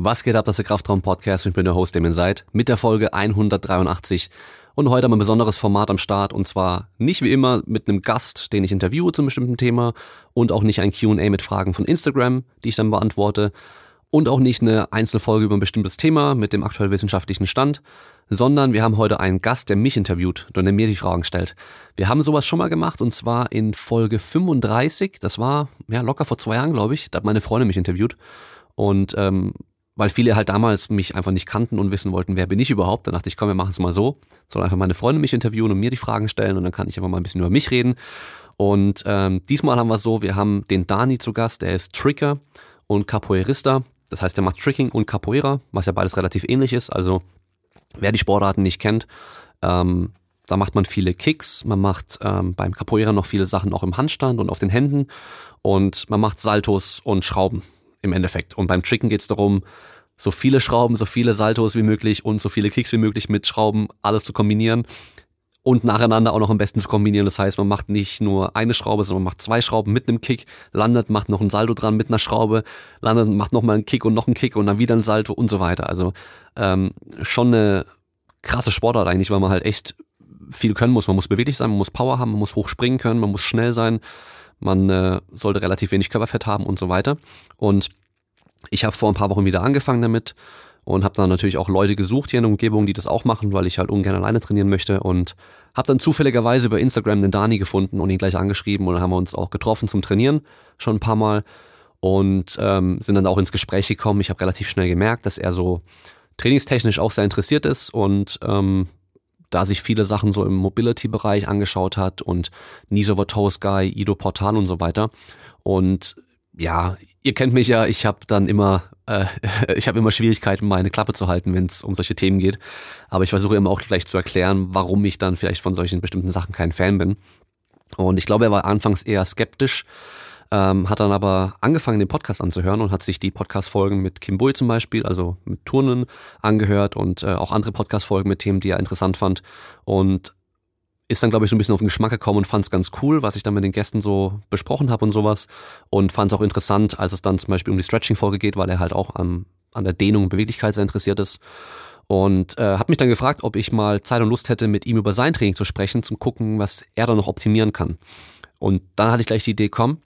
Was geht ab, das ist der Kraftraum Podcast ich bin der Host, dem ihr seid, mit der Folge 183. Und heute haben wir ein besonderes Format am Start und zwar nicht wie immer mit einem Gast, den ich interviewe zum bestimmten Thema und auch nicht ein Q&A mit Fragen von Instagram, die ich dann beantworte und auch nicht eine Einzelfolge über ein bestimmtes Thema mit dem aktuell wissenschaftlichen Stand, sondern wir haben heute einen Gast, der mich interviewt und der mir die Fragen stellt. Wir haben sowas schon mal gemacht und zwar in Folge 35, das war ja locker vor zwei Jahren, glaube ich, da hat meine Freundin mich interviewt und ähm, weil viele halt damals mich einfach nicht kannten und wissen wollten, wer bin ich überhaupt. Dann dachte ich, komm, wir machen es mal so. Soll einfach meine Freunde mich interviewen und mir die Fragen stellen und dann kann ich einfach mal ein bisschen über mich reden. Und ähm, diesmal haben wir so, wir haben den Dani zu Gast, der ist Tricker und Capoeirista. Das heißt, der macht Tricking und Capoeira, was ja beides relativ ähnlich ist. Also wer die Sportarten nicht kennt, ähm, da macht man viele Kicks, man macht ähm, beim Capoeira noch viele Sachen auch im Handstand und auf den Händen und man macht Saltos und Schrauben im Endeffekt. Und beim Tricken geht es darum, so viele Schrauben, so viele Saltos wie möglich und so viele Kicks wie möglich mit Schrauben alles zu kombinieren und nacheinander auch noch am besten zu kombinieren. Das heißt, man macht nicht nur eine Schraube, sondern man macht zwei Schrauben mit einem Kick, landet, macht noch ein Salto dran mit einer Schraube, landet, macht nochmal einen Kick und noch einen Kick und dann wieder ein Salto und so weiter. Also ähm, schon eine krasse Sportart eigentlich, weil man halt echt viel können muss. Man muss beweglich sein, man muss Power haben, man muss hoch springen können, man muss schnell sein, man äh, sollte relativ wenig Körperfett haben und so weiter. Und ich habe vor ein paar Wochen wieder angefangen damit und habe dann natürlich auch Leute gesucht hier in der Umgebung, die das auch machen, weil ich halt ungern alleine trainieren möchte und habe dann zufälligerweise über Instagram den Dani gefunden und ihn gleich angeschrieben und dann haben wir uns auch getroffen zum Trainieren schon ein paar Mal und ähm, sind dann auch ins Gespräch gekommen. Ich habe relativ schnell gemerkt, dass er so trainingstechnisch auch sehr interessiert ist und ähm, da sich viele Sachen so im Mobility-Bereich angeschaut hat und Toast Guy, Ido Portal und so weiter. Und ja, ihr kennt mich ja, ich habe dann immer, äh, ich habe immer Schwierigkeiten, meine Klappe zu halten, wenn es um solche Themen geht. Aber ich versuche immer auch gleich zu erklären, warum ich dann vielleicht von solchen bestimmten Sachen kein Fan bin. Und ich glaube, er war anfangs eher skeptisch, ähm, hat dann aber angefangen, den Podcast anzuhören und hat sich die Podcast-Folgen mit Kim Bui zum Beispiel, also mit Turnen, angehört und äh, auch andere Podcast-Folgen mit Themen, die er interessant fand. Und ist dann, glaube ich, so ein bisschen auf den Geschmack gekommen und fand es ganz cool, was ich dann mit den Gästen so besprochen habe und sowas. Und fand es auch interessant, als es dann zum Beispiel um die Stretching-Folge geht, weil er halt auch am, an der Dehnung und Beweglichkeit sehr interessiert ist. Und äh, habe mich dann gefragt, ob ich mal Zeit und Lust hätte, mit ihm über sein Training zu sprechen, zum gucken, was er da noch optimieren kann. Und dann hatte ich gleich die Idee, komm,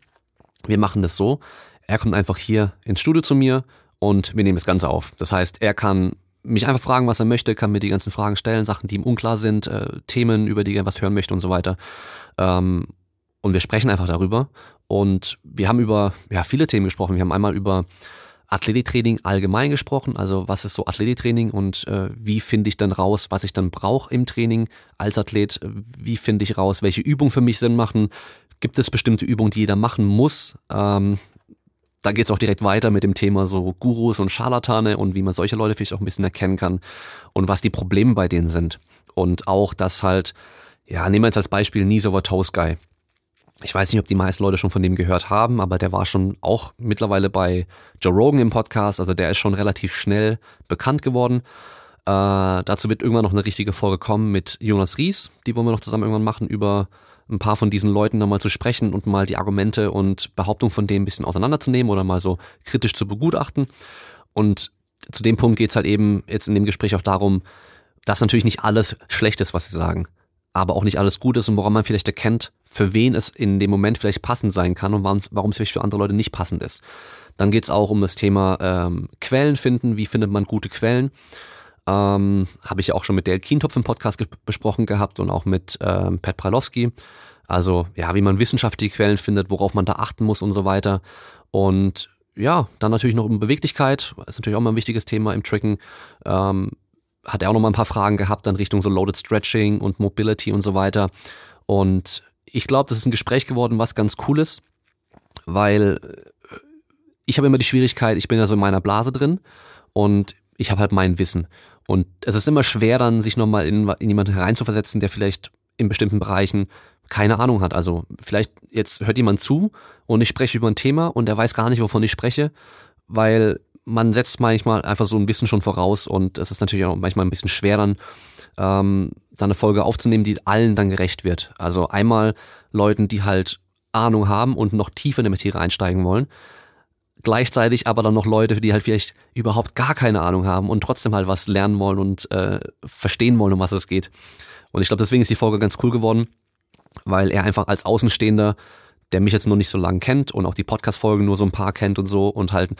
wir machen das so. Er kommt einfach hier ins Studio zu mir und wir nehmen das Ganze auf. Das heißt, er kann mich einfach fragen, was er möchte, kann mir die ganzen Fragen stellen, Sachen, die ihm unklar sind, äh, Themen, über die er was hören möchte und so weiter. Ähm, und wir sprechen einfach darüber. Und wir haben über ja, viele Themen gesprochen. Wir haben einmal über Athletiktraining allgemein gesprochen, also was ist so Athletiktraining und äh, wie finde ich dann raus, was ich dann brauche im Training als Athlet, wie finde ich raus, welche Übungen für mich Sinn machen, gibt es bestimmte Übungen, die jeder machen muss. Ähm, da geht es auch direkt weiter mit dem Thema so Gurus und Scharlatane und wie man solche Leute vielleicht auch ein bisschen erkennen kann und was die Probleme bei denen sind. Und auch, dass halt, ja, nehmen wir jetzt als Beispiel Knees over Toes Guy. Ich weiß nicht, ob die meisten Leute schon von dem gehört haben, aber der war schon auch mittlerweile bei Joe Rogan im Podcast, also der ist schon relativ schnell bekannt geworden. Äh, dazu wird irgendwann noch eine richtige Folge kommen mit Jonas Ries, die wollen wir noch zusammen irgendwann machen über ein paar von diesen Leuten nochmal zu sprechen und mal die Argumente und Behauptungen von denen ein bisschen auseinanderzunehmen oder mal so kritisch zu begutachten. Und zu dem Punkt geht's halt eben jetzt in dem Gespräch auch darum, dass natürlich nicht alles schlecht ist, was sie sagen, aber auch nicht alles gut ist und woran man vielleicht erkennt, für wen es in dem Moment vielleicht passend sein kann und warum, es vielleicht für andere Leute nicht passend ist. Dann geht's auch um das Thema ähm, Quellen finden, wie findet man gute Quellen. Ähm, Habe ich ja auch schon mit Dale Kientopf im Podcast besprochen gehabt und auch mit ähm, Pat Pralowski. Also ja, wie man wissenschaftliche Quellen findet, worauf man da achten muss und so weiter. Und ja, dann natürlich noch um Beweglichkeit, ist natürlich auch mal ein wichtiges Thema im Tricken. Ähm, hat er auch noch mal ein paar Fragen gehabt, dann Richtung so Loaded Stretching und Mobility und so weiter. Und ich glaube, das ist ein Gespräch geworden, was ganz cool ist, weil äh, ich habe immer die Schwierigkeit, ich bin ja so in meiner Blase drin und ich habe halt mein Wissen. Und es ist immer schwer, dann sich nochmal in, in jemanden hereinzuversetzen, der vielleicht in bestimmten Bereichen keine Ahnung hat. Also vielleicht jetzt hört jemand zu und ich spreche über ein Thema und er weiß gar nicht, wovon ich spreche, weil man setzt manchmal einfach so ein bisschen schon voraus und es ist natürlich auch manchmal ein bisschen schwer dann, ähm, dann eine Folge aufzunehmen, die allen dann gerecht wird. Also einmal Leuten, die halt Ahnung haben und noch tiefer in die Materie einsteigen wollen, Gleichzeitig aber dann noch Leute, die halt vielleicht überhaupt gar keine Ahnung haben und trotzdem halt was lernen wollen und äh, verstehen wollen, um was es geht. Und ich glaube, deswegen ist die Folge ganz cool geworden, weil er einfach als Außenstehender, der mich jetzt noch nicht so lange kennt und auch die Podcast-Folgen nur so ein paar kennt und so und halt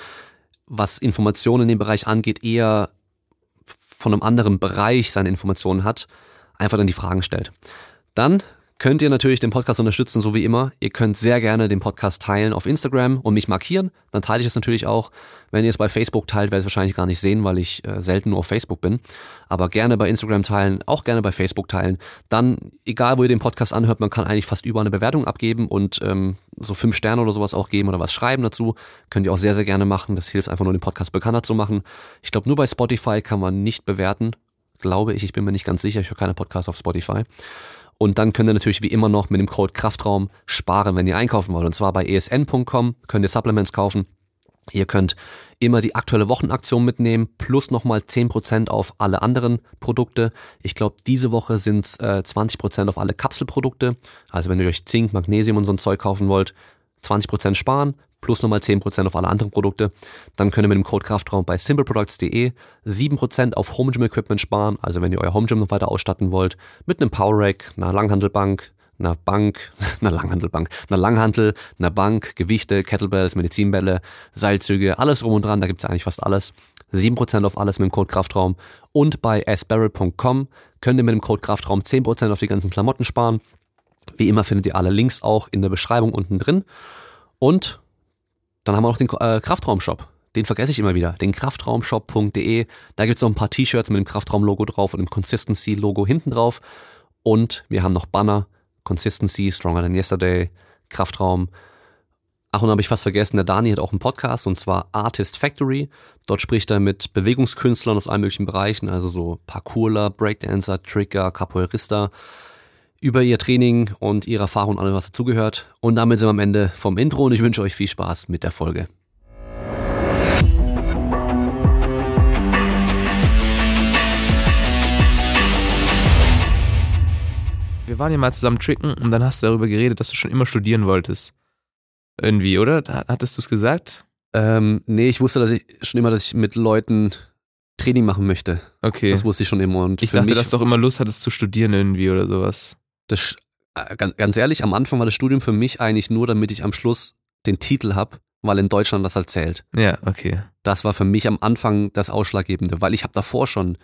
was Informationen in dem Bereich angeht, eher von einem anderen Bereich seine Informationen hat, einfach dann die Fragen stellt. Dann könnt ihr natürlich den Podcast unterstützen, so wie immer. Ihr könnt sehr gerne den Podcast teilen auf Instagram und mich markieren. Dann teile ich es natürlich auch. Wenn ihr es bei Facebook teilt, werdet ihr es wahrscheinlich gar nicht sehen, weil ich äh, selten nur auf Facebook bin. Aber gerne bei Instagram teilen, auch gerne bei Facebook teilen. Dann, egal wo ihr den Podcast anhört, man kann eigentlich fast überall eine Bewertung abgeben und ähm, so fünf Sterne oder sowas auch geben oder was schreiben dazu. Könnt ihr auch sehr, sehr gerne machen. Das hilft einfach nur, den Podcast bekannter zu machen. Ich glaube, nur bei Spotify kann man nicht bewerten. Glaube ich, ich bin mir nicht ganz sicher. Ich höre keine Podcasts auf Spotify. Und dann könnt ihr natürlich wie immer noch mit dem Code Kraftraum sparen, wenn ihr einkaufen wollt. Und zwar bei esn.com könnt ihr Supplements kaufen. Ihr könnt immer die aktuelle Wochenaktion mitnehmen, plus nochmal 10% auf alle anderen Produkte. Ich glaube, diese Woche sind es äh, 20% auf alle Kapselprodukte. Also wenn ihr euch Zink, Magnesium und so ein Zeug kaufen wollt, 20% sparen, plus nochmal 10% auf alle anderen Produkte. Dann könnt ihr mit dem Code Kraftraum bei simpleproducts.de 7% auf Home Gym Equipment sparen. Also wenn ihr euer Home Gym noch weiter ausstatten wollt, mit einem Power Rack, einer Langhandelbank, einer Bank, einer Langhandelbank, einer Langhantel, einer Bank, Gewichte, Kettlebells, Medizinbälle, Seilzüge, alles drum und dran, da gibt's ja eigentlich fast alles. 7% auf alles mit dem Code Kraftraum. Und bei asbarrel.com könnt ihr mit dem Code Kraftraum 10% auf die ganzen Klamotten sparen. Wie immer findet ihr alle Links auch in der Beschreibung unten drin. Und dann haben wir noch den äh, Kraftraumshop. Den vergesse ich immer wieder. Den kraftraumshop.de. Da gibt's noch ein paar T-Shirts mit dem Kraftraum-Logo drauf und dem Consistency-Logo hinten drauf. Und wir haben noch Banner. Consistency, Stronger Than Yesterday, Kraftraum. Ach, und habe ich fast vergessen, der Dani hat auch einen Podcast und zwar Artist Factory. Dort spricht er mit Bewegungskünstlern aus allen möglichen Bereichen, also so Parkourler, Breakdancer, Trigger, Capoeirista über ihr Training und ihre Erfahrung und alles, was dazugehört. Und damit sind wir am Ende vom Intro und ich wünsche euch viel Spaß mit der Folge. Wir waren ja mal zusammen tricken und dann hast du darüber geredet, dass du schon immer studieren wolltest. Irgendwie, oder? Hattest du es gesagt? Ähm, nee, ich wusste dass ich schon immer, dass ich mit Leuten Training machen möchte. Okay. Das wusste ich schon immer. Und ich dachte, dass du auch immer Lust hattest zu studieren irgendwie oder sowas das, äh, ganz, ehrlich, am Anfang war das Studium für mich eigentlich nur, damit ich am Schluss den Titel habe, weil in Deutschland das halt zählt. Ja, okay. Das war für mich am Anfang das Ausschlaggebende, weil ich habe davor schon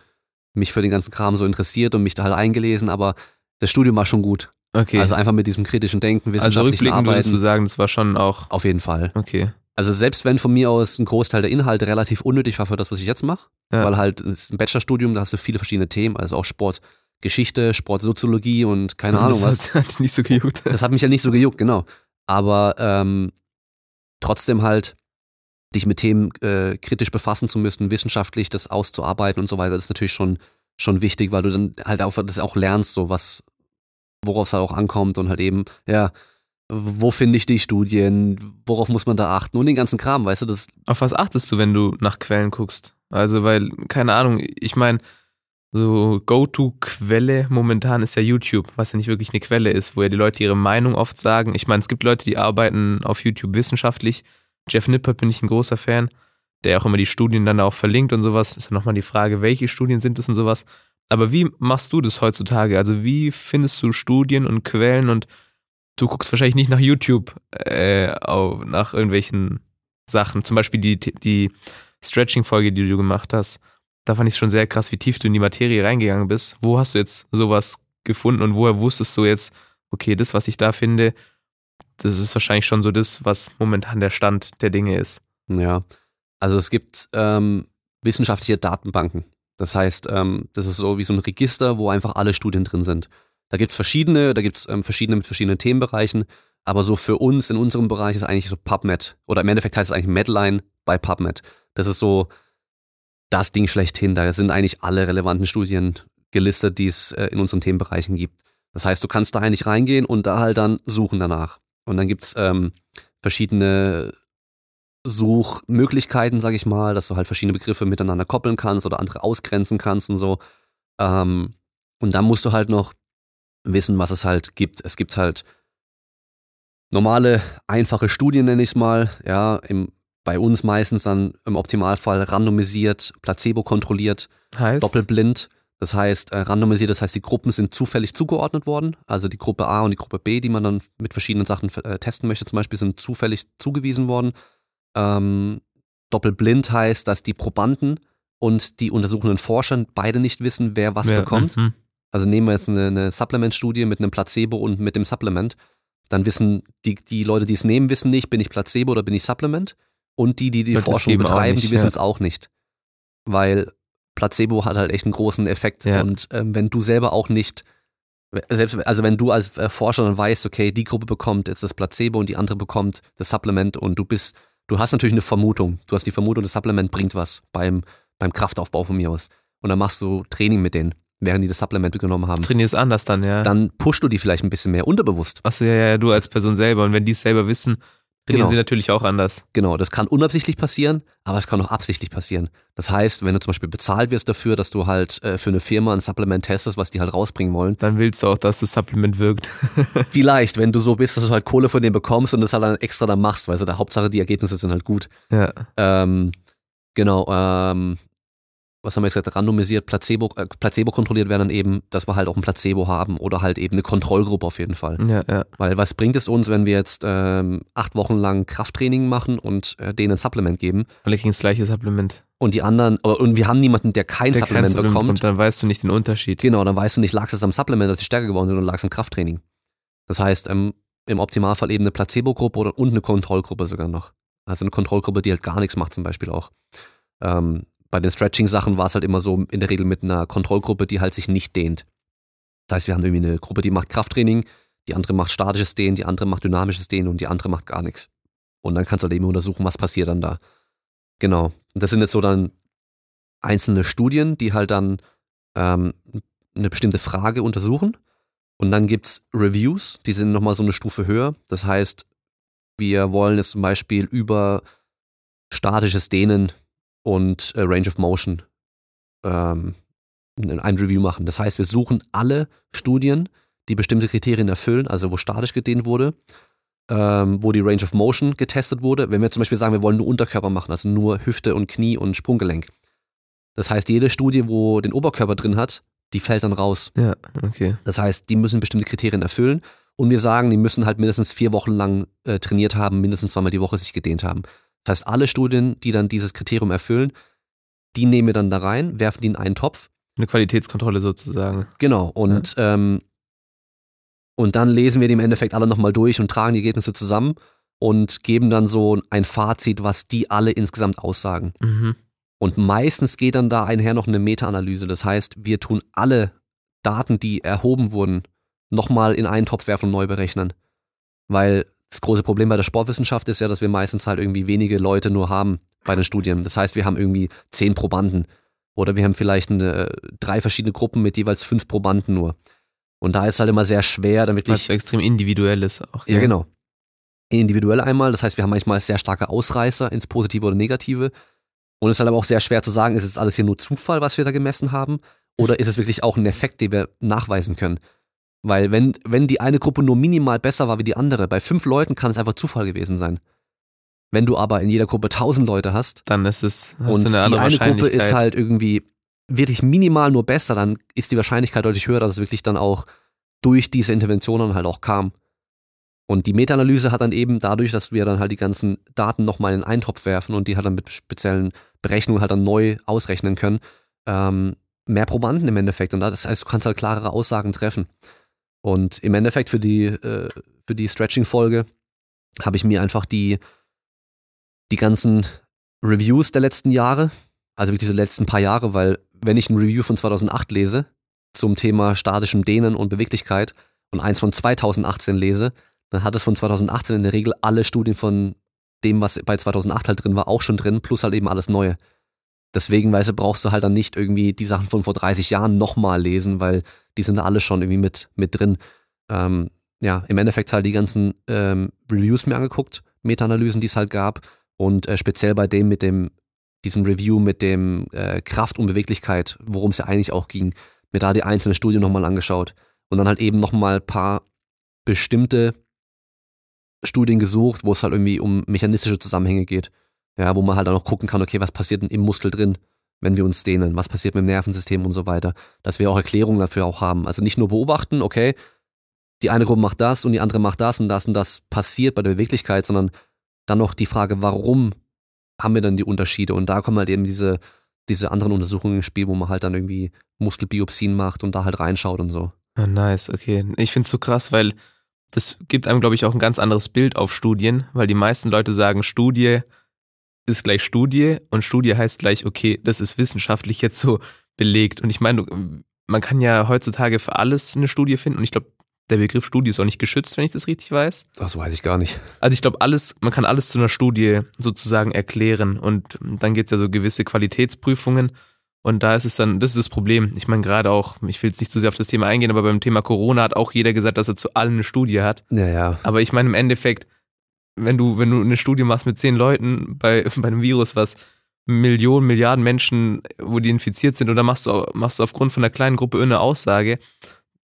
mich für den ganzen Kram so interessiert und mich da halt eingelesen, aber das Studium war schon gut. Okay. Also einfach mit diesem kritischen Denken, also wissenschaftlichen also rückblickend würdest du sagen, das war schon auch... Auf jeden Fall. Okay. Also selbst wenn von mir aus ein Großteil der Inhalte relativ unnötig war für das, was ich jetzt mache, ja. weil halt es ist ein Bachelorstudium, da hast du viele verschiedene Themen, also auch Sport, Geschichte, Sportsoziologie und keine ja, Ahnung das was. Das hat nicht so gejuckt. Das hat mich ja nicht so gejuckt, genau. Aber ähm, trotzdem halt dich mit Themen äh, kritisch befassen zu müssen, wissenschaftlich das auszuarbeiten und so weiter, das ist natürlich schon schon wichtig, weil du dann halt auch das auch lernst, so was worauf es halt auch ankommt und halt eben ja wo finde ich die Studien, worauf muss man da achten und den ganzen Kram, weißt du, das. Auf was achtest du, wenn du nach Quellen guckst? Also, weil, keine Ahnung, ich meine, so Go-To-Quelle momentan ist ja YouTube, was ja nicht wirklich eine Quelle ist, wo ja die Leute ihre Meinung oft sagen. Ich meine, es gibt Leute, die arbeiten auf YouTube wissenschaftlich. Jeff Nippert bin ich ein großer Fan, der auch immer die Studien dann auch verlinkt und sowas. Ist ja nochmal die Frage, welche Studien sind es und sowas. Aber wie machst du das heutzutage? Also wie findest du Studien und Quellen und du guckst wahrscheinlich nicht nach YouTube, äh, nach irgendwelchen Sachen. Zum Beispiel die, die Stretching-Folge, die du gemacht hast da fand ich es schon sehr krass, wie tief du in die Materie reingegangen bist. Wo hast du jetzt sowas gefunden und woher wusstest du jetzt, okay, das, was ich da finde, das ist wahrscheinlich schon so das, was momentan der Stand der Dinge ist. Ja, also es gibt ähm, wissenschaftliche Datenbanken. Das heißt, ähm, das ist so wie so ein Register, wo einfach alle Studien drin sind. Da gibt's verschiedene, da gibt's ähm, verschiedene mit verschiedenen Themenbereichen, aber so für uns in unserem Bereich ist eigentlich so PubMed oder im Endeffekt heißt es eigentlich Medline bei PubMed. Das ist so das Ding schlechthin. Da sind eigentlich alle relevanten Studien gelistet, die es äh, in unseren Themenbereichen gibt. Das heißt, du kannst da eigentlich reingehen und da halt dann suchen danach. Und dann gibt's ähm, verschiedene Suchmöglichkeiten, sag ich mal, dass du halt verschiedene Begriffe miteinander koppeln kannst oder andere ausgrenzen kannst und so. Ähm, und dann musst du halt noch wissen, was es halt gibt. Es gibt halt normale, einfache Studien, nenne ich es mal. Ja, im bei uns meistens dann im Optimalfall randomisiert, placebo kontrolliert, Heißt? doppelblind. Das heißt, äh, randomisiert, das heißt, die Gruppen sind zufällig zugeordnet worden. Also die Gruppe A und die Gruppe B, die man dann mit verschiedenen Sachen äh, testen möchte, zum Beispiel, sind zufällig zugewiesen worden. Ähm, doppelblind heißt, dass die Probanden und die untersuchenden Forscher beide nicht wissen, wer was Ja, bekommt. mhm. Also nehmen wir jetzt eine, eine Supplement-Studie mit einem Placebo und mit dem Supplement. Dann wissen die, die Leute, die es nehmen, wissen nicht, bin ich Placebo oder bin ich Supplement. Und die, die die das Forschung betreiben, nicht, die wissen ja. es auch nicht. Weil Placebo hat halt echt einen großen Effekt. Ja. Und ähm, wenn du selber auch nicht, selbst, also wenn du als äh, Forscher dann weißt, okay, die Gruppe bekommt jetzt das Placebo und die andere bekommt das Supplement und du bist, du hast natürlich eine Vermutung. Du hast die Vermutung, das Supplement bringt was beim, beim Kraftaufbau von mir aus. Und dann machst du Training mit denen, während die das Supplement genommen haben Trainierst anders dann, ja. dann pushst du die vielleicht ein bisschen mehr unterbewusst. Achso, ja, ja, du als Person selber. Und wenn die es selber wissen, trainieren Genau. sie natürlich auch anders. Genau, das kann unabsichtlich passieren, aber es kann auch absichtlich passieren. Das heißt, wenn du zum Beispiel bezahlt wirst dafür, dass du halt äh, für eine Firma ein Supplement testest, was die halt rausbringen wollen, Dann willst du auch, dass das Supplement wirkt. vielleicht, wenn du so bist, dass du halt Kohle von denen bekommst und das halt dann extra dann machst, weil so der Hauptsache die Ergebnisse sind halt gut. ja. Ähm, genau, ähm, was haben wir jetzt gesagt, randomisiert, Placebo, äh, Placebo kontrolliert werden dann eben, dass wir halt auch ein Placebo haben oder halt eben eine Kontrollgruppe auf jeden Fall. Ja, ja. Weil was bringt es uns, wenn wir jetzt ähm, acht Wochen lang Krafttraining machen und äh, denen ein Supplement geben Alle kriegen das gleiche Supplement. und die anderen, und wir haben niemanden, der kein Der Supplement kein bekommt, dann weißt du nicht den Unterschied. genau, dann weißt du nicht, lag es am Supplement, dass die stärker geworden sind oder lag es am Krafttraining. Das heißt, ähm, im Optimalfall eben eine Placebo-Gruppe oder und eine Kontrollgruppe sogar noch. Also eine Kontrollgruppe, die halt gar nichts macht zum Beispiel auch. Ähm, bei den Stretching-Sachen war es halt immer so in der Regel mit einer Kontrollgruppe, die halt sich nicht dehnt. Das heißt, wir haben irgendwie eine Gruppe, die macht Krafttraining, die andere macht statisches Dehnen, die andere macht dynamisches Dehnen und die andere macht gar nichts. Und dann kannst du halt eben untersuchen, was passiert dann da. Genau. Das sind jetzt so dann einzelne Studien, die halt dann ähm, eine bestimmte Frage untersuchen. Und dann gibt's Reviews, die sind nochmal so eine Stufe höher. Das heißt, wir wollen jetzt zum Beispiel über statisches Dehnen und äh, Range of Motion ähm, ein Review machen. Das heißt, wir suchen alle Studien, die bestimmte Kriterien erfüllen, also wo statisch gedehnt wurde, ähm, wo die Range of Motion getestet wurde. Wenn wir zum Beispiel sagen, wir wollen nur Unterkörper machen, also nur Hüfte und Knie und Sprunggelenk. Das heißt, jede Studie, wo den Oberkörper drin hat, die fällt dann raus. Ja, okay. Das heißt, die müssen bestimmte Kriterien erfüllen und wir sagen, die müssen halt mindestens vier Wochen lang äh, trainiert haben, mindestens zweimal die Woche sich gedehnt haben. Das heißt, alle Studien, die dann dieses Kriterium erfüllen, die nehmen wir dann da rein, werfen die in einen Topf. Eine Qualitätskontrolle sozusagen. Genau. Und, ähm, und dann lesen wir die im Endeffekt alle nochmal durch und tragen die Ergebnisse zusammen und geben dann so ein Fazit, was die alle insgesamt aussagen. Mhm. Und meistens geht dann da einher noch eine Meta-Analyse. Das heißt, wir tun alle Daten, die erhoben wurden, nochmal in einen Topf werfen und neu berechnen. Weil das große Problem bei der Sportwissenschaft ist ja, dass wir meistens halt irgendwie wenige Leute nur haben bei den Studien. Das heißt, wir haben irgendwie zehn Probanden. Oder wir haben vielleicht eine, drei verschiedene Gruppen mit jeweils fünf Probanden nur. Und da ist halt immer sehr schwer, dann wirklich Was extrem individuell ist auch. ja, genau. Individuell einmal, das heißt, wir haben manchmal sehr starke Ausreißer ins Positive oder Negative. Und es ist halt aber auch sehr schwer zu sagen, ist jetzt alles hier nur Zufall, was wir da gemessen haben? Oder ist es wirklich auch ein Effekt, den wir nachweisen können? Weil wenn, wenn die eine Gruppe nur minimal besser war wie die andere, bei fünf Leuten kann es einfach Zufall gewesen sein. Wenn du aber in jeder Gruppe tausend Leute hast Dann ist es und du die eine eine Gruppe ist halt irgendwie wirklich minimal nur besser, dann ist die Wahrscheinlichkeit deutlich höher, dass es wirklich dann auch durch diese Interventionen halt auch kam. Und die Meta-Analyse hat dann eben dadurch, dass wir dann halt die ganzen Daten nochmal in einen Topf werfen und die halt dann mit speziellen Berechnungen halt dann neu ausrechnen können, ähm, mehr Probanden im Endeffekt. Und das heißt, du kannst halt klarere Aussagen treffen. Und im Endeffekt für die, äh, für die Stretching-Folge habe ich mir einfach die, die ganzen Reviews der letzten Jahre, also wirklich die letzten paar Jahre, weil wenn ich ein Review von 2008 lese zum Thema statischem Dehnen und Beweglichkeit und eins von 2018 lese, dann hat es von 2018 in der Regel alle Studien von dem, was bei 2008 halt drin war, auch schon drin, plus halt eben alles Neue. Deswegen, weißt du, brauchst du halt dann nicht irgendwie die Sachen von vor 30 Jahren nochmal lesen, weil die sind da alle schon irgendwie mit, mit drin. Ähm, ja, im Endeffekt halt die ganzen ähm, Reviews mir angeguckt, Meta-Analysen, die es halt gab und äh, speziell bei dem mit dem, diesem Review mit dem äh, Kraft und Beweglichkeit, worum es ja eigentlich auch ging, mir da die einzelne Studie nochmal angeschaut und dann halt eben nochmal ein paar bestimmte Studien gesucht, wo es halt irgendwie um mechanistische Zusammenhänge geht. Ja, wo man halt auch noch gucken kann, okay, was passiert denn im Muskel drin, wenn wir uns dehnen, was passiert mit dem Nervensystem und so weiter. Dass wir auch Erklärungen dafür auch haben. Also nicht nur beobachten, okay, die eine Gruppe macht das und die andere macht das und das und das passiert bei der Beweglichkeit, sondern dann noch die Frage, warum haben wir dann die Unterschiede? Und da kommen halt eben diese, diese anderen Untersuchungen ins Spiel, wo man halt dann irgendwie Muskelbiopsien macht und da halt reinschaut und so. Ah, nice, okay. Ich find's so krass, weil das gibt einem, glaube ich, auch ein ganz anderes Bild auf Studien, weil die meisten Leute sagen, Studie ist gleich Studie und Studie heißt gleich, okay, das ist wissenschaftlich jetzt so belegt. Und ich meine, man kann ja heutzutage für alles eine Studie finden und ich glaube, der Begriff Studie ist auch nicht geschützt, wenn ich das richtig weiß. Das weiß ich gar nicht. Also ich glaube, alles, man kann alles zu einer Studie sozusagen erklären und dann gibt's ja so gewisse Qualitätsprüfungen und da ist es dann, das ist das Problem. Ich meine, gerade auch, ich will jetzt nicht zu sehr auf das Thema eingehen, aber beim Thema Corona hat auch jeder gesagt, dass er zu allem eine Studie hat. Ja, ja. Aber ich meine, im Endeffekt, wenn du, wenn du eine Studie machst mit zehn Leuten bei, bei einem Virus, was Millionen, Milliarden Menschen, wo die infiziert sind, und dann machst du, machst du aufgrund von einer kleinen Gruppe eine Aussage,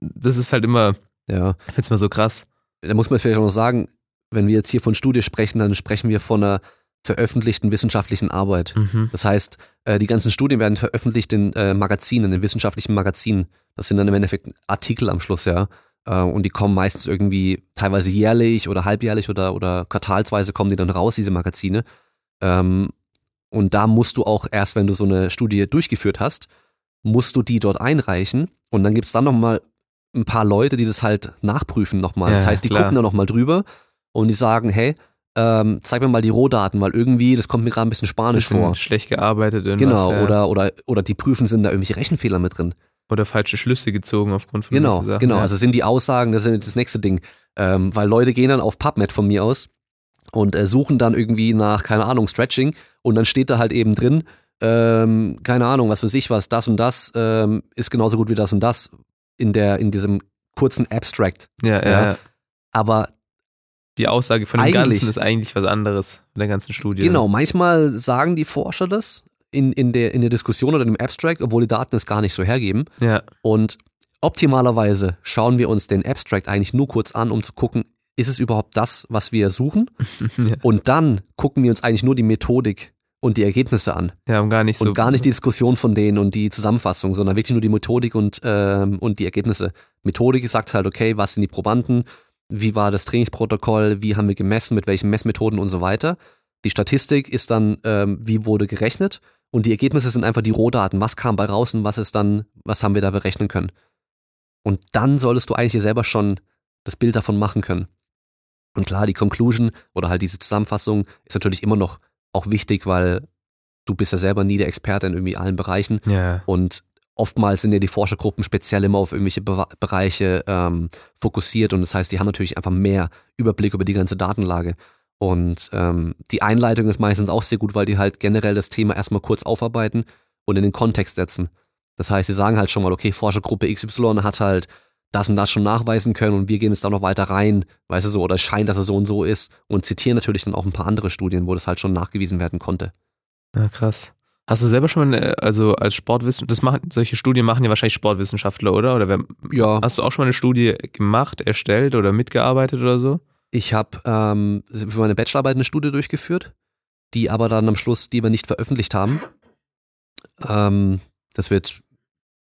das ist halt immer, Ja. ich find's mal so krass. Da muss man vielleicht auch noch sagen, wenn wir jetzt hier von Studie sprechen, dann sprechen wir von einer veröffentlichten wissenschaftlichen Arbeit. Mhm. Das heißt, äh, die ganzen Studien werden veröffentlicht in äh, Magazinen, in wissenschaftlichen Magazinen. Das sind dann im Endeffekt Artikel am Schluss, ja. Äh, und die kommen meistens irgendwie teilweise jährlich oder halbjährlich oder, oder quartalsweise kommen die dann raus, diese Magazine. Ähm, und da musst du auch erst, wenn du so eine Studie durchgeführt hast, musst du die dort einreichen. Und dann gibt's dann nochmal ein paar Leute, die das halt nachprüfen nochmal. das Ja, heißt, die klar. gucken da nochmal drüber und die sagen, hey, ähm, zeig mir mal die Rohdaten, weil irgendwie, das kommt mir gerade ein bisschen spanisch Bisschen vor. schlecht gearbeitet irgendwas, Genau, ja. oder, oder, oder die prüfen, sind da irgendwelche Rechenfehler mit drin. Oder falsche Schlüsse gezogen aufgrund von Genau, Sachen. genau. ja. Also sind die Aussagen, das ist das nächste Ding. Ähm, weil Leute gehen dann auf PubMed von mir aus und äh, suchen dann irgendwie nach, keine Ahnung, Stretching und dann steht da halt eben drin, ähm, keine Ahnung, was weiß ich was, das und das ähm, ist genauso gut wie das und das in der, in diesem kurzen Abstract. ja, ja, ja. Aber Die Aussage von dem Ganzen ist eigentlich was anderes in der ganzen Studie. genau, manchmal sagen die Forscher das in, in, der, in der Diskussion oder im Abstract, obwohl die Daten es gar nicht so hergeben. Ja, Und optimalerweise schauen wir uns den Abstract eigentlich nur kurz an, um zu gucken, ist es überhaupt das, was wir suchen? ja. Und dann gucken wir uns eigentlich nur die Methodik und die Ergebnisse an. ja, und gar nicht so. Und gar nicht die Diskussion von denen und die Zusammenfassung, sondern wirklich nur die Methodik und, ähm, und die Ergebnisse. Methodik sagt halt, okay, was sind die Probanden? Wie war das Trainingsprotokoll? Wie haben wir gemessen? Mit welchen Messmethoden und so weiter? Die Statistik ist dann, ähm, wie wurde gerechnet? Und die Ergebnisse sind einfach die Rohdaten. Was kam bei raus und was ist dann, was haben wir da berechnen können? Und dann solltest du eigentlich dir selber schon das Bild davon machen können. Und klar, die Conclusion oder halt diese Zusammenfassung ist natürlich immer noch auch wichtig, weil du bist ja selber nie der Experte in irgendwie allen Bereichen Ja, und oftmals sind ja die Forschergruppen speziell immer auf irgendwelche Be Bereiche ähm, fokussiert und das heißt, die haben natürlich einfach mehr Überblick über die ganze Datenlage. Und ähm, die Einleitung ist meistens auch sehr gut, weil die halt generell das Thema erstmal kurz aufarbeiten und in den Kontext setzen. Das heißt, sie sagen halt schon mal, okay, Forschergruppe XY hat halt das und das schon nachweisen können und wir gehen jetzt da noch weiter rein, weißt du so, oder es scheint, dass es so und so ist und zitieren natürlich dann auch ein paar andere Studien, wo das halt schon nachgewiesen werden konnte. ja, krass. Hast du selber schon eine, also als Sportwissenschaftler, das machen, solche Studien machen ja wahrscheinlich Sportwissenschaftler, oder? Oder wer, Ja. hast du auch schon mal eine Studie gemacht, erstellt oder mitgearbeitet oder so? Ich habe ähm, für meine Bachelorarbeit eine Studie durchgeführt, die aber dann am Schluss, die wir nicht veröffentlicht haben. Ähm, das wird,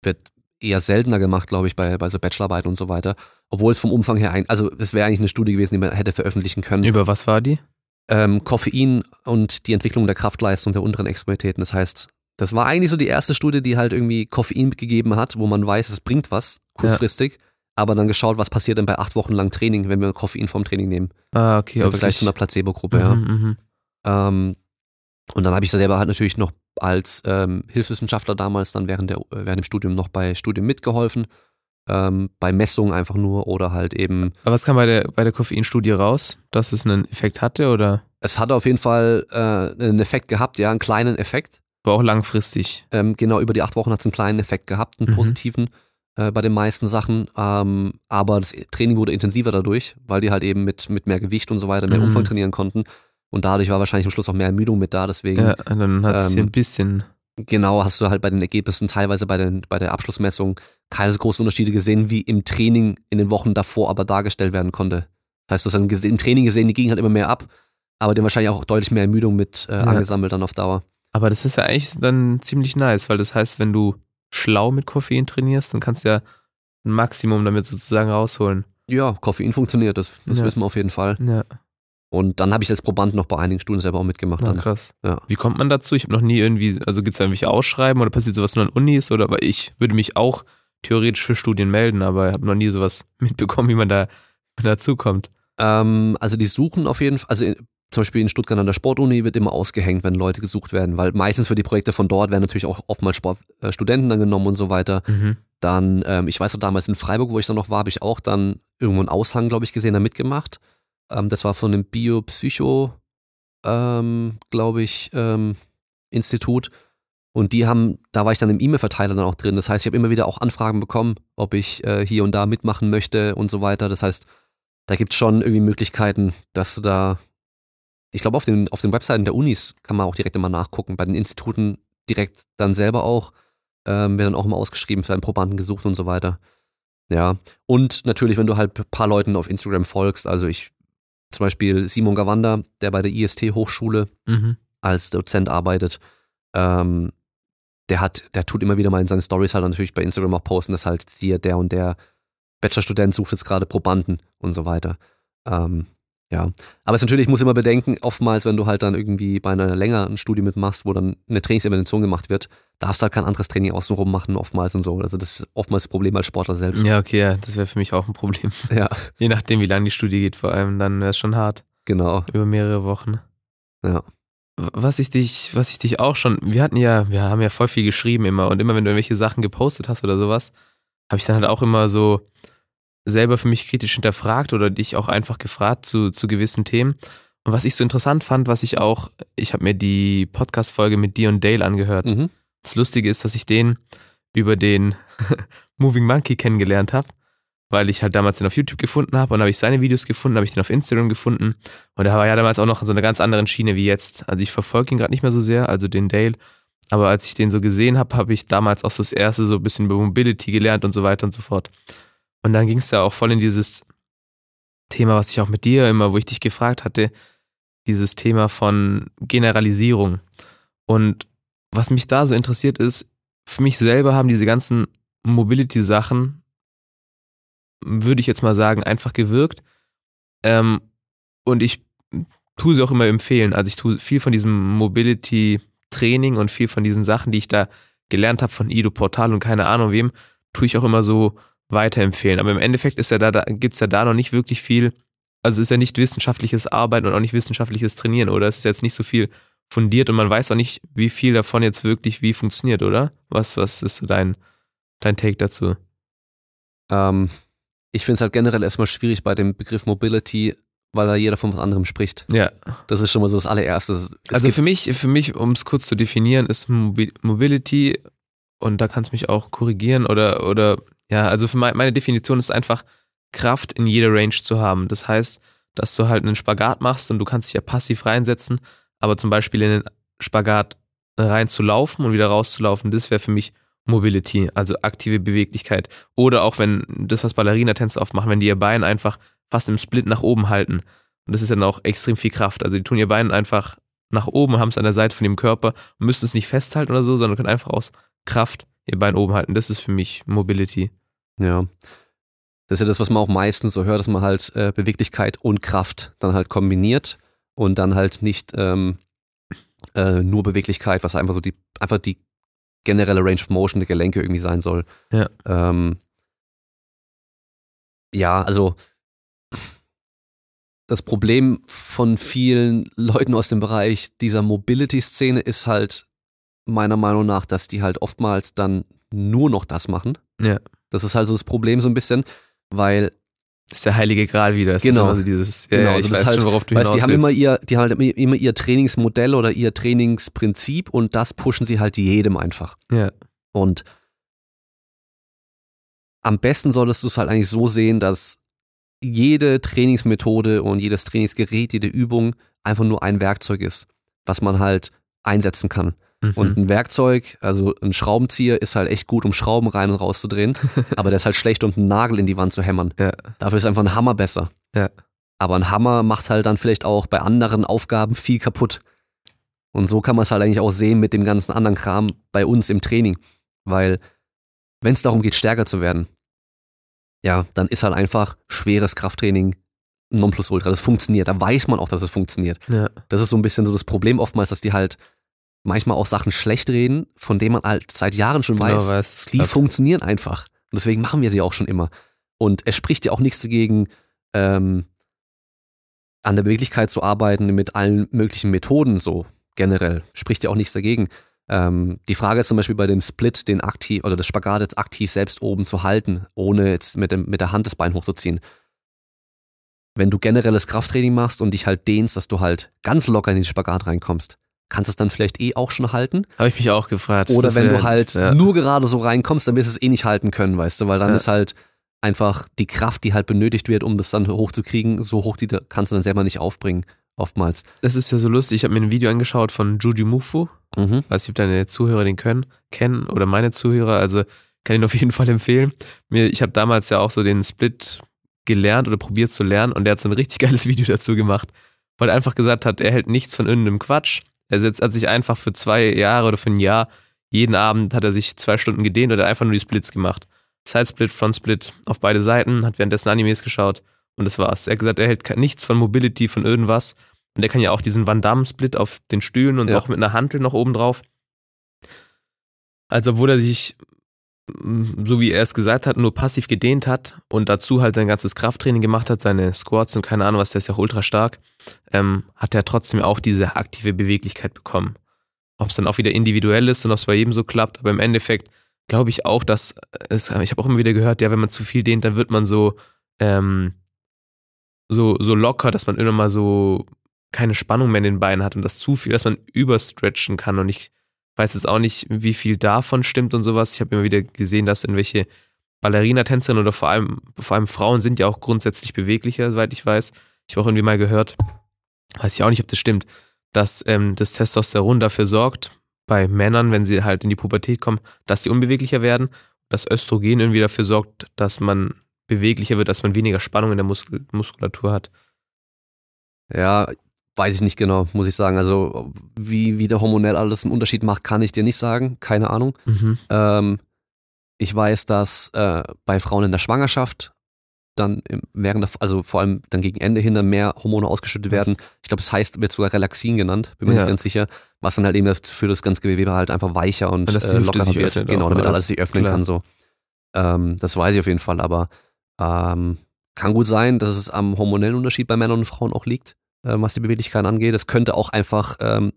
wird eher seltener gemacht, glaube ich, bei, bei so Bachelorarbeiten und so weiter. Obwohl es vom Umfang her, ein, also es wäre eigentlich eine Studie gewesen, die man hätte veröffentlichen können. Über was war die? Ähm, Koffein und die Entwicklung der Kraftleistung der unteren Extremitäten. Das heißt, das war eigentlich so die erste Studie, die halt irgendwie Koffein gegeben hat, wo man weiß, es bringt was, kurzfristig. Aber dann geschaut, was passiert denn bei acht Wochen lang Training, wenn wir Koffein vom Training nehmen. Ah, okay. Im Vergleich zu einer Placebo-Gruppe, ja. Mhm, mhm. Ähm, und dann habe ich selber halt natürlich noch als ähm, Hilfswissenschaftler damals dann während, der, äh, während dem Studium noch bei Studien mitgeholfen. Ähm, bei Messungen einfach nur oder halt eben, Aber was kam bei der, bei der Koffeinstudie raus? Dass es einen Effekt hatte oder es hat auf jeden Fall äh, einen Effekt gehabt, ja, einen kleinen Effekt. war auch langfristig? Ähm, genau, über die acht Wochen hat es einen kleinen Effekt gehabt, einen Mhm. positiven äh, bei den meisten Sachen. Ähm, aber das Training wurde intensiver dadurch, weil die halt eben mit, mit mehr Gewicht und so weiter mehr Mhm. Umfang trainieren konnten. Und dadurch war wahrscheinlich am Schluss auch mehr Ermüdung mit da, deswegen Ja, dann hat es ähm, ein bisschen. Genau, hast du halt bei den Ergebnissen teilweise bei, den, bei der Abschlussmessung keine so großen Unterschiede gesehen, wie im Training in den Wochen davor aber dargestellt werden konnte. Das heißt, du hast dann im Training gesehen, die gingen halt immer mehr ab, aber haben wahrscheinlich auch deutlich mehr Ermüdung mit äh, Ja. angesammelt dann auf Dauer. Aber das ist ja eigentlich dann ziemlich nice, weil das heißt, wenn du schlau mit Koffein trainierst, dann kannst du ja ein Maximum damit sozusagen rausholen. Ja, Koffein funktioniert, das, das Ja. wissen wir auf jeden Fall. Ja, Und dann habe ich als Proband noch bei einigen Studien selber auch mitgemacht. na, krass. Ja. Wie kommt man dazu? Ich habe noch nie irgendwie, also gibt es da irgendwelche Ausschreiben oder passiert sowas nur an Unis oder weil ich würde mich auch theoretisch für Studien melden, aber ich habe noch nie sowas mitbekommen, wie man da dazukommt. Ähm, also die suchen auf jeden Fall, also zum Beispiel in Stuttgart an der Sportuni wird immer ausgehängt, wenn Leute gesucht werden, weil meistens für die Projekte von dort werden natürlich auch oftmals Sport, äh, Studenten dann genommen und so weiter. Mhm. Dann, ähm, ich weiß noch damals in Freiburg, wo ich dann noch war, habe ich auch dann irgendwo einen Aushang, glaube ich, gesehen, da mitgemacht. Ähm, das war von einem Biopsycho, ähm, glaube ich, ähm, Institut. Und die haben, da war ich dann im E-Mail-Verteiler dann auch drin. Das heißt, ich habe immer wieder auch Anfragen bekommen, ob ich äh, hier und da mitmachen möchte und so weiter. Das heißt, da gibt es schon irgendwie Möglichkeiten, dass du da, ich glaube, auf den, auf den Webseiten der Unis kann man auch direkt immer nachgucken, bei den Instituten direkt dann selber auch, ähm, wird dann auch immer ausgeschrieben, für einen Probanden gesucht und so weiter. Ja, und natürlich, wenn du halt ein paar Leuten auf Instagram folgst, also ich, zum Beispiel Simon Gawanda, der bei der IST-Hochschule Mhm. als Dozent arbeitet, ähm, der hat, der tut immer wieder mal in seinen Stories halt natürlich bei Instagram auch posten, dass halt hier der und der Bachelorstudent sucht jetzt gerade Probanden und so weiter. Ähm, ja, aber es ist natürlich, ich muss immer bedenken, oftmals, wenn du halt dann irgendwie bei einer längeren Studie mitmachst, wo dann eine Trainingsintervention gemacht wird, darfst du halt kein anderes Training außenrum machen, oftmals und so. Also das ist oftmals das Problem als Sportler selbst. Ja, okay, ja, das wäre für mich auch ein Problem. Ja, Je nachdem, wie lange die Studie geht, vor allem, dann wäre es schon hart. genau. Über mehrere Wochen. Ja. Was ich dich, was ich dich auch schon, wir hatten ja, wir haben ja voll viel geschrieben immer und immer wenn du irgendwelche Sachen gepostet hast oder sowas, habe ich dann halt auch immer so selber für mich kritisch hinterfragt oder dich auch einfach gefragt zu, zu gewissen Themen. Und was ich so interessant fand, was ich auch, ich habe mir die Podcast-Folge mit dir und Dale angehört. Mhm. Das Lustige ist, dass ich den über den Moving Monkey kennengelernt habe, weil ich halt damals den auf YouTube gefunden habe und habe ich seine Videos gefunden, habe ich den auf Instagram gefunden und er war ja damals auch noch in so einer ganz anderen Schiene wie jetzt. Also ich verfolge ihn gerade nicht mehr so sehr, also den Dale, aber als ich den so gesehen habe, habe ich damals auch so das erste so ein bisschen über Mobility gelernt und so weiter und so fort. Und dann ging es ja auch voll in dieses Thema, was ich auch mit dir immer, wo ich dich gefragt hatte, dieses Thema von Generalisierung. Und was mich da so interessiert ist, für mich selber haben diese ganzen Mobility-Sachen, würde ich jetzt mal sagen, einfach gewirkt. Ähm, und ich tue sie auch immer empfehlen. Also ich tue viel von diesem Mobility-Training und viel von diesen Sachen, die ich da gelernt habe von Ido Portal und keine Ahnung wem, tue ich auch immer so weiterempfehlen. Aber im Endeffekt ist ja da, da gibt es ja da noch nicht wirklich viel, also ist ja nicht wissenschaftliches Arbeiten und auch nicht wissenschaftliches Trainieren, oder? Es ist jetzt nicht so viel fundiert und man weiß auch nicht, wie viel davon jetzt wirklich wie funktioniert, oder? Was, was ist so dein, dein Take dazu? Ähm, ich finde es halt generell erstmal schwierig bei dem Begriff Mobility, weil da jeder von was anderem spricht. Ja, Das ist schon mal so das allererste. Es also für mich, für mich, um es kurz zu definieren, ist Mobi- Mobility, und da kannst du mich auch korrigieren oder, oder, ja, also für mein, meine Definition ist einfach, Kraft in jeder Range zu haben. Das heißt, dass du halt einen Spagat machst und du kannst dich ja passiv reinsetzen, aber zum Beispiel in den Spagat reinzulaufen und wieder rauszulaufen, das wäre für mich Mobility, also aktive Beweglichkeit. Oder auch wenn das, was Ballerina-Tänzer oft machen, wenn die ihr Bein einfach fast im Split nach oben halten. Und das ist dann auch extrem viel Kraft. Also die tun ihr Bein einfach nach oben, haben es an der Seite von dem Körper und müssen es nicht festhalten oder so, sondern können einfach aus Kraft ihr Bein oben halten. Das ist für mich Mobility. Ja. Das ist ja das, was man auch meistens so hört, dass man halt äh, Beweglichkeit und Kraft dann halt kombiniert und dann halt nicht ähm, äh, nur Beweglichkeit, was einfach so die, einfach die generelle Range of Motion der Gelenke irgendwie sein soll. Ja. Ähm, ja, also das Problem von vielen Leuten aus dem Bereich dieser Mobility-Szene ist halt meiner Meinung nach, dass die halt oftmals dann nur noch das machen. Ja. Das ist halt so das Problem so ein bisschen, weil Das ist der heilige Gral wieder. Das Genau. Ist immer so dieses, ja, Genau, also ich das weiß ist halt- schon, worauf du weißt, hinaus die haben willst. immer ihr, die haben halt immer ihr Trainingsmodell oder ihr Trainingsprinzip und das pushen sie halt jedem einfach. Ja, Und am besten solltest du es halt eigentlich so sehen, dass jede Trainingsmethode und jedes Trainingsgerät, jede Übung einfach nur ein Werkzeug ist, was man halt einsetzen kann. Mhm. Und ein Werkzeug, also ein Schraubenzieher, ist halt echt gut, um Schrauben rein und rauszudrehen, aber der ist halt schlecht, um einen Nagel in die Wand zu hämmern. Ja. Dafür ist einfach ein Hammer besser. Ja. Aber ein Hammer macht halt dann vielleicht auch bei anderen Aufgaben viel kaputt. Und so kann man es halt eigentlich auch sehen mit dem ganzen anderen Kram bei uns im Training. Weil, wenn es darum geht, stärker zu werden, ja, dann ist halt einfach schweres Krafttraining Nonplusultra. Das funktioniert. Da weiß man auch, dass es funktioniert. Ja. Das ist so ein bisschen so das Problem oftmals, dass die halt manchmal auch Sachen schlecht reden, von denen man halt seit Jahren schon Genau weiß, weiß, die klappt. funktionieren einfach. Und deswegen machen wir sie auch schon immer. Und es spricht ja auch nichts dagegen, ähm, an der Beweglichkeit zu arbeiten mit allen möglichen Methoden so generell. Spricht ja auch nichts dagegen. Ähm, die Frage ist zum Beispiel bei dem Split, den aktiv oder das Spagat jetzt aktiv selbst oben zu halten, ohne jetzt mit, dem, mit der Hand das Bein hochzuziehen. Wenn du generelles Krafttraining machst und dich halt dehnst, dass du halt ganz locker in den Spagat reinkommst, kannst du es dann vielleicht eh auch schon halten. Habe ich mich auch gefragt. Oder wenn du halt ja. nur gerade so reinkommst, dann wirst du es eh nicht halten können, weißt du, weil dann Ja. ist halt einfach die Kraft, die halt benötigt wird, um das dann hochzukriegen, so hoch, die kannst du dann selber nicht aufbringen, oftmals. Das ist ja so lustig. Ich habe mir ein Video angeschaut von Judy Mufu. Mhm. Weiß nicht, ob deine Zuhörer den können, kennen oder meine Zuhörer. Also kann ich ihn auf jeden Fall empfehlen. Mir, ich habe damals ja auch so den Split gelernt oder probiert zu lernen und der hat so ein richtig geiles Video dazu gemacht, weil er einfach gesagt hat, er hält nichts von irgendeinem Quatsch. Er setzt, hat sich einfach für zwei Jahre oder für ein Jahr, jeden Abend hat er sich zwei Stunden gedehnt oder einfach nur die Splits gemacht. Side-Split, Front-Split auf beide Seiten, hat währenddessen Animes geschaut und das war's. Er hat gesagt, er hält nichts von Mobility, von irgendwas. Und er kann ja auch diesen Van Damme-Split auf den Stühlen und Ja. auch mit einer Hantel noch oben drauf. Also, obwohl er sich, so wie er es gesagt hat, nur passiv gedehnt hat und dazu halt sein ganzes Krafttraining gemacht hat, seine Squats und keine Ahnung was, der ist ja auch ultra stark, ähm, hat er trotzdem auch diese aktive Beweglichkeit bekommen. Ob es dann auch wieder individuell ist und ob es bei jedem so klappt, aber im Endeffekt glaube ich auch, dass es, ich habe auch immer wieder gehört, ja, wenn man zu viel dehnt, dann wird man so, ähm, so, so locker, dass man irgendwann mal so keine Spannung mehr in den Beinen hat und das zu viel, dass man überstretchen kann und ich weiß jetzt auch nicht, wie viel davon stimmt und sowas. Ich habe immer wieder gesehen, dass irgendwelche Ballerina-Tänzerinnen oder vor allem, vor allem Frauen sind ja auch grundsätzlich beweglicher, soweit ich weiß. Ich habe auch irgendwie mal gehört, weiß ich auch nicht, ob das stimmt, dass ähm, das Testosteron dafür sorgt, bei Männern, wenn sie halt in die Pubertät kommen, dass sie unbeweglicher werden, dass Östrogen irgendwie dafür sorgt, dass man beweglicher wird, dass man weniger Spannung in der Muskulatur hat. Ja, weiß ich nicht genau, muss ich sagen. Also, wie, wie der hormonell alles einen Unterschied macht, kann ich dir nicht sagen. Keine Ahnung. Mhm. Ähm, ich weiß, dass äh, bei Frauen in der Schwangerschaft dann während der, also vor allem dann gegen Ende hin dann mehr Hormone ausgeschüttet werden. Ich glaube, es heißt, wird sogar Relaxin genannt, bin mir Ja. nicht ganz sicher, was dann halt eben dafür das ganze Gewebe halt einfach weicher und äh, lockerer wird. Genau, damit alles sich öffnen Klar. kann so. Ähm, das weiß ich auf jeden Fall, aber ähm, kann gut sein, dass es am hormonellen Unterschied bei Männern und Frauen auch liegt, äh, was die Beweglichkeit angeht. Es könnte auch einfach ähm,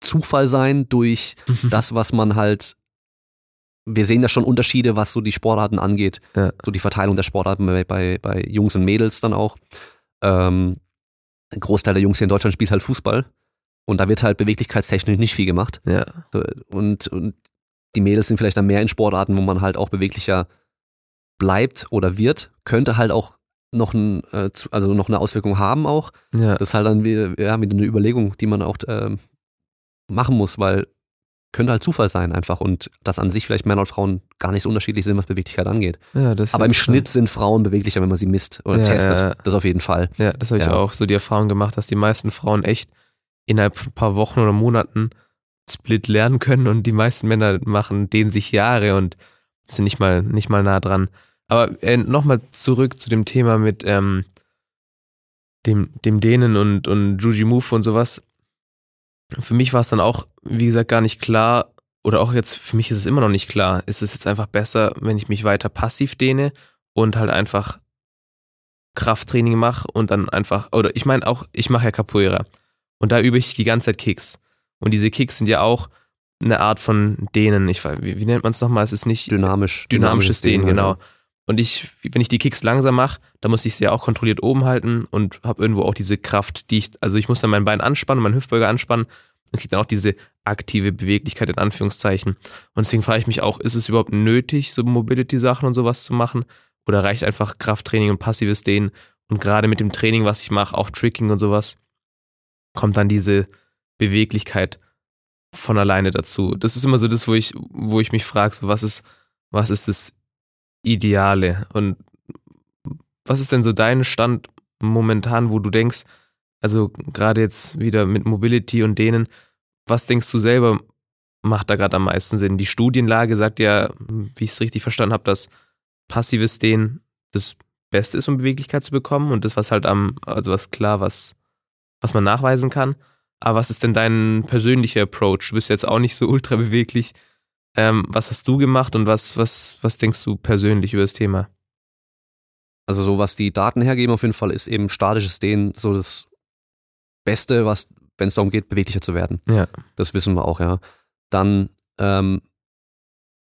Zufall sein durch das, was man halt, wir sehen ja schon Unterschiede, was so die Sportarten angeht. Ja. So die Verteilung der Sportarten bei, bei, bei Jungs und Mädels dann auch. Ähm, ein Großteil der Jungs hier in Deutschland spielt halt Fußball. Und da wird halt beweglichkeitstechnisch nicht viel gemacht. Ja, Und, und die Mädels sind vielleicht dann mehr in Sportarten, wo man halt auch beweglicher bleibt oder wird. Könnte halt auch noch, ein, äh, also noch eine Auswirkung haben auch. ja. Das ist halt dann wieder, ja, wieder eine Überlegung, die man auch ähm, machen muss, weil könnte halt Zufall sein einfach und dass an sich vielleicht Männer und Frauen gar nicht so unterschiedlich sind, was Beweglichkeit angeht. ja Aber im. Schnitt sind Frauen beweglicher, wenn man sie misst oder Ja, testet. Das auf jeden Fall. Ja, das habe ich auch so die Erfahrung gemacht, dass die meisten Frauen echt innerhalb von ein paar Wochen oder Monaten Split lernen können und die meisten Männer machen denen sich Jahre und sind nicht mal, nicht mal nah dran. Aber äh, nochmal zurück zu dem Thema mit ähm, dem, dem Dehnen und, und Juji Move und sowas. Für mich war es dann auch, wie gesagt, gar nicht klar, oder auch jetzt, für mich ist es immer noch nicht klar, ist es jetzt einfach besser, wenn ich mich weiter passiv dehne und halt einfach Krafttraining mache und dann einfach, oder ich meine auch, ich mache ja Capoeira und da übe ich die ganze Zeit Kicks. Und diese Kicks sind ja auch eine Art von Dehnen. Ich, weiß- wie, wie nennt man es nochmal? Es ist nicht Dynamisch. dynamisches Dehnen, halt, genau. Und ich, wenn ich die Kicks langsam mache, dann muss ich sie ja auch kontrolliert oben halten und habe irgendwo auch diese Kraft, die ich, also ich muss dann mein Bein anspannen, meinen Hüftbeuger anspannen und kriege dann auch diese aktive Beweglichkeit in Anführungszeichen. Und deswegen frage ich mich auch, ist es überhaupt nötig, so Mobility-Sachen und sowas zu machen? Oder reicht einfach Krafttraining und passives Dehnen? Und gerade mit dem Training, was ich mache, auch Tricking und sowas, kommt dann diese Beweglichkeit von alleine dazu. Das ist immer so das, wo ich, wo ich mich frage, so was ist, was ist das Ideale? Und was ist denn so dein Stand momentan, wo du denkst, also gerade jetzt wieder mit Mobility und denen, was denkst du selber macht da gerade am meisten Sinn? Die Studienlage sagt ja, wie ich es richtig verstanden habe, dass passives Dehnen das Beste ist, um Beweglichkeit zu bekommen und das, was halt am, also was klar, was, was man nachweisen kann. Aber was ist denn dein persönlicher Approach? Du bist jetzt auch nicht so ultra beweglich. Ähm, was hast du gemacht und was, was, was denkst du persönlich über das Thema? Also so was die Daten hergeben auf jeden Fall ist eben statisches Dehnen so das Beste, was, wenn es darum geht, beweglicher zu werden. Ja. Das wissen wir auch, ja. Dann ähm,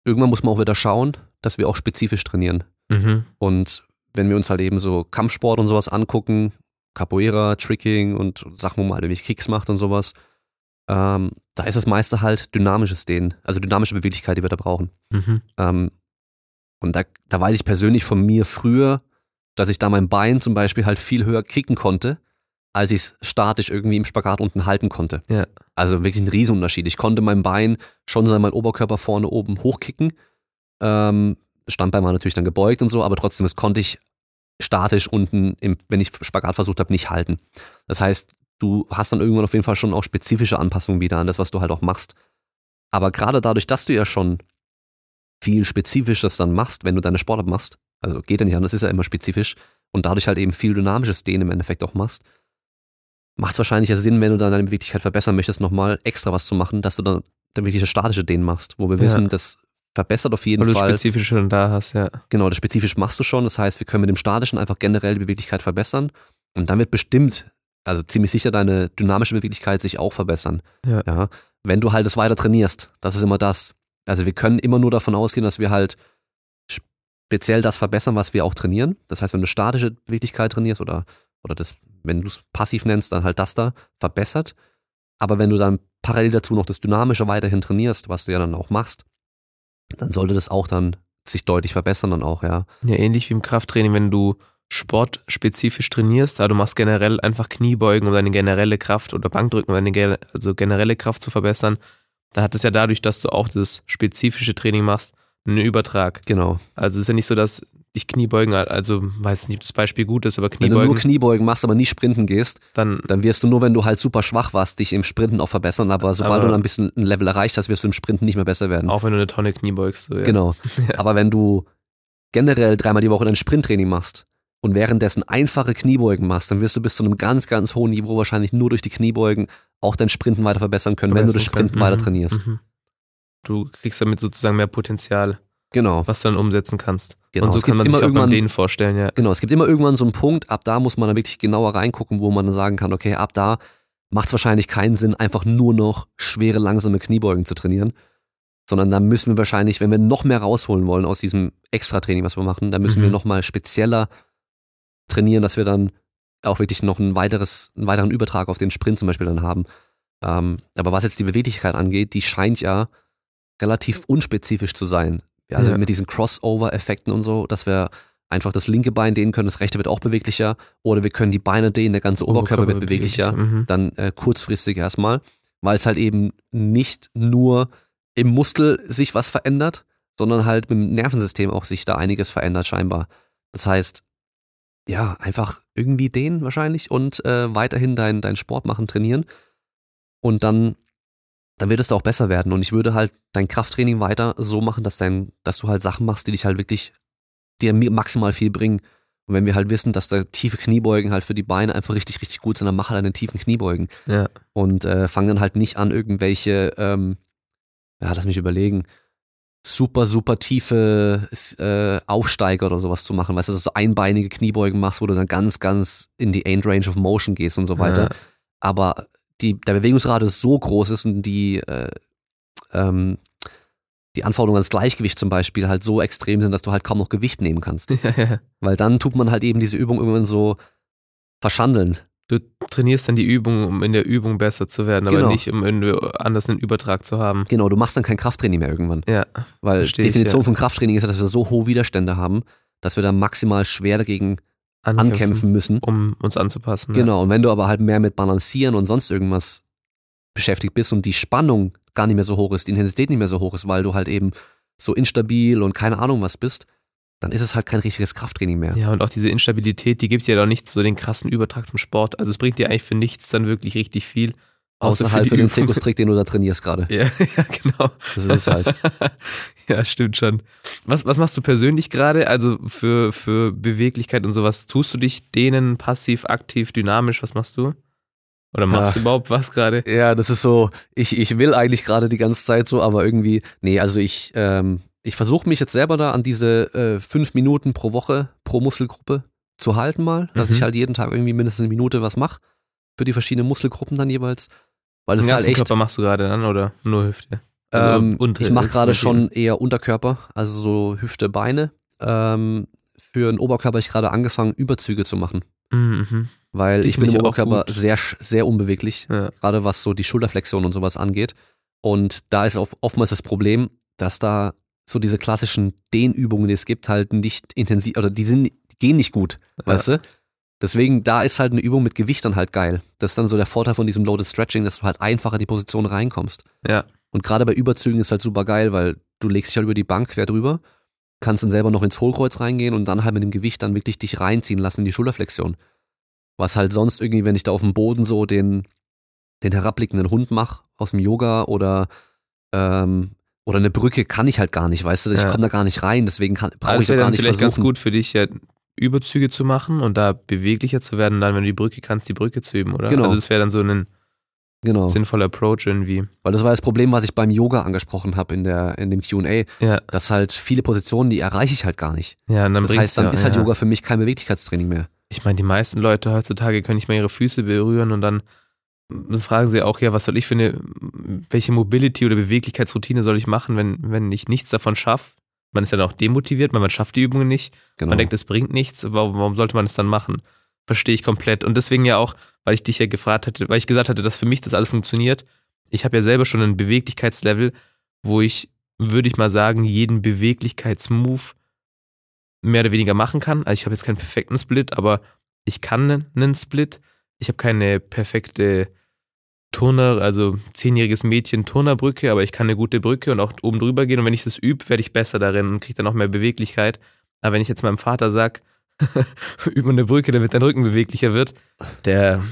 irgendwann muss man auch wieder schauen, dass wir auch spezifisch trainieren. Mhm. Und wenn wir uns halt eben so Kampfsport und sowas angucken, Capoeira, Tricking und Sachen, wo man halt irgendwie Kicks macht und sowas, ähm, da ist das meiste halt dynamisches Dehnen, also dynamische Beweglichkeit, die wir da brauchen. Mhm. Ähm, und da, da weiß ich persönlich von mir früher, dass ich da mein Bein zum Beispiel halt viel höher kicken konnte, als ich es statisch irgendwie im Spagat unten halten konnte. Ja. Also wirklich ein Riesenunterschied. Ich konnte mein Bein schon so mein Oberkörper vorne oben hochkicken. Ähm, Standbein war natürlich dann gebeugt und so, aber trotzdem, das konnte ich statisch unten, im, wenn ich Spagat versucht habe, nicht halten. Das heißt, du hast dann irgendwann auf jeden Fall schon auch spezifische Anpassungen wieder an das, was du halt auch machst. Aber gerade dadurch, dass du ja schon viel Spezifisches dann machst, wenn du deine Sportart machst, also geht ja nicht anders, ist ja immer spezifisch, und dadurch halt eben viel dynamisches Dehnen im Endeffekt auch machst, macht es wahrscheinlich ja Sinn, wenn du dann deine Beweglichkeit verbessern möchtest, nochmal extra was zu machen, dass du dann, dann wirklich das statische Dehnen machst, wo wir Ja. wissen, das verbessert auf jeden Weil du Fall. spezifisch schon da hast, ja. Genau, das spezifisch machst du schon. Das heißt, wir können mit dem statischen einfach generell die Beweglichkeit verbessern. Und dann wird bestimmt, also ziemlich sicher, deine dynamische Beweglichkeit sich auch verbessern. Ja. ja. Wenn du halt es weiter trainierst, das ist immer das. Also wir können immer nur davon ausgehen, dass wir halt speziell das verbessern, was wir auch trainieren. Das heißt, wenn du statische Beweglichkeit trainierst oder, oder das, wenn du es passiv nennst, dann halt das da verbessert. Aber wenn du dann parallel dazu noch das Dynamische weiterhin trainierst, was du ja dann auch machst, dann sollte das auch dann sich deutlich verbessern dann auch, ja. Ja, ähnlich wie im Krafttraining, wenn du sportspezifisch trainierst, also du machst generell einfach Kniebeugen, um deine generelle Kraft oder Bankdrücken, um deine also generelle Kraft zu verbessern, dann hat es ja dadurch, dass du auch das spezifische Training machst, einen Übertrag. Genau. Also es ist ja nicht so, dass ich Kniebeugen, also weiß nicht, ob das Beispiel gut ist, aber Wenn du nur Kniebeugen, Kniebeugen machst, aber nie sprinten gehst, dann dann wirst du nur, wenn du halt super schwach warst, dich im Sprinten auch verbessern. Aber sobald Aber- du dann ein bisschen ein Level erreicht hast, wirst du im Sprinten nicht mehr besser werden. auch wenn du eine Tonne Kniebeugst. So, ja. Genau. Ja. Aber wenn du generell dreimal die Woche dein Sprinttraining machst und währenddessen einfache Kniebeugen machst, dann wirst du bis zu einem ganz, ganz hohen Niveau wahrscheinlich nur durch die Kniebeugen auch dein Sprinten weiter verbessern können, wenn du das Verbessern Sprinten können. weiter Mhm. trainierst. Mhm. Du kriegst damit sozusagen mehr Potenzial, Genau. was du dann umsetzen kannst. genau. Und so es kann man immer sich auch beim denen vorstellen, ja. genau, es gibt immer irgendwann so einen Punkt, ab da muss man dann wirklich genauer reingucken, wo man dann sagen kann, okay, ab da macht es wahrscheinlich keinen Sinn, einfach nur noch schwere, langsame Kniebeugen zu trainieren. Sondern dann müssen wir wahrscheinlich, wenn wir noch mehr rausholen wollen aus diesem Extra-Training, was wir machen, dann müssen Mhm. wir nochmal spezieller trainieren, dass wir dann auch wirklich noch ein weiteres, einen weiteren Übertrag auf den Sprint zum Beispiel dann haben. Ähm, aber was jetzt die Beweglichkeit angeht, die scheint ja relativ unspezifisch zu sein. Also Ja. mit diesen Crossover-Effekten und so, dass wir einfach das linke Bein dehnen können, das rechte wird auch beweglicher. Oder wir können die Beine dehnen, der ganze Oberkörper, wird beweglicher. Mhm. Dann äh, kurzfristig erstmal, weil es halt eben nicht nur im Muskel sich was verändert, sondern halt mit dem Nervensystem auch sich da einiges verändert scheinbar. Das heißt, ja, einfach irgendwie dehnen wahrscheinlich und äh, weiterhin deinen dein Sport machen, trainieren. Und dann, dann wird es da auch besser werden. Und ich würde halt dein Krafttraining weiter so machen, dass, dein, dass du halt Sachen machst, die dich halt wirklich dir maximal viel bringen. Und wenn wir halt wissen, dass da tiefe Kniebeugen halt für die Beine einfach richtig, richtig gut sind, dann mach halt einen tiefen Kniebeugen Ja. und äh, fang dann halt nicht an, irgendwelche, ähm, ja, lass mich überlegen, super, super tiefe äh, Aufsteiger oder sowas zu machen, weißt du, dass du so einbeinige Kniebeugen machst, wo du dann ganz, ganz in die End Range of Motion gehst und so weiter. Ja. Aber die, der Bewegungsradius so groß ist und die, äh, ähm, die Anforderungen ans Gleichgewicht zum Beispiel halt so extrem sind, dass du halt kaum noch Gewicht nehmen kannst. Ja, ja. Weil dann tut man halt eben diese Übung irgendwann so verschandeln. Du trainierst dann die Übung, um in der Übung besser zu werden, aber Genau. nicht, um irgendwie anders einen Übertrag zu haben. Genau, du machst dann kein Krafttraining mehr irgendwann. Ja. Weil die ich, Definition ja. von Krafttraining ist ja, dass wir so hohe Widerstände haben, dass wir da maximal schwer dagegen ankämpfen müssen. um uns anzupassen. Genau, und wenn du aber halt mehr mit Balancieren und sonst irgendwas beschäftigt bist und die Spannung gar nicht mehr so hoch ist, die Intensität nicht mehr so hoch ist, weil du halt eben so instabil und keine Ahnung was bist, dann ist es halt kein richtiges Krafttraining mehr. Ja, und auch diese Instabilität, die gibt dir ja doch nicht so den krassen Übertrag zum Sport. Also es bringt dir eigentlich für nichts dann wirklich richtig viel. Außer, halt für, den Zirkustrick, den du da trainierst gerade. Ja, ja, genau. Das ist es halt. ja, stimmt schon. Was, was machst du persönlich gerade? Also für, für Beweglichkeit und sowas, tust du dich denen passiv, aktiv, dynamisch? Was machst du? Oder machst Ach. du überhaupt was gerade? Ja, das ist so, ich, ich will eigentlich gerade die ganze Zeit so, aber irgendwie, nee, also ich, ähm, ich versuche mich jetzt selber da an diese äh, fünf Minuten pro Woche pro Muskelgruppe zu halten mal, dass Mhm. ich halt jeden Tag irgendwie mindestens eine Minute was mache für die verschiedenen Muskelgruppen dann jeweils. Weil das Den ist halt echt, Körper machst du gerade dann oder nur Hüfte? Also ähm, unter- ich mache ist gerade schon eher Unterkörper, also so Hüfte, Beine. Ähm, für den Oberkörper habe ich gerade angefangen, Überzüge zu machen. Mhm. Weil Die ich bin im Oberkörper sehr, sehr unbeweglich, Ja. gerade was so die Schulterflexion und sowas angeht. Und da ist oft, oftmals das Problem, dass da so diese klassischen Dehnübungen, die es gibt, halt nicht intensiv, oder die sind, die gehen nicht gut, Ja. weißt du? Deswegen, da ist halt eine Übung mit Gewicht dann halt geil. Das ist dann so der Vorteil von diesem Loaded Stretching, dass du halt einfacher in die Position reinkommst. Ja. Und gerade bei Überzügen ist halt super geil, weil du legst dich halt über die Bank quer drüber, kannst dann selber noch ins Hohlkreuz reingehen und dann halt mit dem Gewicht dann wirklich dich reinziehen lassen in die Schulterflexion. Was halt sonst irgendwie, wenn ich da auf dem Boden so den, den herabblickenden Hund mache aus dem Yoga oder, ähm, oder eine Brücke kann ich halt gar nicht, weißt du, ich Ja. komme da gar nicht rein, deswegen brauche Also ich es da wäre gar nicht vielleicht ganz versuchen. gut für dich, ja, Überzüge zu machen und da beweglicher zu werden, dann, wenn du die Brücke kannst, die Brücke zu üben, oder? Genau. Also das wäre dann so ein Genau, sinnvoller Approach irgendwie. weil das war das Problem, was ich beim Yoga angesprochen habe in der in dem Q&A, Ja, dass halt viele Positionen, die erreiche ich halt gar nicht. ja, und dann Das heißt, dann ja, ist halt. Yoga für mich kein Beweglichkeitstraining mehr. Ich meine, die meisten Leute heutzutage können nicht mehr ihre Füße berühren und dann dann fragen sie auch, ja, was soll ich für eine, welche Mobility- oder Beweglichkeitsroutine soll ich machen, wenn, wenn ich nichts davon schaffe? Man ist ja dann auch demotiviert, weil man schafft die Übungen nicht. Genau. Man denkt, es bringt nichts, warum, warum sollte man es dann machen? Verstehe ich komplett. Und deswegen ja auch, weil ich dich ja gefragt hatte, weil ich gesagt hatte, dass für mich das alles funktioniert. Ich habe ja selber schon ein Beweglichkeitslevel, wo ich, würde ich mal sagen, jeden Beweglichkeitsmove mehr oder weniger machen kann. Also ich habe jetzt keinen perfekten Split, aber ich kann einen Split. Ich habe keine perfekte Turner, also zehnjähriges Mädchen Turnerbrücke, aber ich kann eine gute Brücke und auch oben drüber gehen. Und wenn ich das übe, werde ich besser darin und kriege dann auch mehr Beweglichkeit. Aber wenn ich jetzt meinem Vater sag, übe mal eine Brücke, damit dein Rücken beweglicher wird, der,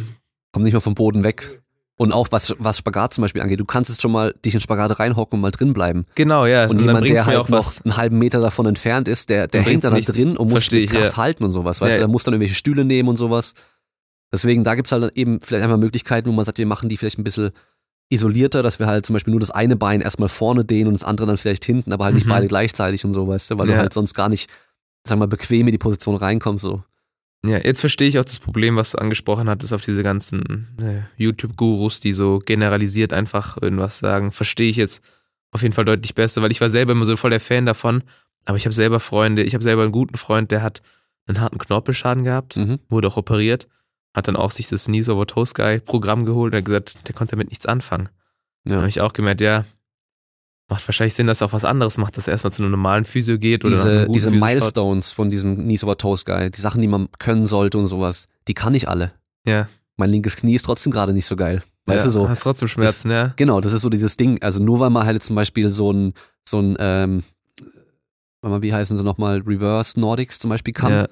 Komm nicht mehr vom Boden weg. Und auch was, was Spagat zum Beispiel angeht, du kannst jetzt schon mal dich in Spagat reinhocken und mal drin bleiben. genau, ja, Und dann jemand, der halt auch noch was. einen halben Meter davon entfernt ist, der, der hängt dann halt bringt's nichts. drin und muss ich, Kraft ja. halten und sowas. Weißt Ja. du, da muss dann irgendwelche Stühle nehmen und sowas. Deswegen, da gibt's halt eben vielleicht einfach Möglichkeiten, wo man sagt, wir machen die vielleicht ein bisschen isolierter, dass wir halt zum Beispiel nur das eine Bein erstmal vorne dehnen und das andere dann vielleicht hinten, aber halt nicht Mhm. beide gleichzeitig und so, weißt du, weil Ja. du halt sonst gar nicht, sag mal, bequem in die Position reinkommst, so. Ja, jetzt verstehe ich auch das Problem, was du angesprochen hattest auf diese ganzen äh, YouTube-Gurus, die so generalisiert einfach irgendwas sagen. Verstehe ich jetzt auf jeden Fall deutlich besser, weil ich war selber immer so voll der Fan davon, aber ich habe selber Freunde, ich habe selber einen guten Freund, der hat einen harten Knorpelschaden gehabt, Mhm. wurde auch operiert, hat dann auch sich das Knees Over Toe Sky Programm geholt und hat gesagt, der konnte damit nichts anfangen. Da Ja. habe ich auch gemerkt, ja, macht wahrscheinlich Sinn, dass er auch was anderes macht, dass er erstmal zu einem normalen Physio geht oder Diese, guten diese Physio. Milestones von diesem Knees over Toes Guy, die Sachen, die man können sollte und sowas, die kann ich alle. Ja, Mein linkes Knie ist trotzdem gerade nicht so geil. Weißt ja, du so? Hat trotzdem Schmerzen, ja. Genau, das ist so dieses Ding. Also nur weil man halt zum Beispiel so ein, so ein, ähm, wie heißen sie nochmal, Reverse Nordics zum Beispiel kann, ja.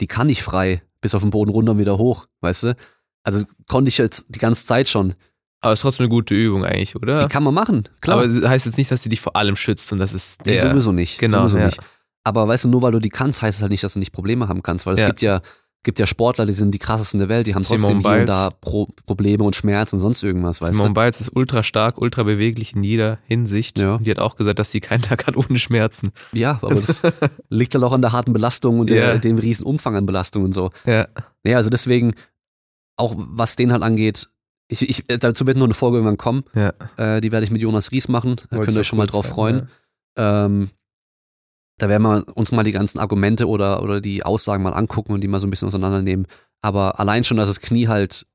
die kann ich frei, bis auf den Boden runter und wieder hoch, weißt du? Also konnte ich jetzt die ganze Zeit schon. Aber ist trotzdem eine gute Übung eigentlich, oder? Die kann man machen, klar. Aber heißt jetzt nicht, dass sie dich vor allem schützt und das ist nee, der. sowieso nicht. Genau, sowieso ja. nicht. Aber weißt du, nur weil du die kannst, heißt es halt nicht, dass du nicht Probleme haben kannst, weil es Ja. gibt ja gibt ja Sportler, die sind die krassesten der Welt, die haben Simone trotzdem hier und Biles. da Pro Probleme und Schmerz und sonst irgendwas, weißt Simone Biles ist ultra stark, ultra beweglich in jeder Hinsicht. Ja. Und die hat auch gesagt, dass sie keinen Tag hat ohne Schmerzen. du? Ja, aber das liegt halt auch an der harten Belastung und der, Ja. dem riesen Umfang an Belastung und so. Ja. Nee, also deswegen, auch was den halt angeht, ich, ich, äh, dazu wird noch eine Folge irgendwann kommen. Ja. Äh, die werde ich mit Jonas Ries machen. Da Wollte könnt ihr euch schon mal drauf sagen, freuen. Ähm, da werden wir uns mal die ganzen Argumente oder, oder die Aussagen mal angucken und die mal so ein bisschen auseinandernehmen. Aber allein schon, dass das Knie halt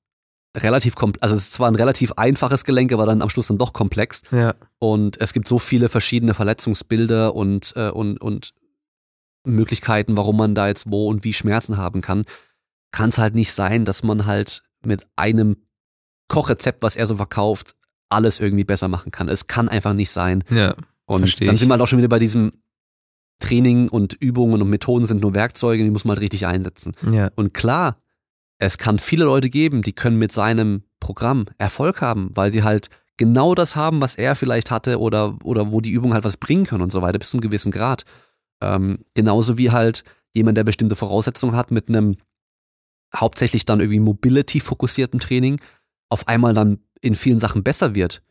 relativ komplex, also es ist zwar ein relativ einfaches Gelenk, aber dann am Schluss dann doch komplex. Ja. Und es gibt so viele verschiedene Verletzungsbilder und, äh, und, und Möglichkeiten, warum man da jetzt wo und wie Schmerzen haben kann. Kann es halt nicht sein, dass man halt mit einem Kochrezept, was er so verkauft, alles irgendwie besser machen kann. Es kann einfach nicht sein. Ja. Und dann sind wir halt auch schon wieder bei diesem, Training und Übungen und Methoden sind nur Werkzeuge, die muss man halt richtig einsetzen. Ja. Und klar, es kann viele Leute geben, die können mit seinem Programm Erfolg haben, weil sie halt genau das haben, was er vielleicht hatte oder, oder wo die Übungen halt was bringen können und so weiter, bis zu einem gewissen Grad. Ähm, genauso wie halt jemand, der bestimmte Voraussetzungen hat mit einem hauptsächlich dann irgendwie Mobility-fokussierten Training, auf einmal dann in vielen Sachen besser wird.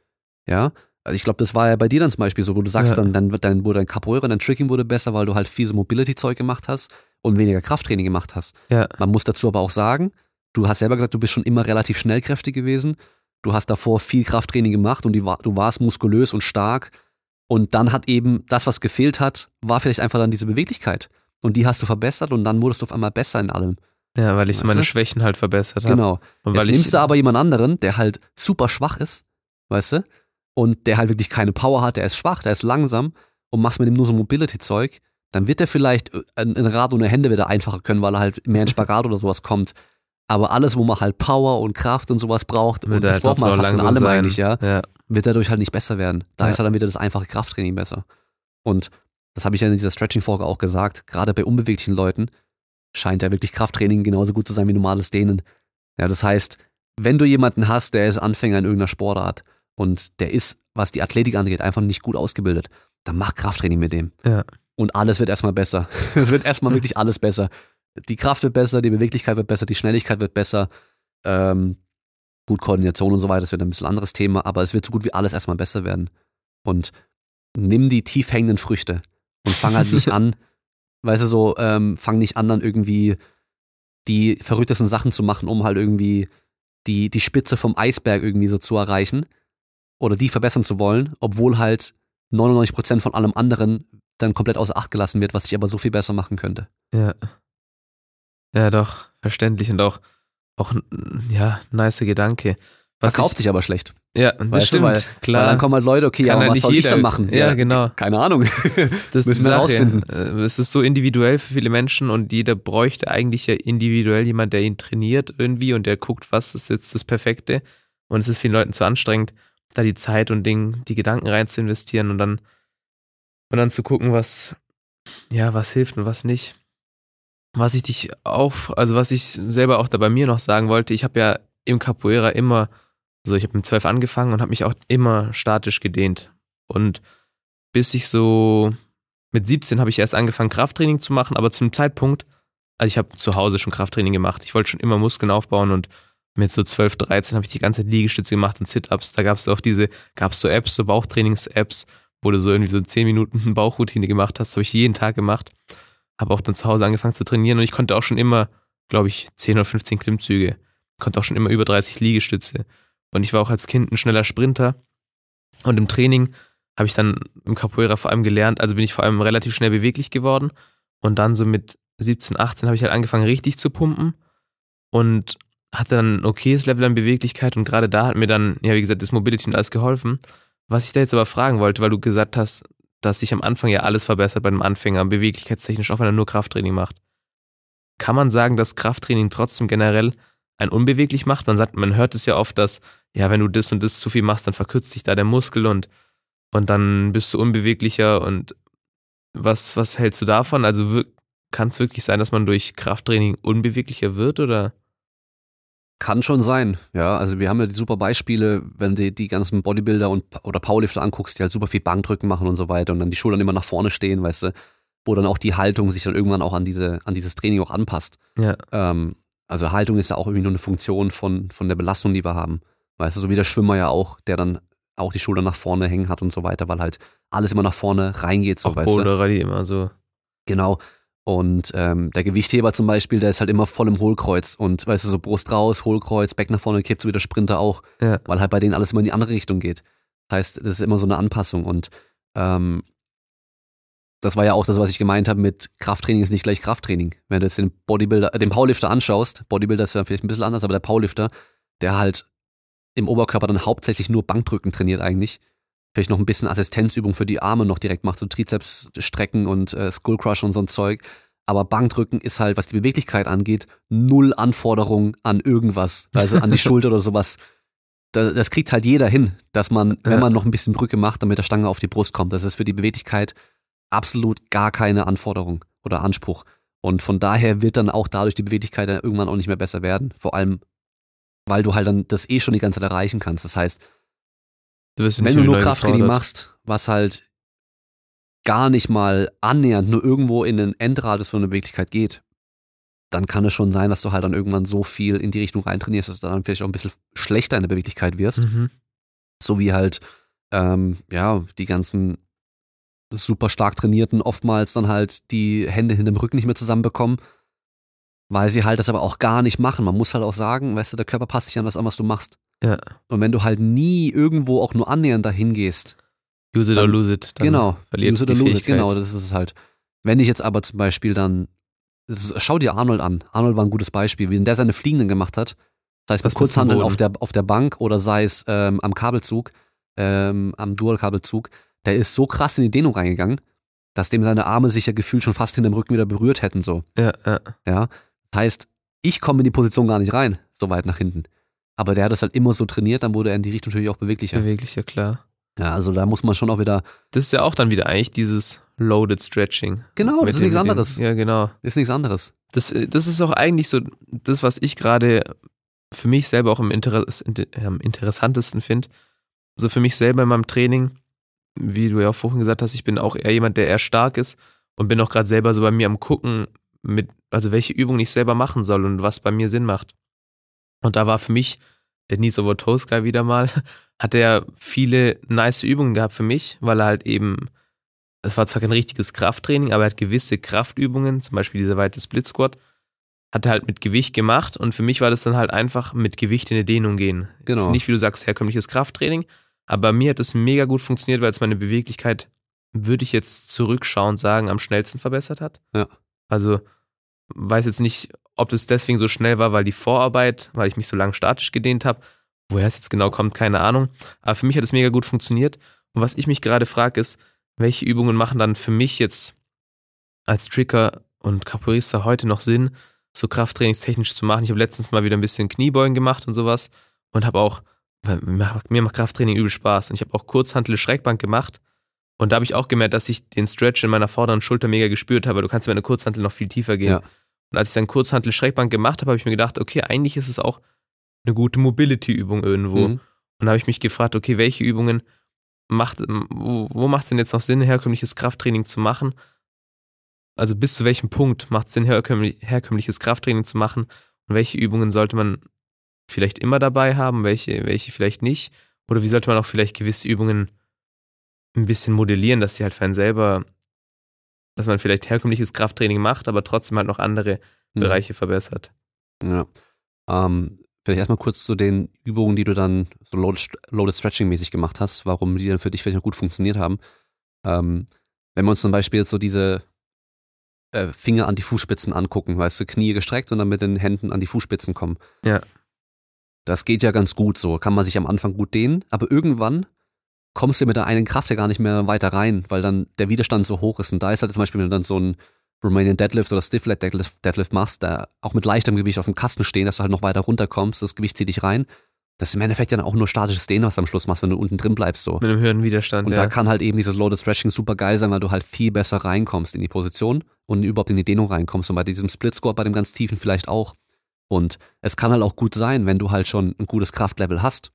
Ja, also ich glaube, das war ja bei dir dann zum Beispiel so, wo du sagst, Ja. dann, dann, wird dein, wurde dein Capoeira, dein Tricking wurde besser, weil du halt viel so Mobility-Zeug gemacht hast und weniger Krafttraining gemacht hast. Ja. Man muss dazu aber auch sagen, du hast selber gesagt, du bist schon immer relativ schnellkräftig gewesen. Du hast davor viel Krafttraining gemacht und die, du warst muskulös und stark. Und dann hat eben das, was gefehlt hat, war vielleicht einfach dann diese Beweglichkeit. Und die hast du verbessert und dann wurdest du auf einmal besser in allem. Ja, weil ich Weißt meine du? Schwächen halt verbessert habe. Genau. Und Jetzt weil ich, nimmst du aber jemand anderen, der halt super schwach ist, weißt du? Und der halt wirklich keine Power hat, der ist schwach, der ist langsam und machst mit ihm nur so Mobility-Zeug, dann wird er vielleicht äh, ein, Rad ohne Hände wieder einfacher können, weil er halt mehr in Spagat oder sowas kommt. Aber alles, wo man halt Power und Kraft und sowas braucht, wird und das halt braucht man fast in allem sein. eigentlich, ja, ja. wird dadurch halt nicht besser werden. Da Ja. ist halt dann wieder das einfache Krafttraining besser. Und das habe ich ja in dieser Stretching-Folge auch gesagt, gerade bei unbeweglichen Leuten scheint ja wirklich Krafttraining genauso gut zu sein wie normales Dehnen. Ja, das heißt, wenn du jemanden hast, der ist Anfänger in irgendeiner Sportart und der ist, was die Athletik angeht, einfach nicht gut ausgebildet, dann mach Krafttraining mit dem. Ja. Und alles wird erstmal besser. Es wird erstmal wirklich alles besser. Die Kraft wird besser, die Beweglichkeit wird besser, die Schnelligkeit wird besser. Ähm, gut, Koordination und so weiter, das wird ein bisschen anderes Thema, aber es wird so gut wie alles erstmal besser werden. Und nimm die tief hängenden Früchte und fang halt nicht an, weißt du, so, ähm, fang nicht an, dann irgendwie die verrücktesten Sachen zu machen, um halt irgendwie die, die Spitze vom Eisberg irgendwie so zu erreichen oder die verbessern zu wollen, obwohl halt 99% von allem anderen dann komplett außer Acht gelassen wird, was ich aber so viel besser machen könnte. Ja. Ja, doch, verständlich und auch, auch ja, nice Gedanke. Was Verkauft ich, sich aber schlecht. Ja, das weißt du, stimmt, weil- klar. Weil dann kommen halt Leute, okay, ja, Kann aber ja was nicht soll ich jeder- dann machen? Ja, genau. Keine Ahnung. Das Müssen wir Sache. rausfinden. Äh, Es ist so individuell für viele Menschen und jeder bräuchte eigentlich ja individuell jemand, der ihn trainiert irgendwie und der guckt, was ist jetzt das Perfekte. Und es ist vielen Leuten zu anstrengend, da die Zeit und Ding, die Gedanken rein zu investieren und dann, und dann zu gucken, was, ja, was hilft und was nicht. Was ich dich auch, also was ich selber auch da bei mir noch sagen wollte, ich habe ja im Capoeira immer, so ich habe mit zwölf angefangen und habe mich auch immer statisch gedehnt. Und bis ich so mit 17 habe ich erst angefangen, Krafttraining zu machen, aber zum Zeitpunkt, also ich habe zu Hause schon Krafttraining gemacht. Ich wollte schon immer Muskeln aufbauen und mit so 12, 13 habe ich die ganze Zeit Liegestütze gemacht und Sit-Ups. Da gab es auch diese, gab es so Apps, so Bauchtrainings-Apps, wo du so irgendwie so 10 Minuten Bauchroutine gemacht hast. habe ich jeden Tag gemacht. Habe auch dann zu Hause angefangen zu trainieren und ich konnte auch schon immer, glaube ich, 10 oder 15 Klimmzüge. Konnte auch schon immer über 30 Liegestütze. Und ich war auch als Kind ein schneller Sprinter. Und im Training habe ich dann im Capoeira vor allem gelernt, also bin ich vor allem relativ schnell beweglich geworden. Und dann so mit 17, 18 habe ich halt angefangen, richtig zu pumpen. Und hatte dann ein okayes Level an Beweglichkeit. Und gerade da hat mir dann, ja, wie gesagt, das Mobility und alles geholfen. Was ich da jetzt aber fragen wollte, weil du gesagt hast, dass sich am Anfang ja alles verbessert bei einem Anfänger, beweglichkeitstechnisch, auch wenn er nur Krafttraining macht. Kann man sagen, dass Krafttraining trotzdem generell ein unbeweglich macht? Man sagt, man hört es ja oft, dass, ja, wenn du das und das zu viel machst, dann verkürzt sich da der Muskel und, und dann bist du unbeweglicher und was, was hältst du davon? Also kann es wirklich sein, dass man durch Krafttraining unbeweglicher wird oder? Kann schon sein, ja. Also wir haben ja die super Beispiele, wenn du die ganzen Bodybuilder und oder Powerlifter anguckst, die halt super viel Bankdrücken machen und so weiter und dann die Schultern immer nach vorne stehen, weißt du, wo dann auch die Haltung sich dann irgendwann auch an diese, an dieses Training auch anpasst. Ja. Ähm, also Haltung ist ja auch irgendwie nur eine Funktion von, von der Belastung, die wir haben. Weißt du, so wie der Schwimmer ja auch, der dann auch die Schultern nach vorne hängen hat und so weiter, weil halt alles immer nach vorne reingeht, so auch weißt du. Boulderer, die immer so. Genau. Und ähm, der Gewichtheber zum Beispiel, der ist halt immer voll im Hohlkreuz und weißt du, so Brust raus, Hohlkreuz, Becken nach vorne kippt, so wie der Sprinter auch, Ja. weil halt bei denen alles immer in die andere Richtung geht. Das heißt, das ist immer so eine Anpassung und ähm, das war ja auch das, was ich gemeint habe mit Krafttraining ist nicht gleich Krafttraining. Wenn du jetzt den Bodybuilder, äh, den Powerlifter anschaust, Bodybuilder ist ja vielleicht ein bisschen anders, aber der Powerlifter, der halt im Oberkörper dann hauptsächlich nur Bankdrücken trainiert eigentlich, vielleicht noch ein bisschen Assistenzübung für die Arme noch direkt macht, so Trizeps strecken und äh, Skull Crush und so ein Zeug. Aber Bankdrücken ist halt, was die Beweglichkeit angeht, null Anforderung an irgendwas, also an die Schulter oder sowas. Das, das kriegt halt jeder hin, dass man, wenn man noch ein bisschen Brücke macht, dann mit der Stange auf die Brust kommt. Das ist für die Beweglichkeit absolut gar keine Anforderung oder Anspruch. Und von daher wird dann auch dadurch die Beweglichkeit dann irgendwann auch nicht mehr besser werden. Vor allem, weil du halt dann das eh schon die ganze Zeit erreichen kannst. Das heißt, wenn du nur Krafttraining machst, was halt gar nicht mal annähernd nur irgendwo in den Endradius von der Beweglichkeit geht, dann kann es schon sein, dass du halt dann irgendwann so viel in die Richtung reintrainierst, dass du dann vielleicht auch ein bisschen schlechter in der Beweglichkeit wirst. Mhm. So wie halt, ähm, ja, die ganzen super stark trainierten oftmals dann halt die Hände hinterm Rücken nicht mehr zusammenbekommen, weil sie halt das aber auch gar nicht machen. Man muss halt auch sagen, weißt du, der Körper passt sich an das an, was du machst. Ja. Und wenn du halt nie irgendwo auch nur annähernd dahin gehst, Use it Dann- or lose it. Dann genau, verliert use it or lose it, genau, das ist es halt. Wenn ich jetzt aber zum Beispiel dann, ist, schau dir Arnold an. Arnold war ein gutes Beispiel, wie der seine Fliegenden gemacht hat. Sei es beim Kurzhandeln auf der, auf der Bank oder sei es ähm, am Kabelzug, ähm, am Dual-Kabelzug. Der ist so krass in die Dehnung reingegangen, dass dem seine Arme sich ja gefühlt schon fast hinterm Rücken wieder berührt hätten, so. Ja, ja. Ja. Das heißt, ich komme in die Position gar nicht rein, so weit nach hinten. Aber der hat das halt immer so trainiert, dann wurde er in die Richtung natürlich auch beweglicher. Beweglich, ja klar. Ja, also da muss man schon auch wieder, Das ist ja auch dann wieder eigentlich dieses Loaded Stretching. genau, das ist nichts anderes. Ja, genau. Ist nichts anderes. Das, äh, das ist auch eigentlich so das, was ich gerade für mich selber auch am Interess am interessantesten finde. Also für mich selber in meinem Training, wie du ja auch vorhin gesagt hast, ich bin auch eher jemand, der eher stark ist und bin auch gerade selber so bei mir am gucken, mit, also welche Übungen ich selber machen soll und was bei mir Sinn macht. Und da war für mich der Toes Guy wieder mal, hat er viele nice Übungen gehabt für mich, weil er halt eben, es war zwar kein richtiges Krafttraining, aber er hat gewisse Kraftübungen, zum Beispiel dieser weite Split Squat, hat er halt mit Gewicht gemacht und für mich war das dann halt einfach mit Gewicht in eine Dehnung gehen. Genau. Jetzt nicht, wie du sagst, herkömmliches Krafttraining, aber mir hat es mega gut funktioniert, weil es meine Beweglichkeit, würde ich jetzt zurückschauend sagen, am schnellsten verbessert hat. Ja. Also weiß jetzt nicht, ob das deswegen so schnell war, weil die Vorarbeit, weil ich mich so lange statisch gedehnt habe. Woher es jetzt genau kommt, keine Ahnung. Aber für mich hat es mega gut funktioniert. Und was ich mich gerade frage, ist, welche Übungen machen dann für mich jetzt als Tricker und Capoeirista heute noch Sinn, so krafttrainingstechnisch zu machen? Ich habe letztens mal wieder ein bisschen Kniebeugen gemacht und sowas und habe auch, weil mir macht- Krafttraining übel Spaß. Und ich habe auch Kurzhantel Schrägbank gemacht. Und da habe ich auch gemerkt, dass ich den Stretch in meiner vorderen Schulter mega gespürt habe. Du kannst mit einer Kurzhantel noch viel tiefer gehen. Ja. Und als ich dann Kurzhantel Schrägbank gemacht habe, habe ich mir gedacht, okay, eigentlich ist es auch eine gute Mobility-Übung irgendwo. Mhm. Und da habe ich mich gefragt, okay, welche Übungen macht, wo, wo macht es denn jetzt noch Sinn, herkömmliches Krafttraining zu machen? Also bis zu welchem Punkt macht es Sinn, herkömmlich, herkömmliches Krafttraining zu machen? Und welche Übungen sollte man vielleicht immer dabei haben, welche, welche vielleicht nicht? Oder wie sollte man auch vielleicht gewisse Übungen ein bisschen modellieren, dass die halt für einen selber, dass man vielleicht herkömmliches Krafttraining macht, aber trotzdem halt noch andere. Bereiche verbessert. Ja. Ähm, vielleicht erstmal kurz zu den Übungen, die du dann so Loaded, Loaded Stretching mäßig gemacht hast, warum die dann für dich vielleicht noch gut funktioniert haben. Ähm, wenn wir uns zum Beispiel jetzt so diese äh, Finger an die Fußspitzen angucken, weißt du, Knie gestreckt und dann mit den Händen an die Fußspitzen kommen. Ja. Das geht ja ganz gut so, kann man sich am Anfang gut dehnen, aber irgendwann kommst du mit der einen Kraft ja gar nicht mehr weiter rein, weil dann der Widerstand so hoch ist. Und da ist halt zum Beispiel, wenn du dann so ein Romanian Deadlift oder Stiff Leg Deadlift, Deadlift machst, da auch mit leichtem Gewicht auf dem Kasten stehen, dass du halt noch weiter runterkommst, das Gewicht zieht dich rein. Das ist im Endeffekt ja dann auch nur statisches Dehnen, was du am Schluss machst, wenn du unten drin bleibst so. Mit einem höheren Widerstand. Und ja. da kann halt eben dieses Loaded Stretching super geil sein, weil du halt viel besser reinkommst in die Position und überhaupt in die Dehnung reinkommst. Und bei diesem Split Squat, bei dem ganz tiefen vielleicht auch. Und es kann halt auch gut sein, wenn du halt schon ein gutes Kraftlevel hast,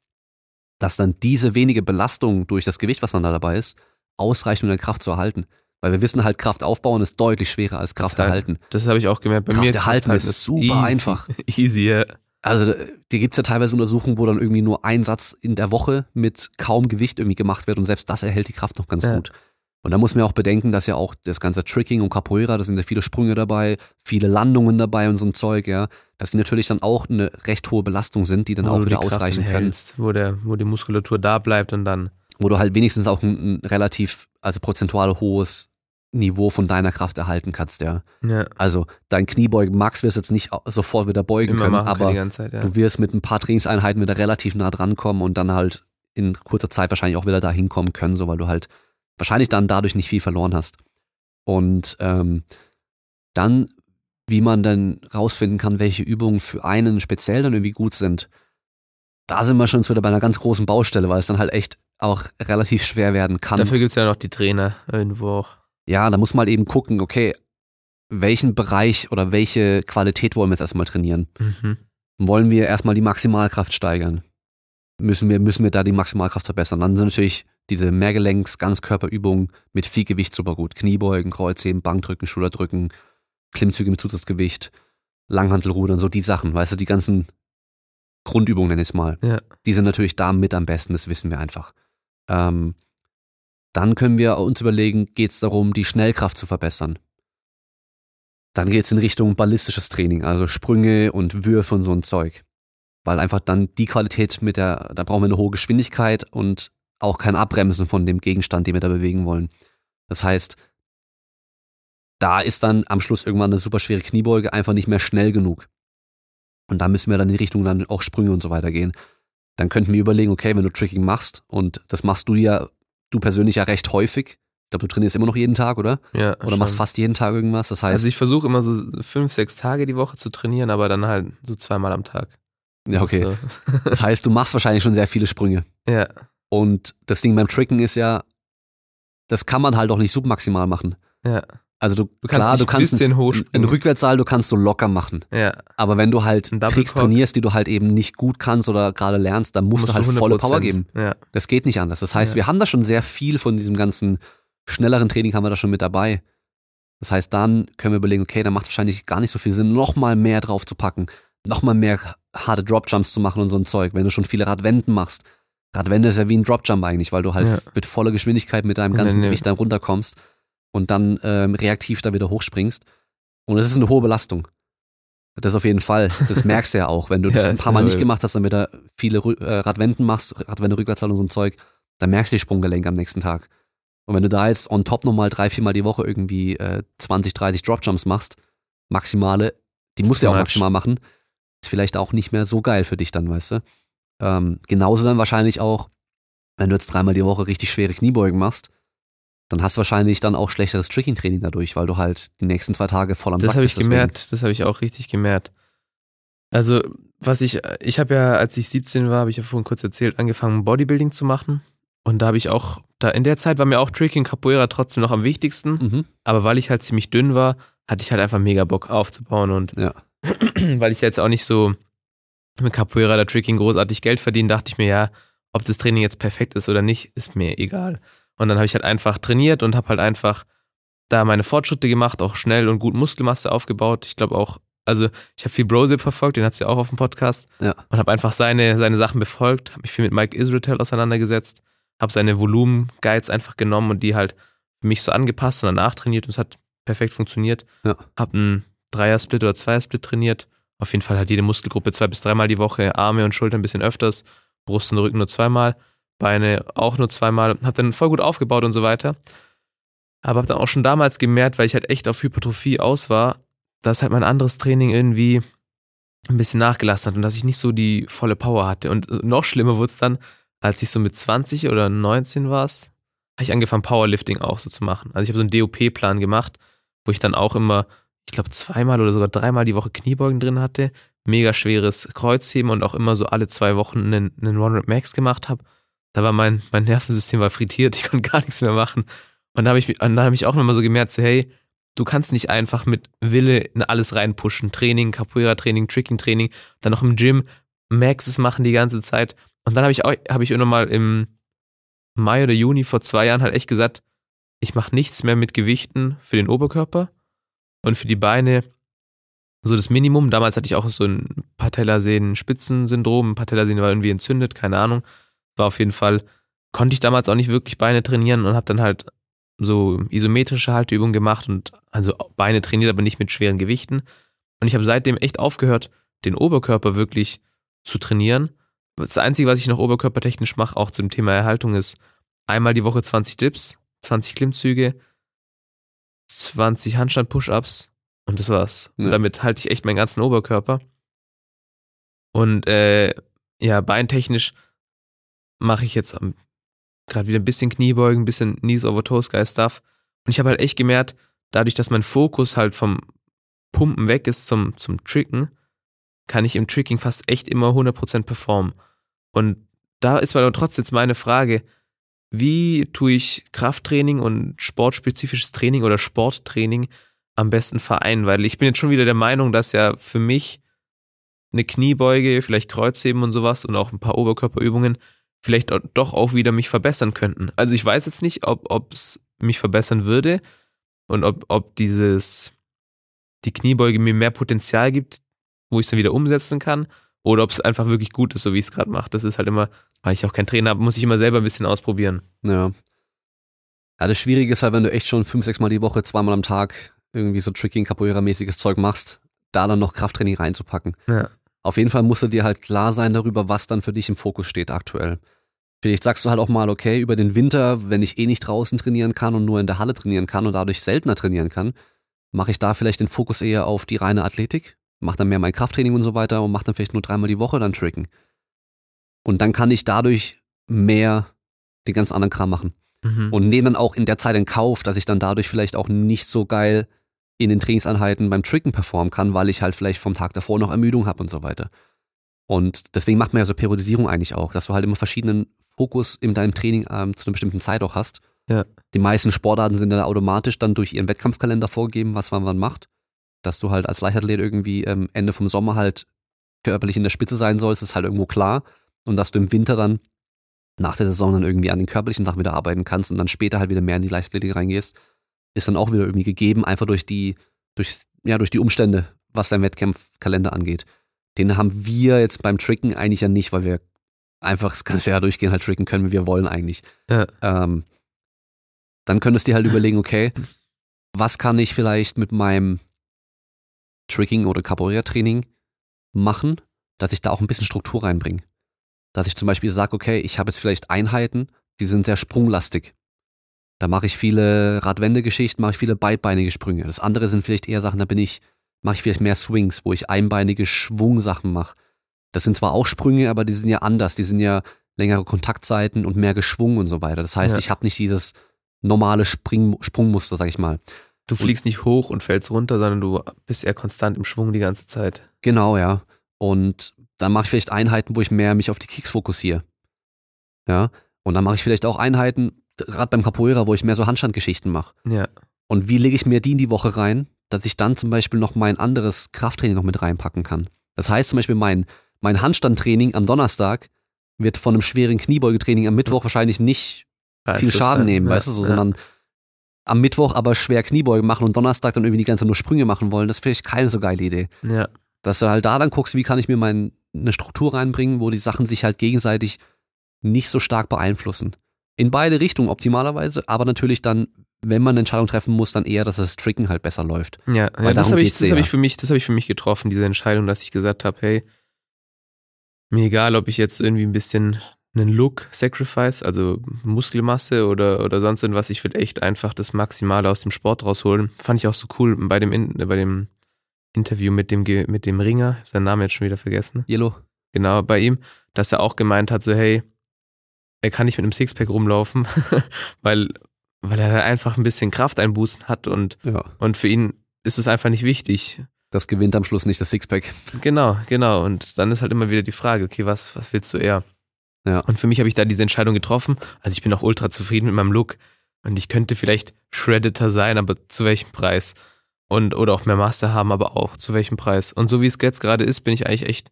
dass dann diese wenige Belastung durch das Gewicht, was dann da dabei ist, ausreicht, um deine Kraft zu erhalten. Weil wir wissen halt, Kraft aufbauen ist deutlich schwerer als Kraft Total. erhalten. Das habe ich auch gemerkt. Bei Kraft mir erhalten halt ist super einfach. Easy, ja. Also dir gibt's ja teilweise Untersuchungen, wo dann irgendwie nur ein Satz in der Woche mit kaum Gewicht irgendwie gemacht wird und selbst das erhält die Kraft noch ganz Ja. gut. Und da muss man ja auch bedenken, dass ja auch das ganze Tricking und Capoeira, da sind ja viele Sprünge dabei, viele Landungen dabei und so ein Zeug, ja, dass die natürlich dann auch eine recht hohe Belastung sind, die dann Wo auch wieder ausreichen können. Wo, der, wo die Muskulatur da bleibt und dann. Wo du halt wenigstens auch ein, ein relativ, also prozentual hohes Niveau von deiner Kraft erhalten kannst, ja. Ja, Also dein Kniebeugen Max wirst jetzt nicht sofort wieder beugen immer können, aber ganze Zeit, ja. Du wirst mit ein paar Trainingseinheiten wieder relativ nah dran kommen und dann halt in kurzer Zeit wahrscheinlich auch wieder da hinkommen können, so weil du halt wahrscheinlich dann dadurch nicht viel verloren hast. Und ähm, dann, wie man dann rausfinden kann, welche Übungen für einen speziell dann irgendwie gut sind, da sind wir schon wieder bei einer ganz großen Baustelle, weil es dann halt echt auch relativ schwer werden kann. Dafür gibt's ja noch die Trainer irgendwo auch. ja, da muss man halt eben gucken, okay, welchen Bereich oder welche Qualität wollen wir jetzt erstmal trainieren? Mhm. Wollen wir erstmal die Maximalkraft steigern? Müssen wir, müssen wir da die Maximalkraft verbessern? Dann sind natürlich diese Mehrgelenks, Ganzkörperübungen mit viel Gewicht super gut. Kniebeugen, Kreuzheben, Bankdrücken, Schulterdrücken, Klimmzüge mit Zusatzgewicht, Langhantelrudern, so die Sachen, weißt du, die ganzen Grundübungen nenne ich es mal. Ja. Die sind natürlich da mit am besten, das wissen wir einfach. Ähm, dann können wir uns überlegen, geht es darum, die Schnellkraft zu verbessern. Dann geht es in Richtung ballistisches Training, also Sprünge und Würfe und so ein Zeug. Weil einfach dann die Qualität mit der, da brauchen wir eine hohe Geschwindigkeit und auch kein Abbremsen von dem Gegenstand, den wir da bewegen wollen. Das heißt, da ist dann am Schluss irgendwann eine super schwere Kniebeuge einfach nicht mehr schnell genug. Und da müssen wir dann in die Richtung dann auch Sprünge und so weiter gehen. Dann könnten wir überlegen, okay, wenn du Tricking machst, und das machst du ja, du persönlich ja recht häufig. Ich glaube, du trainierst immer noch jeden Tag, oder? Ja. Oder schon. machst fast jeden Tag irgendwas. Das heißt, Also ich versuche immer so fünf, sechs Tage die Woche zu trainieren, aber dann halt so zweimal am Tag. ja, okay. So. Das heißt, du machst wahrscheinlich schon sehr viele Sprünge. Ja. Und das Ding beim Tricken ist ja, das kann man halt auch nicht submaximal machen. Ja. Also du, Du kannst klar, dich du kannst ein bisschen einen hochspringen. Rückwärtssaal, du kannst so locker machen. ja. Aber wenn du halt Tricks trainierst, die du halt eben nicht gut kannst oder gerade lernst, dann musst, du halt volle Power 100%. geben. Ja. Das geht nicht anders. Das heißt, Ja. wir haben da schon sehr viel von diesem ganzen schnelleren Training haben wir da schon mit dabei. Das heißt, dann können wir überlegen, okay, dann macht es wahrscheinlich gar nicht so viel Sinn, noch mal mehr drauf zu packen, noch mal mehr harte Dropjumps zu machen und so ein Zeug, wenn du schon viele Radwenden machst. Radwende ist ja wie ein Dropjump eigentlich, weil du halt Ja. mit voller Geschwindigkeit mit deinem ganzen. Gewicht dann runterkommst und dann ähm, reaktiv da wieder hochspringst. Und das ist eine hohe Belastung. Das auf jeden Fall. Das merkst du ja auch. Wenn du das Ja, ein paar Mal nicht gemacht hast, dann wieder viele äh, Radwenden machst, Radwende Rückwärtszahl und so ein Zeug, dann merkst du die Sprunggelenke am nächsten Tag. Und wenn du da jetzt on top nochmal drei, viermal die Woche irgendwie äh, 20, 30 Dropjumps machst, maximale, die musst du ja auch much. maximal machen, ist vielleicht auch nicht mehr so geil für dich dann, weißt du. Ähm, genauso dann wahrscheinlich auch, wenn du jetzt dreimal die Woche richtig schwere Kniebeugen machst, dann hast du wahrscheinlich dann auch schlechteres Tricking-Training dadurch, weil du halt die nächsten zwei Tage voll am Das Sack habe ich bist. deswegen. gemerkt, das habe ich auch richtig gemerkt. Also, was ich, ich habe ja, als ich 17 war, habe ich ja vorhin kurz erzählt, angefangen Bodybuilding zu machen. Und da habe ich auch, da in der Zeit war mir auch Tricking Capoeira trotzdem noch am wichtigsten. Mhm. Aber weil ich halt ziemlich dünn war, hatte ich halt einfach mega Bock aufzubauen. Und Ja. weil ich jetzt auch nicht so mit Capoeira oder Tricking großartig Geld verdiene, dachte ich mir, ja, ob das Training jetzt perfekt ist oder nicht, ist mir egal. Und dann habe ich halt einfach trainiert und habe halt einfach da meine Fortschritte gemacht, auch schnell und gut Muskelmasse aufgebaut. Ich glaube auch, also ich habe viel Brosip verfolgt, den hat's ja auch auf dem Podcast Ja. und habe einfach seine, seine Sachen befolgt, habe mich viel mit Mike Israel auseinandergesetzt, habe seine Volumen-Guides einfach genommen und die halt für mich so angepasst und danach trainiert und es hat perfekt funktioniert. Ja. Hab einen Dreier-Split oder Zweier-Split trainiert. Auf jeden Fall hat jede Muskelgruppe zwei bis dreimal die Woche, Arme und Schulter ein bisschen öfters, Brust und Rücken nur zweimal, Beine auch nur zweimal. Hab dann voll gut aufgebaut und so weiter. Aber hab dann auch schon damals gemerkt, weil ich halt echt auf Hypertrophie aus war, dass halt mein anderes Training irgendwie ein bisschen nachgelassen hat und dass ich nicht so die volle Power hatte. Und äh, noch schlimmer wurde es dann, als ich so mit 20 oder 19 war habe ich angefangen, Powerlifting auch so zu machen. Also ich habe so einen DOP-Plan gemacht, wo ich dann auch immer, ich glaube, zweimal oder sogar dreimal die Woche Kniebeugen drin hatte, mega schweres Kreuzheben und auch immer so alle zwei Wochen einen, einen One Rep Max gemacht habe. Da war mein, mein Nervensystem war frittiert, ich konnte gar nichts mehr machen. Und da habe ich, dann habe ich auch immer so gemerkt, so, hey, du kannst nicht einfach mit Wille in alles reinpushen. Training, Capoeira-Training, Tricking-Training, dann noch im Gym Maxes machen die ganze Zeit. Und dann habe ich auch, habe ich irgendwann mal im Mai oder Juni vor zwei Jahren halt echt gesagt, ich mache nichts mehr mit Gewichten für den Oberkörper und für die Beine so das Minimum. Damals hatte ich auch so ein Patellasehnen-Spitzensyndrom. Patellasehne war irgendwie entzündet, keine Ahnung. War auf jeden Fall, konnte ich damals auch nicht wirklich Beine trainieren und habe dann halt so isometrische Halteübungen gemacht und also Beine trainiert, aber nicht mit schweren Gewichten. Und ich habe seitdem echt aufgehört, den Oberkörper wirklich zu trainieren. Das Einzige, was ich noch oberkörpertechnisch mache, auch zum Thema Erhaltung, ist einmal die Woche 20 Dips, 20 Klimmzüge, 20 Handstand-Push-Ups und das war's. Ja. Und damit halte ich echt meinen ganzen Oberkörper. Und äh, ja, beintechnisch mache ich jetzt gerade wieder ein bisschen Kniebeugen, ein bisschen Knees over Toes Guy Stuff. Und ich habe halt echt gemerkt, dadurch, dass mein Fokus halt vom Pumpen weg ist zum, zum Tricken, kann ich im Tricking fast echt immer 100% performen. Und da ist aber trotzdem jetzt meine Frage, wie tue ich Krafttraining und sportspezifisches Training oder Sporttraining am besten vereinen? Weil ich bin jetzt schon wieder der Meinung, dass ja für mich eine Kniebeuge, vielleicht Kreuzheben und sowas und auch ein paar Oberkörperübungen vielleicht doch auch wieder mich verbessern könnten. Also ich weiß jetzt nicht, ob es mich verbessern würde und ob, ob dieses die Kniebeuge mir mehr Potenzial gibt, wo ich es dann wieder umsetzen kann, oder ob es einfach wirklich gut ist, so wie ich es gerade mache. Das ist halt immer, weil ich auch kein Trainer habe, muss ich immer selber ein bisschen ausprobieren. Ja. Ja, das Schwierige ist halt, wenn du echt schon fünf, sechs Mal die Woche, zweimal am Tag irgendwie so Tricking, Capoeira-mäßiges Zeug machst, da dann noch Krafttraining reinzupacken. Ja. Auf jeden Fall musst du dir halt klar sein darüber, was dann für dich im Fokus steht aktuell. Vielleicht sagst du halt auch mal, okay, über den Winter, wenn ich eh nicht draußen trainieren kann und nur in der Halle trainieren kann und dadurch seltener trainieren kann, mache ich da vielleicht den Fokus eher auf die reine Athletik, mache dann mehr mein Krafttraining und so weiter und mache dann vielleicht nur dreimal die Woche dann Tricken. Und dann kann ich dadurch mehr den ganz anderen Kram machen. Mhm. Und nehme dann auch in der Zeit in Kauf, dass ich dann dadurch vielleicht auch nicht so geil in den Trainingseinheiten beim Tricken performen kann, weil ich halt vielleicht vom Tag davor noch Ermüdung habe und so weiter. Und deswegen macht man ja so Periodisierung eigentlich auch, dass du halt immer verschiedenen Fokus in deinem Training ähm, zu einer bestimmten Zeit auch hast. Ja. Die meisten Sportarten sind dann automatisch dann durch ihren Wettkampfkalender vorgegeben, was man wann macht. Dass du halt als Leichtathlet irgendwie ähm, Ende vom Sommer halt körperlich in der Spitze sein sollst, ist halt irgendwo klar. Und dass du im Winter dann nach der Saison dann irgendwie an den körperlichen Sachen wieder arbeiten kannst und dann später halt wieder mehr in die Leichtathletik reingehst, ist dann auch wieder irgendwie gegeben, einfach durch die, durch, ja, durch die Umstände, was dein Wettkampfkalender angeht. Den haben wir jetzt beim Tricken eigentlich ja nicht, weil wir einfach das ganze Jahr durchgehen halt tricken können, wie wir wollen eigentlich. Ja. Ähm, dann könntest du dir halt überlegen, okay, was kann ich vielleicht mit meinem Tricking oder Capoeira-Training machen, dass ich da auch ein bisschen Struktur reinbringe. Dass ich zum Beispiel sage, okay, ich habe jetzt vielleicht Einheiten, die sind sehr sprunglastig. Da mache ich viele Radwendegeschichten, mache ich viele beidbeinige Sprünge. Das andere sind vielleicht eher Sachen, da bin ich, mache ich vielleicht mehr Swings, wo ich einbeinige Schwungsachen mache. Das sind zwar auch Sprünge, aber die sind ja anders. Die sind ja längere Kontaktseiten und mehr geschwungen und so weiter. Das heißt, ja. ich habe nicht dieses normale Spring Sprungmuster, sag ich mal. Du fliegst nicht hoch und fällst runter, sondern du bist eher konstant im Schwung die ganze Zeit. Genau, ja. Und dann mache ich vielleicht Einheiten, wo ich mehr mich auf die Kicks fokussiere. Ja. Und dann mache ich vielleicht auch Einheiten, gerade beim Capoeira, wo ich mehr so Handstandgeschichten mache. Ja. Und wie lege ich mir die in die Woche rein, dass ich dann zum Beispiel noch mein anderes Krafttraining noch mit reinpacken kann. Das heißt zum Beispiel mein, mein Handstandtraining am Donnerstag wird von einem schweren Kniebeugetraining am Mittwoch wahrscheinlich nicht viel Schaden nehmen, ja, weißt du, so, ja. Am Mittwoch aber schwer Kniebeugen machen und Donnerstag dann irgendwie die ganze nur Sprünge machen wollen, das ist vielleicht keine so geile Idee. Ja. Dass du halt da dann guckst, wie kann ich mir meine Struktur reinbringen, wo die Sachen sich halt gegenseitig nicht so stark beeinflussen. In beide Richtungen optimalerweise, aber natürlich dann, wenn man eine Entscheidung treffen muss, dann eher, dass das Tricken halt besser läuft. Ja, ja das habe ich, das hab ich für mich, das habe ich für mich getroffen, diese Entscheidung, dass ich gesagt habe, hey, mir egal, ob ich jetzt irgendwie ein bisschen einen Look Sacrifice, also Muskelmasse oder, oder sonst irgendwas. Ich will echt einfach das Maximale aus dem Sport rausholen. Fand ich auch so cool bei dem, In bei dem Interview mit dem, mit dem Ringer, sein Name jetzt schon wieder vergessen. Yellow. Genau, bei ihm, dass er auch gemeint hat, so hey, er kann nicht mit einem Sixpack rumlaufen, weil, weil er einfach ein bisschen Kraft einbußen hat und, ja. und für ihn ist es einfach nicht wichtig. Das gewinnt am Schluss nicht das Sixpack. Genau, genau. Und dann ist halt immer wieder die Frage, okay, was, was willst du eher? Ja. Und für mich habe ich da diese Entscheidung getroffen. Also ich bin auch ultra zufrieden mit meinem Look. Und ich könnte vielleicht Shredditor sein, aber zu welchem Preis? Und, oder auch mehr Master haben, aber auch zu welchem Preis? Und so wie es jetzt gerade ist, bin ich eigentlich echt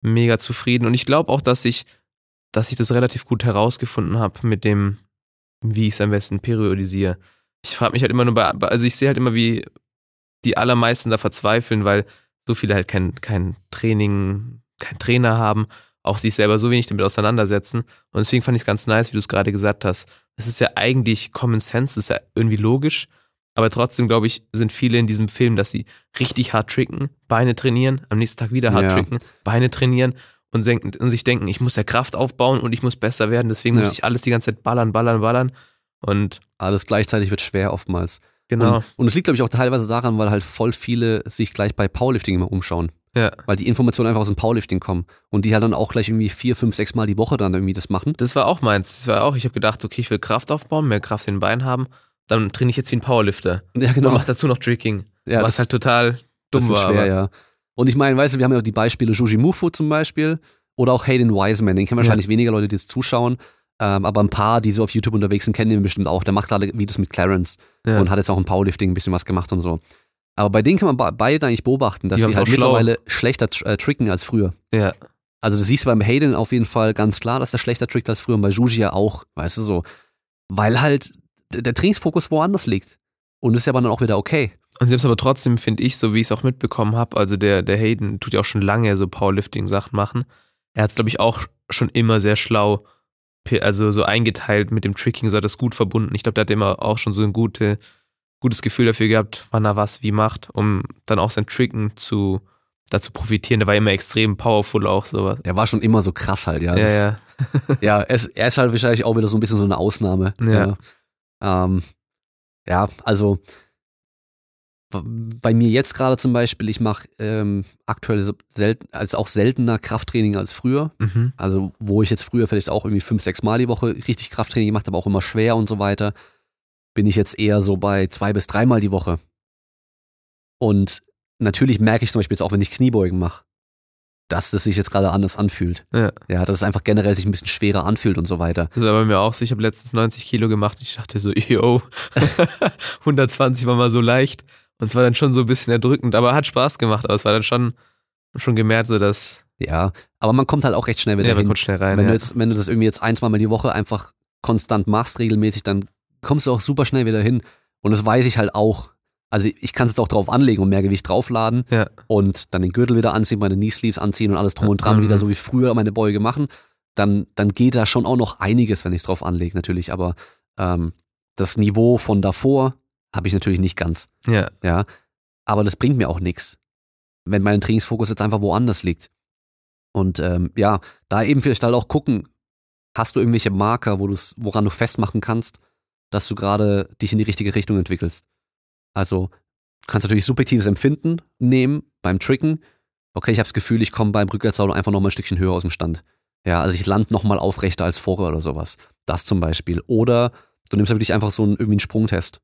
mega zufrieden. Und ich glaube auch, dass ich, dass ich das relativ gut herausgefunden habe mit dem, wie ich es am besten periodisiere. Ich frage mich halt immer nur bei, also ich sehe halt immer, wie die allermeisten da verzweifeln, weil so viele halt kein, kein Training, kein Trainer haben, auch sich selber so wenig damit auseinandersetzen. Und deswegen fand ich es ganz nice, wie du es gerade gesagt hast. Es ist ja eigentlich Common Sense, es ist ja irgendwie logisch. Aber trotzdem, glaube ich, sind viele in diesem Film, dass sie richtig hart tricken, Beine trainieren, am nächsten Tag wieder hart ja. tricken, Beine trainieren und, denken, und, sich denken, ich muss ja Kraft aufbauen und ich muss besser werden, deswegen ja. muss ich alles die ganze Zeit ballern, ballern, ballern. Und alles gleichzeitig wird schwer oftmals. Genau. Und, und es liegt, glaube ich, auch teilweise daran, weil halt voll viele sich gleich bei Powerlifting immer umschauen. Ja. Weil die Informationen einfach aus dem Powerlifting kommen und die halt dann auch gleich irgendwie vier, fünf, sechs Mal die Woche dann irgendwie das machen. Das war auch meins. Das war auch, ich habe gedacht, okay, ich will Kraft aufbauen, mehr Kraft in den Beinen haben, dann trainiere ich jetzt wie ein Powerlifter. Ja, genau. Und mach dazu noch Tricking. Ja, was das, halt total dumm das war. Schwer, ja. Und ich meine, weißt du, wir haben ja auch die Beispiele Mufu zum Beispiel oder auch Hayden Wiseman, den kennen wahrscheinlich ja. weniger Leute, die es zuschauen. Ähm, aber ein paar, die so auf YouTube unterwegs sind, kennen ihn bestimmt auch. Der macht gerade Videos mit Clarence Ja. und hat jetzt auch im Powerlifting ein bisschen was gemacht und so. Aber bei denen kann man be- beide eigentlich beobachten, dass Die die, halt auch schlau. mittlerweile schlechter äh, tricken als früher. ja. Also du siehst beim Hayden auf jeden Fall ganz klar, dass der schlechter trickt als früher und bei Juji ja auch, weißt du so. Weil halt der Trainingsfokus woanders liegt. Und ist ja aber dann auch wieder okay. Und es aber trotzdem, finde ich, so wie ich es auch mitbekommen habe, also der, der Hayden tut ja auch schon lange so Powerlifting-Sachen machen. Er hat es, glaube ich, auch schon immer sehr schlau, also so eingeteilt mit dem Tricking, so hat das gut verbunden. Ich glaube, der hat immer auch schon so ein gute, gutes Gefühl dafür gehabt, wann er was wie macht, um dann auch sein Tricken zu dazu profitieren. Der war immer extrem powerful auch sowas. Der war schon immer so krass halt, ja. Ja, Das- ja. ja er, ist, er ist halt wahrscheinlich auch wieder so ein bisschen so eine Ausnahme. Ja. Ja, ähm, ja also bei mir jetzt gerade zum Beispiel, ich mache ähm, aktuell selten, als auch seltener Krafttraining als früher. Mhm. Also wo ich jetzt früher vielleicht auch irgendwie fünf, sechs Mal die Woche richtig Krafttraining gemacht habe, auch immer schwer und so weiter, bin ich jetzt eher so bei zwei bis dreimal die Woche. Und natürlich merke ich zum Beispiel jetzt auch, wenn ich Kniebeugen mache, dass das sich jetzt gerade anders anfühlt. Ja. Ja, dass es einfach generell sich ein bisschen schwerer anfühlt und so weiter. Das war bei mir auch so. Ich habe letztens 90 Kilo gemacht. Ich dachte so, yo, 120 war mal so leicht. Und es war dann schon so ein bisschen erdrückend, aber hat Spaß gemacht. Aber es war dann schon, schon gemerkt, so dass, Ja, aber man kommt halt auch recht schnell wieder ja, man hin. kommt schnell rein. wenn, ja. du jetzt, wenn du das irgendwie jetzt ein, zweimal die Woche einfach konstant machst, regelmäßig, dann kommst du auch super schnell wieder hin. Und das weiß ich halt auch. Also ich kann es jetzt auch drauf anlegen und mehr Gewicht draufladen ja. und dann den Gürtel wieder anziehen, meine Knee Sleeves anziehen und alles drum und dran Mhm. wieder so wie früher meine Beuge machen. Dann, dann geht da schon auch noch einiges, wenn ich es drauf anlege, natürlich. Aber ähm, das Niveau von davor habe ich natürlich nicht ganz. ja. Ja. Aber das bringt mir auch nichts, wenn mein Trainingsfokus jetzt einfach woanders liegt. Und ähm, ja, da eben vielleicht halt auch gucken, hast du irgendwelche Marker, wo du's, woran du festmachen kannst, dass du gerade dich in die richtige Richtung entwickelst. Also, du kannst natürlich subjektives Empfinden nehmen beim Tricken. Okay, ich habe das Gefühl, ich komme beim Rückwärtssalto einfach noch mal ein Stückchen höher aus dem Stand. Ja, also ich lande noch mal aufrechter als vorher oder sowas. Das zum Beispiel. Oder du nimmst ja wirklich einfach so einen, irgendwie einen Sprungtest.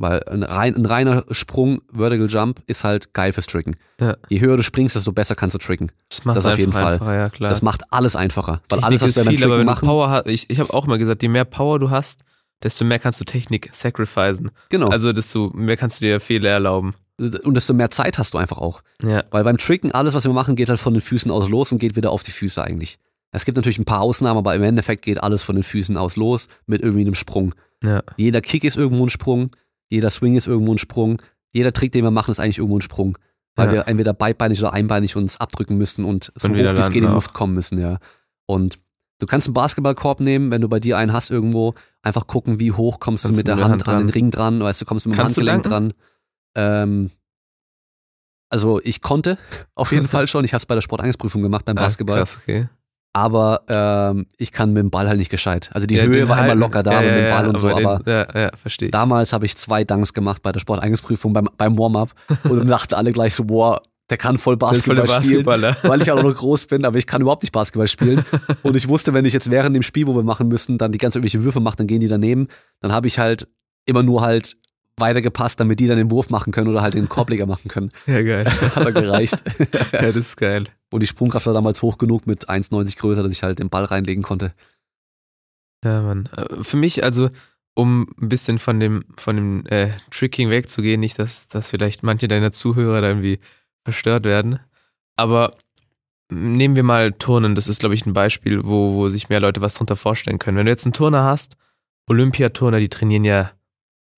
Weil ein, rein, ein reiner Sprung, Vertical Jump, ist halt geil fürs Tricken. Ja. Je höher du springst, desto besser kannst du tricken. Das macht Das auf jeden Fall. ja klar. Das macht alles einfacher. Weil Technik alles, was beim viel, aber Tricken wenn du machen, Power hast, ich, ich habe auch mal gesagt, je mehr Power du hast, desto mehr kannst du Technik sacrificen. genau. Also desto mehr kannst du dir Fehler erlauben. und desto mehr Zeit hast du einfach auch. Ja. Weil beim Tricken, alles, was wir machen, geht halt von den Füßen aus los und geht wieder auf die Füße eigentlich. Es gibt natürlich ein paar Ausnahmen, aber im Endeffekt geht alles von den Füßen aus los mit irgendwie einem Sprung. Ja. Jeder Kick ist irgendwo ein Sprung, jeder Swing ist irgendwo ein Sprung, jeder Trick, den wir machen, ist eigentlich irgendwo ein Sprung. Weil Ja. wir entweder beidbeinig oder einbeinig uns abdrücken müssen und so Und hoch wie es geht in die. Luft kommen müssen, ja. Und du kannst einen Basketballkorb nehmen, wenn du bei dir einen hast irgendwo, einfach gucken, wie hoch kommst Kannst du mit der Hand Hand dran, den. Ring dran, weißt du, kommst du mit dem Kannst Handgelenk dran. Ähm, also ich konnte auf jeden Fall schon, ich habe es bei der Sportangstprüfung gemacht beim Ah, Basketball, krass, okay. aber ähm, ich kann mit dem Ball halt nicht gescheit. Also die Ja, Höhe war immer locker da ja, mit dem Ball ja, und so, den, aber Ja, ja, verstehe ich. Damals habe ich zwei Dunks gemacht bei der Sporteingangsprüfung beim, beim Warm-up und dann dachten alle gleich so, boah, der kann voll Basketball spielen, weil ich auch noch groß bin, aber ich kann überhaupt nicht Basketball spielen. Und ich wusste, wenn ich jetzt während dem Spiel, wo wir machen müssen, dann die ganze irgendwelche Würfe mache, dann gehen die daneben. Dann habe ich halt immer nur halt weitergepasst, damit die dann den Wurf machen können oder halt den Korbleger machen können. Ja, geil. Hat dann gereicht. ja, das ist geil. Und die Sprungkraft war damals hoch genug mit 1,90 größer, dass ich halt den Ball reinlegen konnte. Ja, Mann. Äh, Für mich, also, um ein bisschen von dem, von dem äh, Tricking wegzugehen, nicht, dass, dass vielleicht manche deiner Zuhörer da irgendwie verstört werden. Aber nehmen wir mal Turnen, das ist, glaube ich, ein Beispiel, wo, wo sich mehr Leute was drunter vorstellen können. Wenn du jetzt einen Turner hast, Olympiaturner, die trainieren ja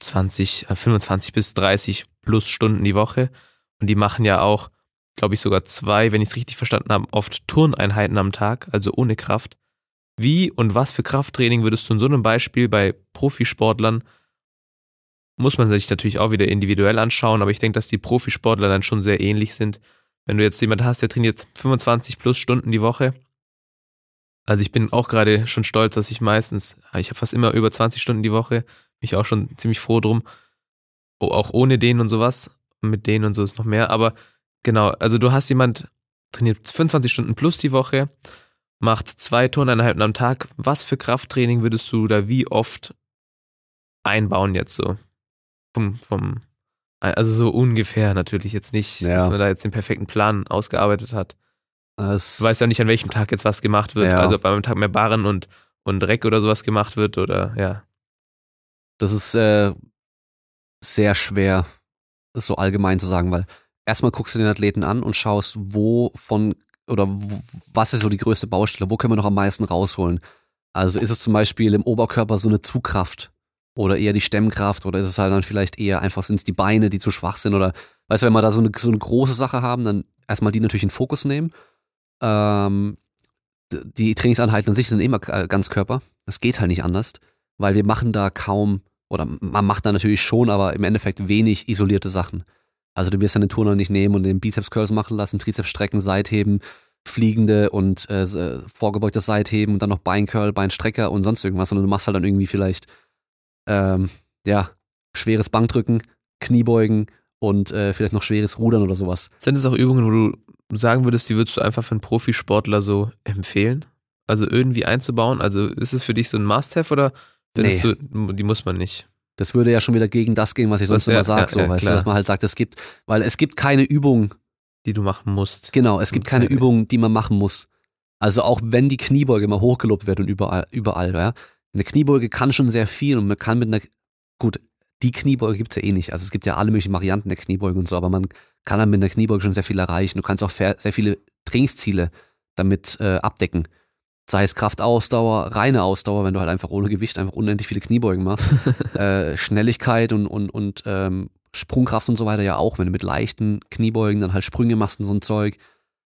20, äh, 25 bis 30 plus Stunden die Woche und die machen ja auch, glaube ich, sogar zwei, wenn ich es richtig verstanden habe, oft Turneinheiten am Tag, also ohne Kraft. Wie und was für Krafttraining würdest du in so einem Beispiel bei Profisportlern, muss man sich natürlich auch wieder individuell anschauen, aber ich denke, dass die Profisportler dann schon sehr ähnlich sind. Wenn du jetzt jemand hast, der trainiert 25 plus Stunden die Woche, also ich bin auch gerade schon stolz, dass ich meistens, ich habe fast immer über 20 Stunden die Woche, bin ich auch schon ziemlich froh drum, auch ohne den und sowas, mit denen und so ist noch mehr, aber genau, also du hast jemand, trainiert 25 Stunden plus die Woche, macht zwei Turneinheiten am Tag. Was für Krafttraining würdest du da wie oft einbauen jetzt so? Vom, vom, also so ungefähr natürlich jetzt nicht, Ja. dass man da jetzt den perfekten Plan ausgearbeitet hat. Das, Du weißt ja nicht, an welchem Tag jetzt was gemacht wird. Ja. Also ob einem Tag mehr Barren und und Reck oder sowas gemacht wird oder ja. Das ist äh, sehr schwer, das so allgemein zu sagen, weil erstmal guckst du den Athleten an und schaust, wo von oder wo, was ist so die größte Baustelle, wo können wir noch am meisten rausholen. Also ist es zum Beispiel im Oberkörper so eine Zugkraft oder eher die Stemmkraft oder ist es halt dann vielleicht eher einfach sind es die Beine, die zu schwach sind oder weißt du, wenn wir da so eine, so eine große Sache haben, dann erstmal die natürlich in Fokus nehmen. Ähm, die Trainingseinheiten an sich sind immer Ganzkörper. Das geht halt nicht anders, weil wir machen da kaum oder man macht da natürlich schon, aber im Endeffekt wenig isolierte Sachen. Also du wirst deine Turner nicht nehmen und den Bizeps Curls machen lassen, Trizeps strecken, Seitheben, fliegende und äh, äh vorgebeugtes Seitheben und dann noch Beincurl, Beinstrecker und sonst irgendwas, sondern du machst halt dann irgendwie vielleicht ähm, ja schweres Bankdrücken, Kniebeugen und äh, vielleicht noch schweres Rudern oder sowas. Sind das auch Übungen, wo du sagen würdest, die würdest du einfach für einen Profisportler so empfehlen? Also irgendwie einzubauen? Also ist es für dich so ein Must-Have oder findest nee. du, die muss man nicht? Das würde ja schon wieder gegen das gehen, was ich sonst ja, immer sage, ja, so, ja, weißt du, dass man halt sagt, es gibt, weil es gibt keine Übung, die du machen musst. Genau, es gibt keine Übung, die man machen muss. Also auch wenn die Kniebeuge mal hochgelobt wird und überall, überall, ja. Eine Kniebeuge kann schon sehr viel und man kann mit einer, gut, die Kniebeuge gibt's ja eh nicht. Also es gibt ja alle möglichen Varianten der Kniebeuge und so, aber man kann dann mit einer Kniebeuge schon sehr viel erreichen. Du kannst auch sehr viele Trainingsziele damit äh, abdecken. Sei es Kraftausdauer, reine Ausdauer, wenn du halt einfach ohne Gewicht einfach unendlich viele Kniebeugen machst. äh, Schnelligkeit und, und, und ähm, Sprungkraft und so weiter ja auch. Wenn du mit leichten Kniebeugen dann halt Sprünge machst und so ein Zeug,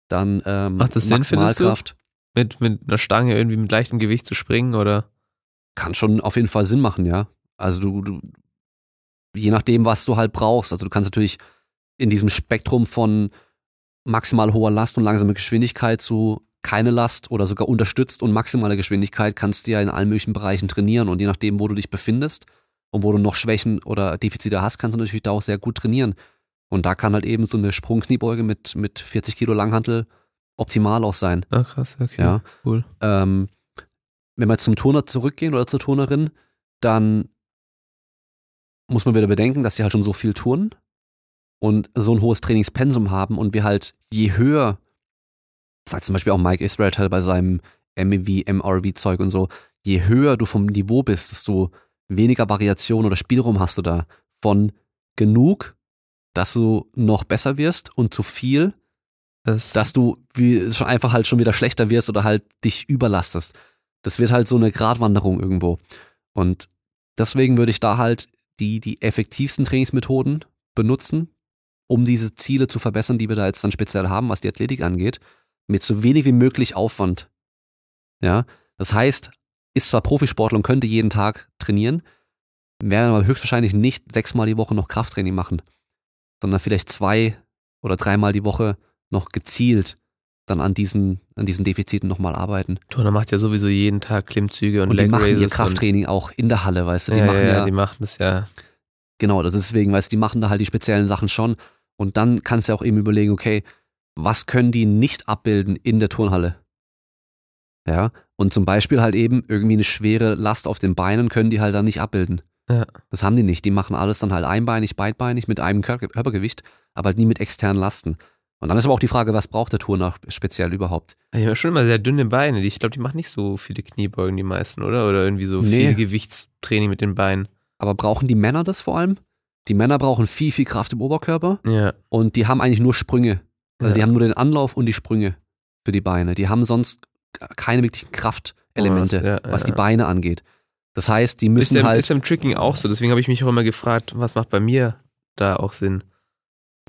dann ähm, Macht das Sinn, Maximalkraft. Mit, mit einer Stange irgendwie mit leichtem Gewicht zu springen oder? Kann schon auf jeden Fall Sinn machen, ja. Also du, du je nachdem, was du halt brauchst. Also du kannst natürlich in diesem Spektrum von maximal hoher Last und langsamer Geschwindigkeit zu keine Last oder sogar unterstützt und maximale Geschwindigkeit kannst du ja in allen möglichen Bereichen trainieren und je nachdem, wo du dich befindest und wo du noch Schwächen oder Defizite hast, kannst du natürlich da auch sehr gut trainieren. Und da kann halt eben so eine Sprungkniebeuge mit, mit 40 Kilo Langhantel optimal auch sein. Ah, krass, okay. Ja. Cool. Ähm, wenn wir jetzt zum Turner zurückgehen oder zur Turnerin, dann muss man wieder bedenken, dass sie halt schon so viel turnen und so ein hohes Trainingspensum haben und wir halt je höher sagt zum Beispiel auch Mike Israel bei seinem MEV, MRV-Zeug und so, je höher du vom Niveau bist, desto weniger Variation oder Spielraum hast du da von genug, dass du noch besser wirst und zu viel, das dass du wie, schon einfach halt schon wieder schlechter wirst oder halt dich überlastest. Das wird halt so eine Gratwanderung irgendwo. Und deswegen würde ich da halt die, die effektivsten Trainingsmethoden benutzen, um diese Ziele zu verbessern, die wir da jetzt dann speziell haben, was die Athletik angeht mit so wenig wie möglich Aufwand. Ja, das heißt, ist zwar Profisportler und könnte jeden Tag trainieren, werden aber höchstwahrscheinlich nicht sechsmal die Woche noch Krafttraining machen, sondern vielleicht zwei oder dreimal die Woche noch gezielt dann an diesen, an diesen Defiziten nochmal arbeiten. Turner macht ja sowieso jeden Tag Klimmzüge und, und die Leg machen ihr Krafttraining auch in der Halle, weißt du? Die ja, machen ja, ja, die machen das ja. Genau, das ist deswegen, weißt du, die machen da halt die speziellen Sachen schon. Und dann kannst du auch eben überlegen, okay, was können die nicht abbilden in der Turnhalle? Ja, und zum Beispiel halt eben irgendwie eine schwere Last auf den Beinen können die halt dann nicht abbilden. Ja. Das haben die nicht. Die machen alles dann halt einbeinig, beidbeinig mit einem Körpergewicht, aber halt nie mit externen Lasten. Und dann ist aber auch die Frage, was braucht der Turner speziell überhaupt? Ich habe schon immer sehr dünne Beine. Ich glaube, die machen nicht so viele Kniebeugen, die meisten, oder? Oder irgendwie so nee. viel Gewichtstraining mit den Beinen. Aber brauchen die Männer das vor allem? Die Männer brauchen viel, viel Kraft im Oberkörper. Ja. Und die haben eigentlich nur Sprünge. Also ja. die haben nur den Anlauf und die Sprünge für die Beine. Die haben sonst keine wirklichen Kraftelemente, oh, ja, was die Beine angeht. Das heißt, die müssen ist im, halt. Ist im Tricking auch so. Deswegen habe ich mich auch immer gefragt, was macht bei mir da auch Sinn?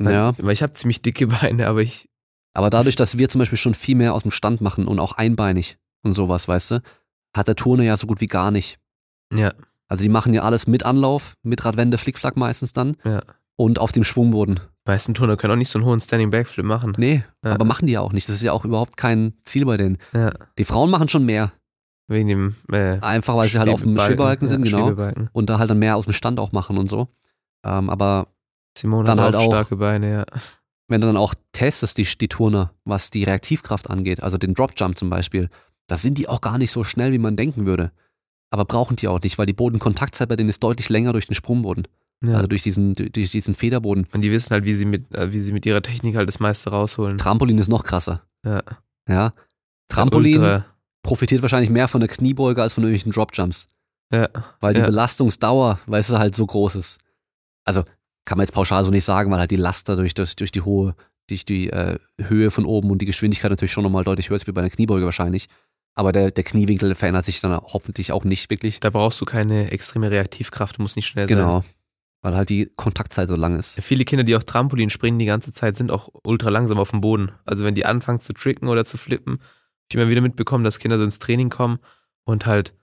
Weil, ja. Weil ich habe ziemlich dicke Beine, aber ich. Aber dadurch, dass wir zum Beispiel schon viel mehr aus dem Stand machen und auch einbeinig und sowas, weißt du, hat der Turner ja so gut wie gar nicht. Ja. Also die machen ja alles mit Anlauf, mit Radwende, Flickflack meistens dann. Ja. Und auf dem Schwungboden meisten Turner können auch nicht so einen hohen Standing Backflip machen. Nee, ja. aber machen die ja auch nicht. Das ist ja auch überhaupt kein Ziel bei denen. Ja. Die Frauen machen schon mehr. Wegen dem äh, Einfach weil sie halt auf dem Schwebebalken sind, genau. Und da halt dann mehr aus dem Stand auch machen und so. Ähm, aber Simone dann hat halt auch starke Beine, ja. Wenn du dann auch testest, die, die Turner, was die Reaktivkraft angeht, also den Drop Jump zum Beispiel, da sind die auch gar nicht so schnell, wie man denken würde. Aber brauchen die auch nicht, weil die Bodenkontaktzeit bei denen ist deutlich länger durch den Sprungboden. Ja. Also durch diesen, durch diesen Federboden. Und die wissen halt, wie sie mit, äh, wie sie mit ihrer Technik halt das meiste rausholen. Trampolin ist noch krasser. Ja. Ja. Trampolin. Profitiert wahrscheinlich mehr von der Kniebeuge als von irgendwelchen Dropjumps. Ja. Weil die Ja. Belastungsdauer, weißt du, halt so groß ist. Also kann man jetzt pauschal so nicht sagen, weil halt die Last dadurch durch, durch die hohe, durch die äh, Höhe von oben und die Geschwindigkeit natürlich schon nochmal deutlich höher ist wie bei einer Kniebeuge wahrscheinlich. Aber der, der Kniewinkel verändert sich dann hoffentlich auch nicht wirklich. Da brauchst du keine extreme Reaktivkraft, du musst nicht schnell sein. Genau. Weil halt die Kontaktzeit so lang ist. Ja, viele Kinder, die auch Trampolin springen die ganze Zeit, sind auch ultra langsam auf dem Boden. Also wenn die anfangen zu tricken oder zu flippen, ich immer wieder mitbekommen, dass Kinder so ins Training kommen und halt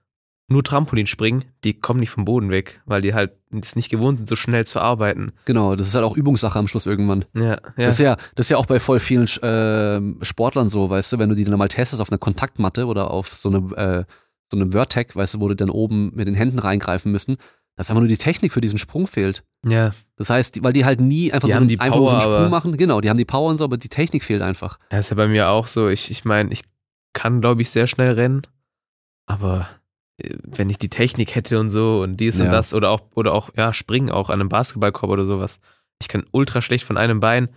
nur Trampolin springen, die kommen nicht vom Boden weg, weil die halt es nicht gewohnt sind, so schnell zu arbeiten. Genau, das ist halt auch Übungssache am Schluss irgendwann. Ja, ja. Das, ist ja, das ist ja auch bei voll vielen ähm, Sportlern so, weißt du, wenn du die dann mal testest auf einer Kontaktmatte oder auf so einem äh, so einem Vertec, weißt du, wo die dann oben mit den Händen reingreifen müssen, dass einfach nur die Technik für diesen Sprung fehlt. ja. Das heißt, weil die halt nie einfach Die so, einen, die einfach nur so einen Power, Sprung machen. Genau, die haben die Power und so, aber die Technik fehlt einfach. Das ist ja bei mir auch so. Ich, ich meine, ich kann, glaube ich, sehr schnell rennen, aber äh, wenn ich die Technik hätte und so und dies Ja. und das oder auch, oder auch, ja, springen auch an einem Basketballkorb oder sowas. Ich kann ultra schlecht von einem Bein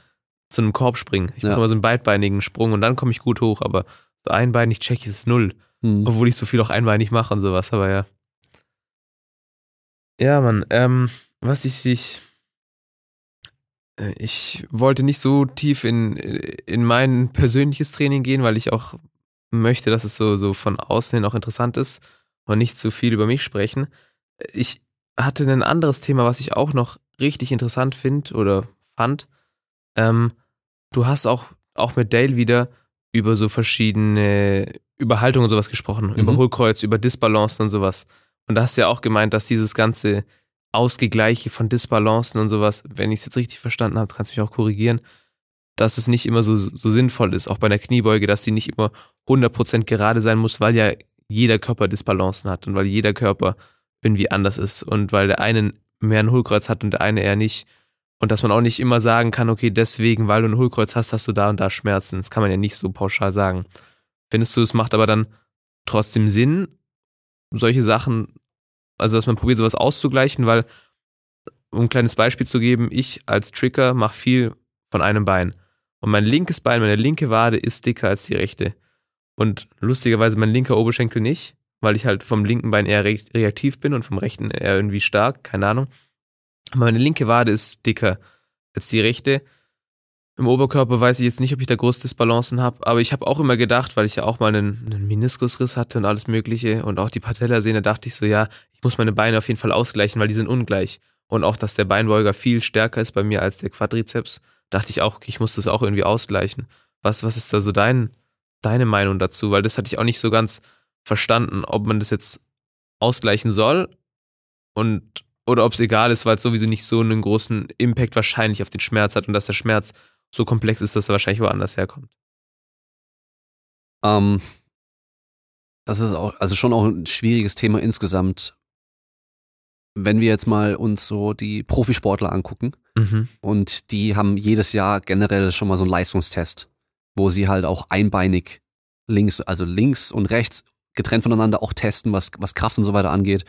zu einem Korb springen. Ich Ja. mache mal so einen beidbeinigen Sprung und dann komme ich gut hoch, aber so einbeinig check ich es null. Hm. Obwohl ich so viel auch einbeinig mache und sowas, aber ja. Ja, Mann, ähm, was ich, ich, äh, ich wollte nicht so tief in, in mein persönliches Training gehen, weil ich auch möchte, dass es so, so von außen hin auch interessant ist und nicht zu viel über mich sprechen. Ich hatte ein anderes Thema, was ich auch noch richtig interessant finde oder fand. Ähm, du hast auch, auch mit Dale wieder über so verschiedene Überhaltungen und sowas gesprochen, über Mhm. Hohlkreuz, über Disbalancen und sowas. Und da hast du ja auch gemeint, dass dieses ganze Ausgegleiche von Disbalancen und sowas, wenn ich es jetzt richtig verstanden habe, kannst du mich auch korrigieren, dass es nicht immer so, so sinnvoll ist, auch bei einer Kniebeuge, dass die nicht immer 100% gerade sein muss, weil ja jeder Körper Disbalancen hat und weil jeder Körper irgendwie anders ist und weil der eine mehr ein Hohlkreuz hat und der eine eher nicht. Und dass man auch nicht immer sagen kann, okay, deswegen, weil du ein Hohlkreuz hast, hast du da und da Schmerzen. Das kann man ja nicht so pauschal sagen. Findest du, es macht aber dann trotzdem Sinn, solche Sachen, also dass man probiert, sowas auszugleichen, weil, um ein kleines Beispiel zu geben, ich als Tricker mache viel von einem Bein. Und mein linkes Bein, meine linke Wade ist dicker als die rechte. Und lustigerweise mein linker Oberschenkel nicht, weil ich halt vom linken Bein eher re reaktiv bin und vom rechten eher irgendwie stark, keine Ahnung. Aber meine linke Wade ist dicker als die rechte. Im Oberkörper weiß ich jetzt nicht, ob ich da groß Disbalancen habe, aber ich habe auch immer gedacht, weil ich ja auch mal einen, einen Meniskusriss hatte und alles Mögliche und auch die Patellasehne, dachte ich so, ja, ich muss meine Beine auf jeden Fall ausgleichen, weil die sind ungleich. Und auch, dass der Beinbeuger viel stärker ist bei mir als der Quadrizeps, dachte ich auch, ich muss das auch irgendwie ausgleichen. Was, was ist da so dein, deine Meinung dazu? Weil das hatte ich auch nicht so ganz verstanden, ob man das jetzt ausgleichen soll und oder ob es egal ist, weil es sowieso nicht so einen großen Impact wahrscheinlich auf den Schmerz hat und dass der Schmerz so komplex ist, dass er wahrscheinlich woanders herkommt. Ähm, das ist auch, also schon auch ein schwieriges Thema insgesamt. Wenn wir jetzt mal uns so die Profisportler angucken Mhm. und die haben jedes Jahr generell schon mal so einen Leistungstest, wo sie halt auch einbeinig links, also links und rechts getrennt voneinander auch testen, was, was Kraft und so weiter angeht.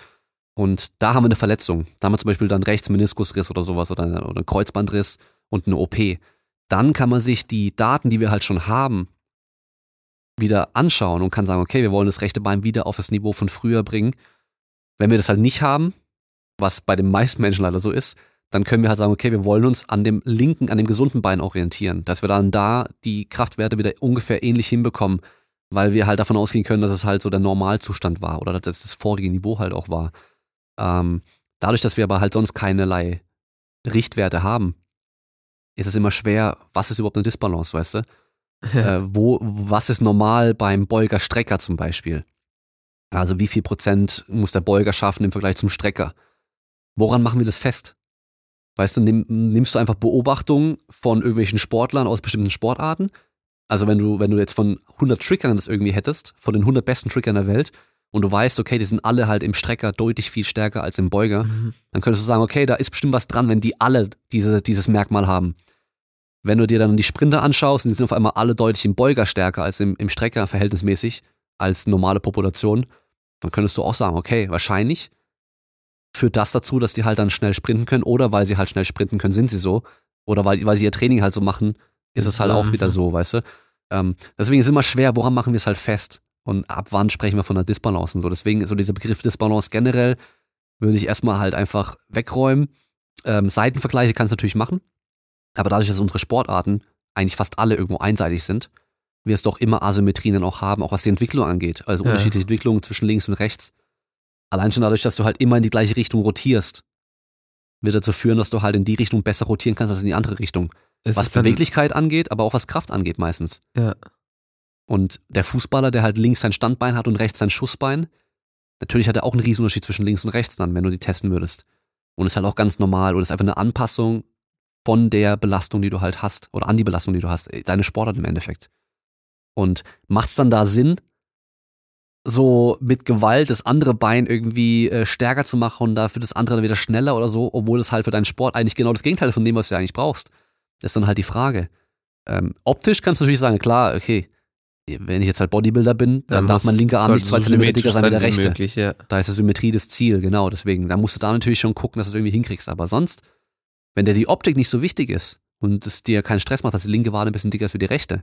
Und da haben wir eine Verletzung. Da haben wir zum Beispiel dann rechts Meniskusriss oder sowas oder, oder einen Kreuzbandriss und eine OP. Dann kann man sich die Daten, die wir halt schon haben, wieder anschauen und kann sagen, okay, wir wollen das rechte Bein wieder auf das Niveau von früher bringen. Wenn wir das halt nicht haben, was bei den meisten Menschen leider so ist, dann können wir halt sagen, okay, wir wollen uns an dem linken, an dem gesunden Bein orientieren, dass wir dann da die Kraftwerte wieder ungefähr ähnlich hinbekommen, weil wir halt davon ausgehen können, dass es halt so der Normalzustand war oder dass das vorige Niveau halt auch war. Ähm, dadurch, dass wir aber halt sonst keinerlei Richtwerte haben, ist es immer schwer, was ist überhaupt eine Disbalance, weißt du? äh, wo, was ist normal beim Beuger-Strecker zum Beispiel? Also wie viel Prozent muss der Beuger schaffen im Vergleich zum Strecker? Woran machen wir das fest? Weißt du, nimm, nimmst du einfach Beobachtungen von irgendwelchen Sportlern aus bestimmten Sportarten? Also wenn du, wenn du jetzt von 100 Trickern das irgendwie hättest, von den 100 besten Trickern der Welt, und du weißt, okay, die sind alle halt im Strecker deutlich viel stärker als im Beuger, Mhm. dann könntest du sagen, okay, da ist bestimmt was dran, wenn die alle diese, dieses Merkmal haben. Wenn du dir dann die Sprinter anschaust, die sind auf einmal alle deutlich im Beuger stärker als im, im Strecker verhältnismäßig, als normale Population, dann könntest du auch sagen, okay, wahrscheinlich führt das dazu, dass die halt dann schnell sprinten können oder weil sie halt schnell sprinten können, sind sie so. Oder weil, weil sie ihr Training halt so machen, ist es halt auch wieder mhm. so, weißt du. Ähm, deswegen ist es immer schwer, woran machen wir es halt fest? Und ab wann sprechen wir von einer Disbalance und so. Deswegen, so dieser Begriff Disbalance generell würde ich erstmal halt einfach wegräumen. Ähm, Seitenvergleiche kannst du natürlich machen. Aber dadurch, dass unsere Sportarten eigentlich fast alle irgendwo einseitig sind, wir es doch immer Asymmetrien dann auch haben, auch was die Entwicklung angeht. Also Ja. unterschiedliche Entwicklungen zwischen links und rechts. Allein schon dadurch, dass du halt immer in die gleiche Richtung rotierst, wird dazu führen, dass du halt in die Richtung besser rotieren kannst als in die andere Richtung. Es was Beweglichkeit angeht, aber auch was Kraft angeht meistens. Ja. Und der Fußballer, der halt links sein Standbein hat und rechts sein Schussbein, natürlich hat er auch einen Riesenunterschied zwischen links und rechts dann, wenn du die testen würdest. Und ist halt auch ganz normal und ist einfach eine Anpassung von der Belastung, die du halt hast, oder an die Belastung, die du hast, deine Sportart im Endeffekt. Und macht's dann da Sinn, so mit Gewalt das andere Bein irgendwie äh, stärker zu machen und dafür das andere dann wieder schneller oder so, obwohl es halt für deinen Sport eigentlich genau das Gegenteil von dem, was du eigentlich brauchst. Das ist dann halt die Frage. Ähm, optisch kannst du natürlich sagen, klar, okay, wenn ich jetzt halt Bodybuilder bin, dann darf muss- mein linker Arm nicht zwei so Zentimeter dicker sein wie der rechte. Möglich, ja. Da ist die Symmetrie das Ziel, genau, deswegen. Da musst du da natürlich schon gucken, dass du es irgendwie hinkriegst. Aber sonst, wenn dir die Optik nicht so wichtig ist und es dir keinen Stress macht, dass die linke Wade ein bisschen dicker ist wie die rechte,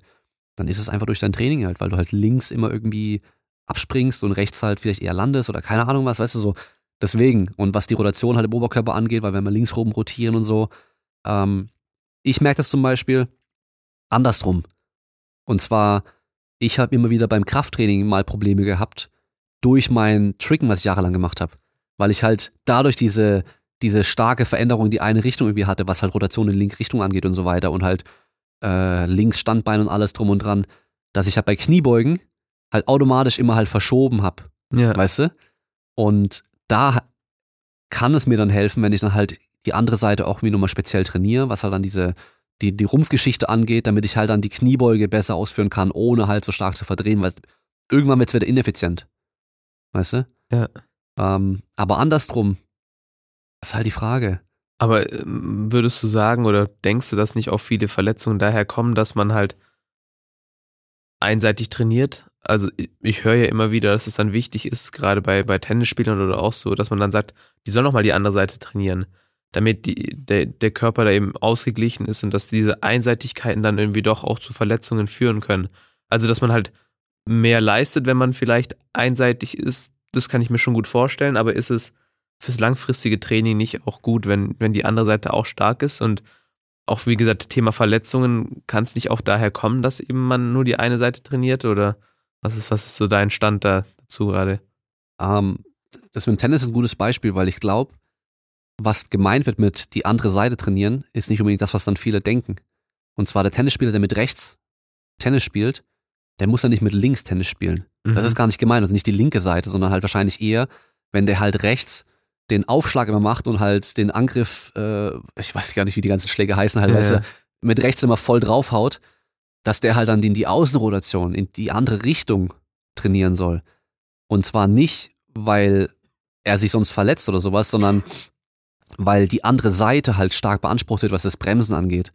dann ist es einfach durch dein Training halt, weil du halt links immer irgendwie abspringst und rechts halt vielleicht eher landest oder keine Ahnung was, weißt du so. Deswegen, und was die Rotation halt im Oberkörper angeht, weil wenn wir links rum rotieren und so, ähm, ich merke das zum Beispiel andersrum. Und zwar, ich habe immer wieder beim Krafttraining mal Probleme gehabt durch mein Tricken, was ich jahrelang gemacht habe. Weil ich halt dadurch diese, diese starke Veränderung in die eine Richtung irgendwie hatte, was halt Rotation in die linke Richtung angeht und so weiter und halt äh, links Standbein und alles drum und dran, dass ich halt bei Kniebeugen halt automatisch immer halt verschoben habe, Ja. weißt du? Und da kann es mir dann helfen, wenn ich dann halt die andere Seite auch wie nochmal speziell trainiere, was halt dann diese, die, die Rumpfgeschichte angeht, damit ich halt dann die Kniebeuge besser ausführen kann, ohne halt so stark zu verdrehen, weil irgendwann wird es wieder ineffizient. Weißt du? Ja. Ähm, aber andersrum, ist halt die Frage. Aber ähm, würdest du sagen oder denkst du, dass nicht auch viele Verletzungen daher kommen, dass man halt einseitig trainiert? Also ich, höre ja immer wieder, dass es dann wichtig ist, gerade bei, bei Tennisspielern oder auch so, dass man dann sagt, die sollen noch mal die andere Seite trainieren, damit die, der, der Körper da eben ausgeglichen ist und dass diese Einseitigkeiten dann irgendwie doch auch zu Verletzungen führen können. Also dass man halt mehr leistet, wenn man vielleicht einseitig ist, das kann ich mir schon gut vorstellen, aber ist es fürs langfristige Training nicht auch gut, wenn, wenn die andere Seite auch stark ist und auch wie gesagt, Thema Verletzungen, kann es nicht auch daher kommen, dass eben man nur die eine Seite trainiert oder was ist, was ist so dein Stand da dazu gerade? Ähm, das mit dem Tennis ist ein gutes Beispiel, weil ich glaube, was gemeint wird mit die andere Seite trainieren, ist nicht unbedingt das, was dann viele denken. Und zwar der Tennisspieler, der mit rechts Tennis spielt, der muss dann nicht mit links Tennis spielen. Das ist gar nicht gemeint, also nicht die linke Seite, sondern halt wahrscheinlich eher, wenn der halt rechts den Aufschlag immer macht und halt den Angriff, äh, ich weiß gar nicht, wie die ganzen Schläge heißen, halt, Ja, weißt ja. du, mit rechts immer voll draufhaut, dass der halt dann in die Außenrotation, in die andere Richtung trainieren soll. Und zwar nicht, weil er sich sonst verletzt oder sowas, sondern weil die andere Seite halt stark beansprucht wird, was das Bremsen angeht.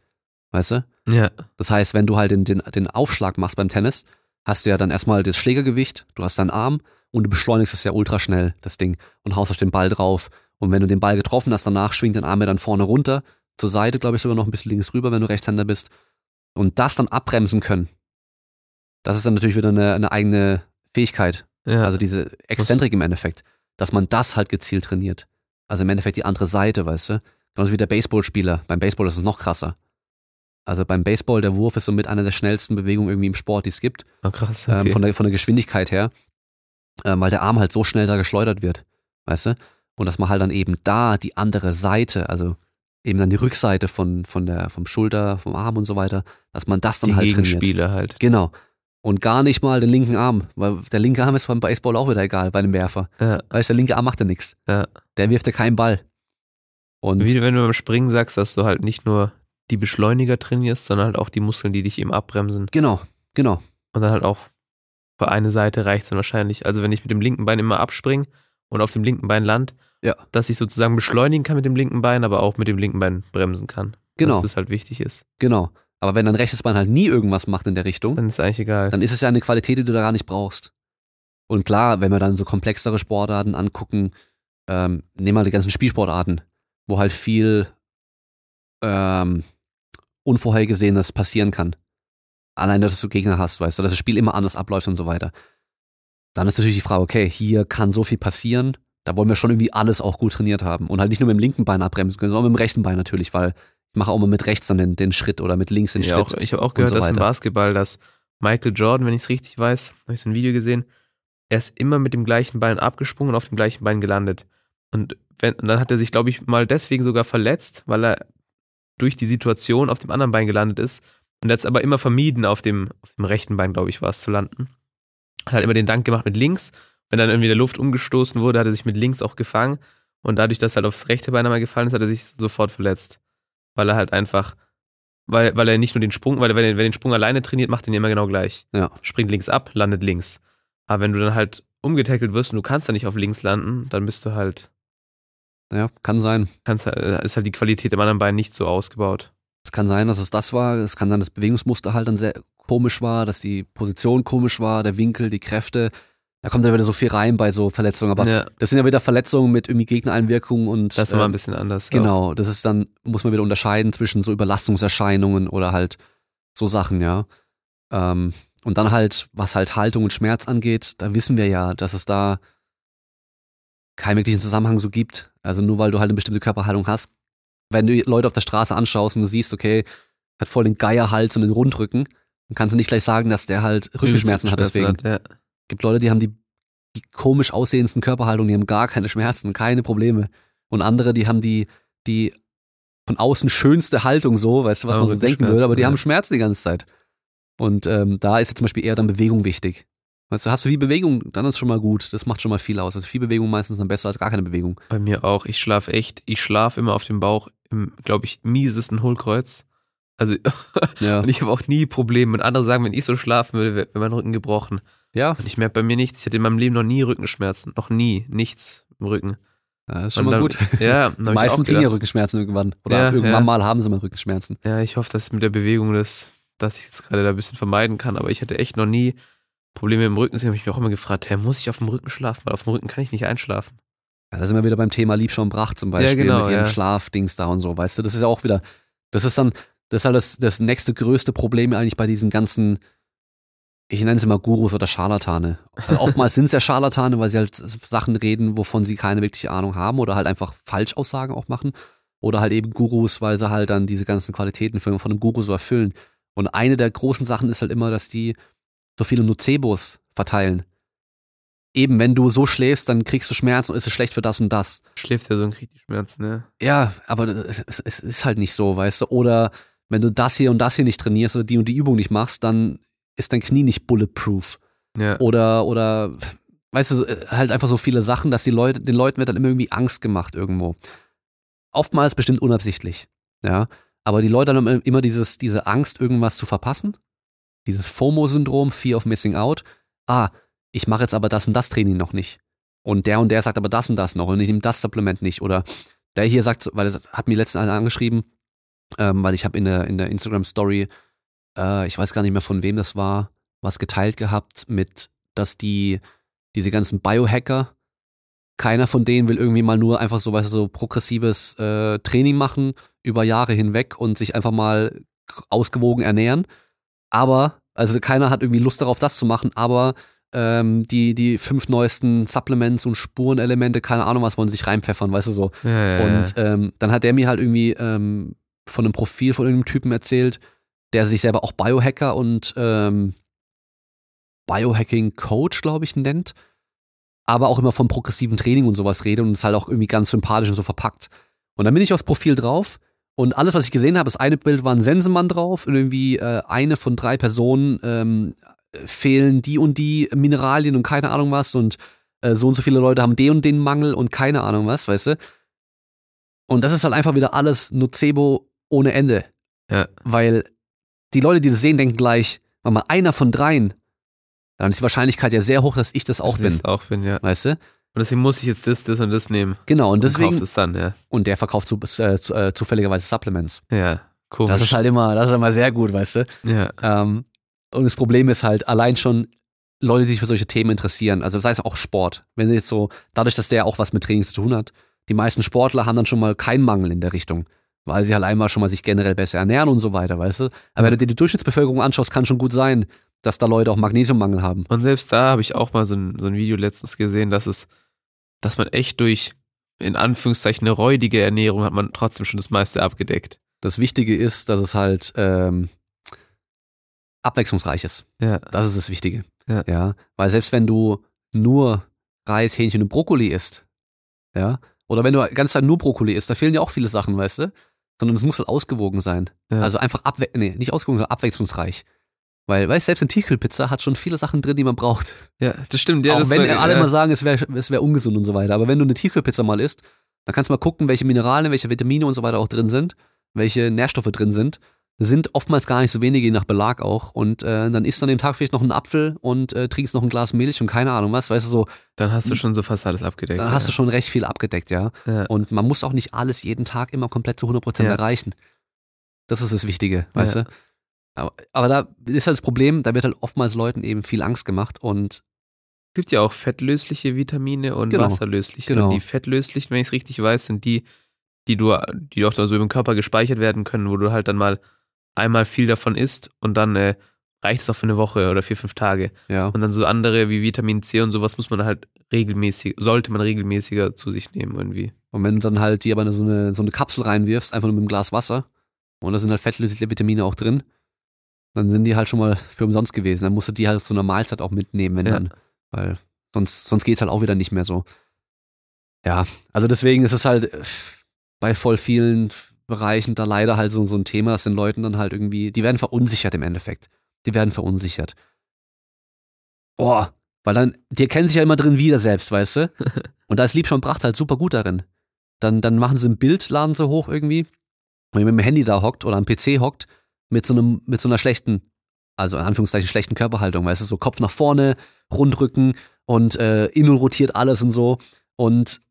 Weißt du? ja, Das heißt, wenn du halt den, den, den Aufschlag machst beim Tennis, hast du ja dann erstmal das Schlägergewicht, du hast deinen Arm und du beschleunigst es ja ultra schnell, das Ding, und haust auf den Ball drauf. Und wenn du den Ball getroffen hast, danach schwingt dein Arm ja dann vorne runter, zur Seite, glaube ich, sogar noch ein bisschen links rüber, wenn du Rechtshänder bist. Und das dann abbremsen können. Das ist dann natürlich wieder eine, eine eigene Fähigkeit. ja. Also diese Exzentrik im Endeffekt. Dass man das halt gezielt trainiert. Also im Endeffekt die andere Seite, weißt du? Genauso wie der Baseballspieler. Beim Baseball ist es noch krasser. Also beim Baseball, der Wurf ist somit einer der schnellsten Bewegungen irgendwie im Sport, die es gibt. oh, krass. Ähm, Okay. von, der, von der Geschwindigkeit her. Ähm, weil der Arm halt so schnell da geschleudert wird. Weißt du? Und dass man halt dann eben da die andere Seite, also eben dann die Rückseite von, von der, vom Schulter, vom Arm und so weiter, dass man das dann die halt trainiert. Gegenspieler halt. Genau. Und gar nicht mal den linken Arm, weil der linke Arm ist beim Baseball auch wieder egal, bei einem Werfer. Ja. Weißt du, der linke Arm macht ja nichts. Ja. Der wirft ja keinen Ball. Und Wie wenn du beim Springen sagst, dass du halt nicht nur die Beschleuniger trainierst, sondern halt auch die Muskeln, die dich eben abbremsen. genau, genau. Und dann halt auch für eine Seite reicht es dann wahrscheinlich. Also wenn ich mit dem linken Bein immer abspringe und auf dem linken Bein land, Ja. dass ich sozusagen beschleunigen kann mit dem linken Bein, aber auch mit dem linken Bein bremsen kann. Genau. Dass das halt wichtig ist. Genau. Aber wenn dein rechtes Bein halt nie irgendwas macht in der Richtung, Dann ist eigentlich egal. dann ist es ja eine Qualität, die du da gar nicht brauchst. Und klar, wenn wir dann so komplexere Sportarten angucken, ähm, nehmen wir die ganzen Spielsportarten, wo halt viel ähm, Unvorhergesehenes passieren kann. Allein, dass du Gegner hast, weißt du, dass das Spiel immer anders abläuft und so weiter. Dann ist natürlich die Frage, okay, hier kann so viel passieren. Da wollen wir schon irgendwie alles auch gut trainiert haben. Und halt nicht nur mit dem linken Bein abbremsen können, sondern mit dem rechten Bein natürlich, weil ich mache auch mal mit rechts dann den, den Schritt oder mit links den Ja, Schritt. auch, ich habe auch gehört, so dass im. Basketball, dass Michael Jordan, wenn ich es richtig weiß, habe ich so ein Video gesehen, er ist immer mit dem gleichen Bein abgesprungen und auf dem gleichen Bein gelandet. Und, wenn, und dann hat er sich, glaube ich, mal deswegen sogar verletzt, weil er durch die Situation auf dem anderen Bein gelandet ist. Und er hat es aber immer vermieden, auf dem, auf dem rechten Bein, glaube ich, war es, zu landen. Hat halt immer den Dank gemacht mit links. Wenn dann irgendwie der Luft umgestoßen wurde, hat er sich mit links auch gefangen. Und dadurch, dass er halt aufs rechte Bein einmal gefallen ist, hat er sich sofort verletzt. Weil er halt einfach, weil, weil er nicht nur den Sprung, weil er, wenn er wenn den Sprung alleine trainiert, macht er ihn immer genau gleich. Ja. Springt links ab, landet links. Aber wenn du dann halt umgetackelt wirst und du kannst da nicht auf links landen, dann bist du halt, Ja, kann sein. kannst, halt- ist halt die Qualität im anderen Bein nicht so ausgebaut. Es kann sein, dass es das war. Es kann sein, dass das Bewegungsmuster halt dann sehr komisch war, dass die Position komisch war, der Winkel, die Kräfte. Da kommt dann wieder so viel rein bei so Verletzungen. Aber ja, das sind ja wieder Verletzungen mit irgendwie Gegnereinwirkungen und das ist immer ein ähm, bisschen anders. genau. Das ist dann muss man wieder unterscheiden zwischen so Überlastungserscheinungen oder halt so Sachen, ja. Ähm, und dann halt, was halt Haltung und Schmerz angeht, da wissen wir ja, dass es da keinen wirklichen Zusammenhang so gibt. Also nur weil du halt eine bestimmte Körperhaltung hast, wenn du Leute auf der Straße anschaust und du siehst, okay, hat voll den Geierhals und den Rundrücken, dann kannst du nicht gleich sagen, dass der halt Rückenschmerzen hat deswegen. Hat, ja. gibt Leute, die haben die, die komisch aussehendsten Körperhaltungen, die haben gar keine Schmerzen, keine Probleme. Und andere, die haben die, die von außen schönste Haltung so, weißt du, was Aber man so denken würde, aber die ja. haben Schmerzen die ganze Zeit. Und ähm, da ist jetzt zum Beispiel eher dann Bewegung wichtig. Weißt du, hast du viel Bewegung, dann ist schon mal gut. Das macht schon mal viel aus. Also viel Bewegung meistens dann besser als gar keine Bewegung. Bei mir auch. Ich schlafe echt, ich schlafe immer auf dem Bauch im, glaube ich, miesesten Hohlkreuz. Also, Ja. und ich habe auch nie Probleme. Und andere sagen, wenn ich so schlafen würde, wäre wär mein Rücken gebrochen. ja, Und ich merke bei mir nichts. Ich hatte in meinem Leben noch nie Rückenschmerzen. Noch nie. Nichts im Rücken. das ist schon Und mal dann- gut. Ja, dann Die hab ich meisten auch kriegen ja Rückenschmerzen irgendwann. Oder Ja, irgendwann ja. mal haben sie mal Rückenschmerzen. ja, ich hoffe, dass mit der Bewegung das, dass ich jetzt gerade da ein bisschen vermeiden kann. Aber ich hatte echt noch nie Probleme im Rücken. Deswegen habe ich mich auch immer gefragt, hey, muss ich auf dem Rücken schlafen? Weil auf dem Rücken kann ich nicht einschlafen. Ja, da sind wir wieder beim Thema Liebschau und Bracht zum Beispiel Ja, genau, mit ihrem ja. Schlafdings da und so, weißt du, das ist ja auch wieder, das ist dann, das ist halt das, das nächste größte Problem eigentlich bei diesen ganzen, ich nenne es immer Gurus oder Scharlatane. Also oftmals sind es ja Scharlatane, weil sie halt Sachen reden, wovon sie keine wirkliche Ahnung haben oder halt einfach Falschaussagen auch machen. Oder halt eben Gurus, weil sie halt dann diese ganzen Qualitäten von einem Guru so erfüllen. Und eine der großen Sachen ist halt immer, dass die so viele Nocebos verteilen. Eben, wenn du so schläfst, dann kriegst du Schmerzen und ist es schlecht für das und das. Schläft ja so ein richtig Schmerz, ne? Ja, aber es, es ist halt nicht so, weißt du. Oder wenn du das hier und das hier nicht trainierst oder die und die Übung nicht machst, dann ist dein Knie nicht bulletproof. Ja. Oder, oder, weißt du, halt einfach so viele Sachen, dass die Leute, den Leuten wird dann immer irgendwie Angst gemacht irgendwo. Oftmals bestimmt unabsichtlich, ja. Aber die Leute haben immer dieses, diese Angst, irgendwas zu verpassen. Dieses FOMO-Syndrom, Fear of Missing Out. Ah, ich mache jetzt aber das und das Training noch nicht. Und der und der sagt aber das und das noch und ich nehme das Supplement nicht. Oder der hier sagt, weil das hat mir letztens einer angeschrieben, ähm, weil ich habe in der, in der Instagram-Story, äh, ich weiß gar nicht mehr von wem das war, was geteilt gehabt mit, dass die, diese ganzen Biohacker, keiner von denen will irgendwie mal nur einfach so, weißt du, so progressives äh, Training machen über Jahre hinweg und sich einfach mal ausgewogen ernähren. Aber, also keiner hat irgendwie Lust darauf, das zu machen, aber ähm, die, die fünf neuesten Supplements und Spurenelemente, keine Ahnung, was wollen sie sich reinpfeffern, weißt du so. Ja, ja. Und ähm, dann hat der mir halt irgendwie ähm, von einem Profil von irgendeinem Typen erzählt, der sich selber auch Biohacker und ähm, Biohacking Coach, glaube ich, nennt, aber auch immer vom progressiven Training und sowas redet und es halt auch irgendwie ganz sympathisch und so verpackt. Und dann bin ich aufs Profil drauf und alles, was ich gesehen habe, das eine Bild war ein Sensenmann drauf und irgendwie äh, eine von drei Personen ähm, fehlen die und die Mineralien und keine Ahnung was und äh, so und so viele Leute haben den und den Mangel und keine Ahnung was, weißt du? Und das ist halt einfach wieder alles Nocebo ohne Ende. Ja. Weil die Leute, die das sehen, denken gleich, wenn mal einer von dreien, dann ist die Wahrscheinlichkeit ja sehr hoch, dass ich das auch Dass ich bin. das auch bin, ja. Weißt du? Und deswegen muss ich jetzt das, das und das nehmen. Genau, und Und deswegen, kauft es dann, ja. und der verkauft zu, äh, zu, äh, zufälligerweise Supplements. Ja, komisch. Das ist halt immer, das ist immer sehr gut, weißt du? ja, Ähm, und das Problem ist halt allein schon Leute, die sich für solche Themen interessieren, also sei es auch Sport. Wenn sie jetzt so, dadurch, dass der auch was mit Training zu tun hat, die meisten Sportler haben dann schon mal keinen Mangel in der Richtung, weil sie halt einmal schon mal sich generell besser ernähren und so weiter, weißt du? Aber wenn du dir die Durchschnittsbevölkerung anschaust, kann schon gut sein, dass da Leute auch Magnesiummangel haben. Und selbst da habe ich auch mal so ein, so ein Video letztens gesehen, dass es, dass man echt durch, in Anführungszeichen, eine räudige Ernährung hat man trotzdem schon das meiste abgedeckt. Das Wichtige ist, dass es halt ähm, abwechslungsreich ist. Ja. Das ist das Wichtige. Ja. ja. Weil selbst wenn du nur Reis, Hähnchen und Brokkoli isst, ja, oder wenn du die ganze Zeit nur Brokkoli isst, da fehlen ja auch viele Sachen, weißt du? Sondern es muss halt ausgewogen sein. Ja. Also einfach abwe nee, nicht ausgewogen, sondern abwechslungsreich. Weil, weißt du, selbst eine Tiefkühlpizza hat schon viele Sachen drin, die man braucht. Ja, das stimmt. Ja, auch das wenn war- alle ja. mal sagen, es wäre es wär ungesund und so weiter. Aber wenn du eine Tiefkühlpizza mal isst, dann kannst du mal gucken, welche Mineralien, welche Vitamine und so weiter auch drin sind, welche Nährstoffe drin sind. Sind oftmals gar nicht so wenige, je nach Belag auch. Und äh, dann isst du an dem Tag vielleicht noch einen Apfel und äh, trinkst noch ein Glas Milch und keine Ahnung was. Weißt du, so, Dann hast du schon so fast alles abgedeckt. dann ja. hast du schon recht viel abgedeckt, ja. Ja. Und man muss auch nicht alles jeden Tag immer komplett zu 100% Ja. erreichen. Das ist das Wichtige, weißt du? Aber, aber da ist halt das Problem, da wird halt oftmals Leuten eben viel Angst gemacht und Es gibt ja auch fettlösliche Vitamine und Genau. wasserlösliche. Genau. Und die fettlöslichen, wenn ich es richtig weiß, sind die, die du, die auch dann so im Körper gespeichert werden können, wo du halt dann mal einmal viel davon isst und dann äh, reicht es auch für eine Woche oder vier, fünf Tage. ja. Und dann so andere wie Vitamin C und sowas muss man halt regelmäßig, sollte man regelmäßiger zu sich nehmen irgendwie. Und wenn du dann halt die aber so eine, so eine Kapsel reinwirfst, einfach nur mit einem Glas Wasser, und da sind halt fettlösliche Vitamine auch drin, dann sind die halt schon mal für umsonst gewesen. Dann musst du die halt zu einer Mahlzeit auch mitnehmen, wenn Ja. dann. Weil sonst, sonst geht's halt auch wieder nicht mehr so. Ja, also deswegen ist es halt äh, bei voll vielen Bereichen da leider halt so, so ein Thema, dass den Leuten dann halt irgendwie, die werden verunsichert im Endeffekt. Die werden verunsichert. Boah, weil dann, die erkennen sich ja immer drin wieder selbst, weißt du? Und da ist Liebscher und Pracht halt super gut darin. Dann, dann machen sie ein Bild, laden sie hoch irgendwie. Und wenn man mit dem Handy da hockt oder am PC hockt, mit so einem, mit so einer schlechten, also in Anführungszeichen schlechten Körperhaltung, weißt du, so Kopf nach vorne, Rundrücken und äh, innen rotiert alles und so. Und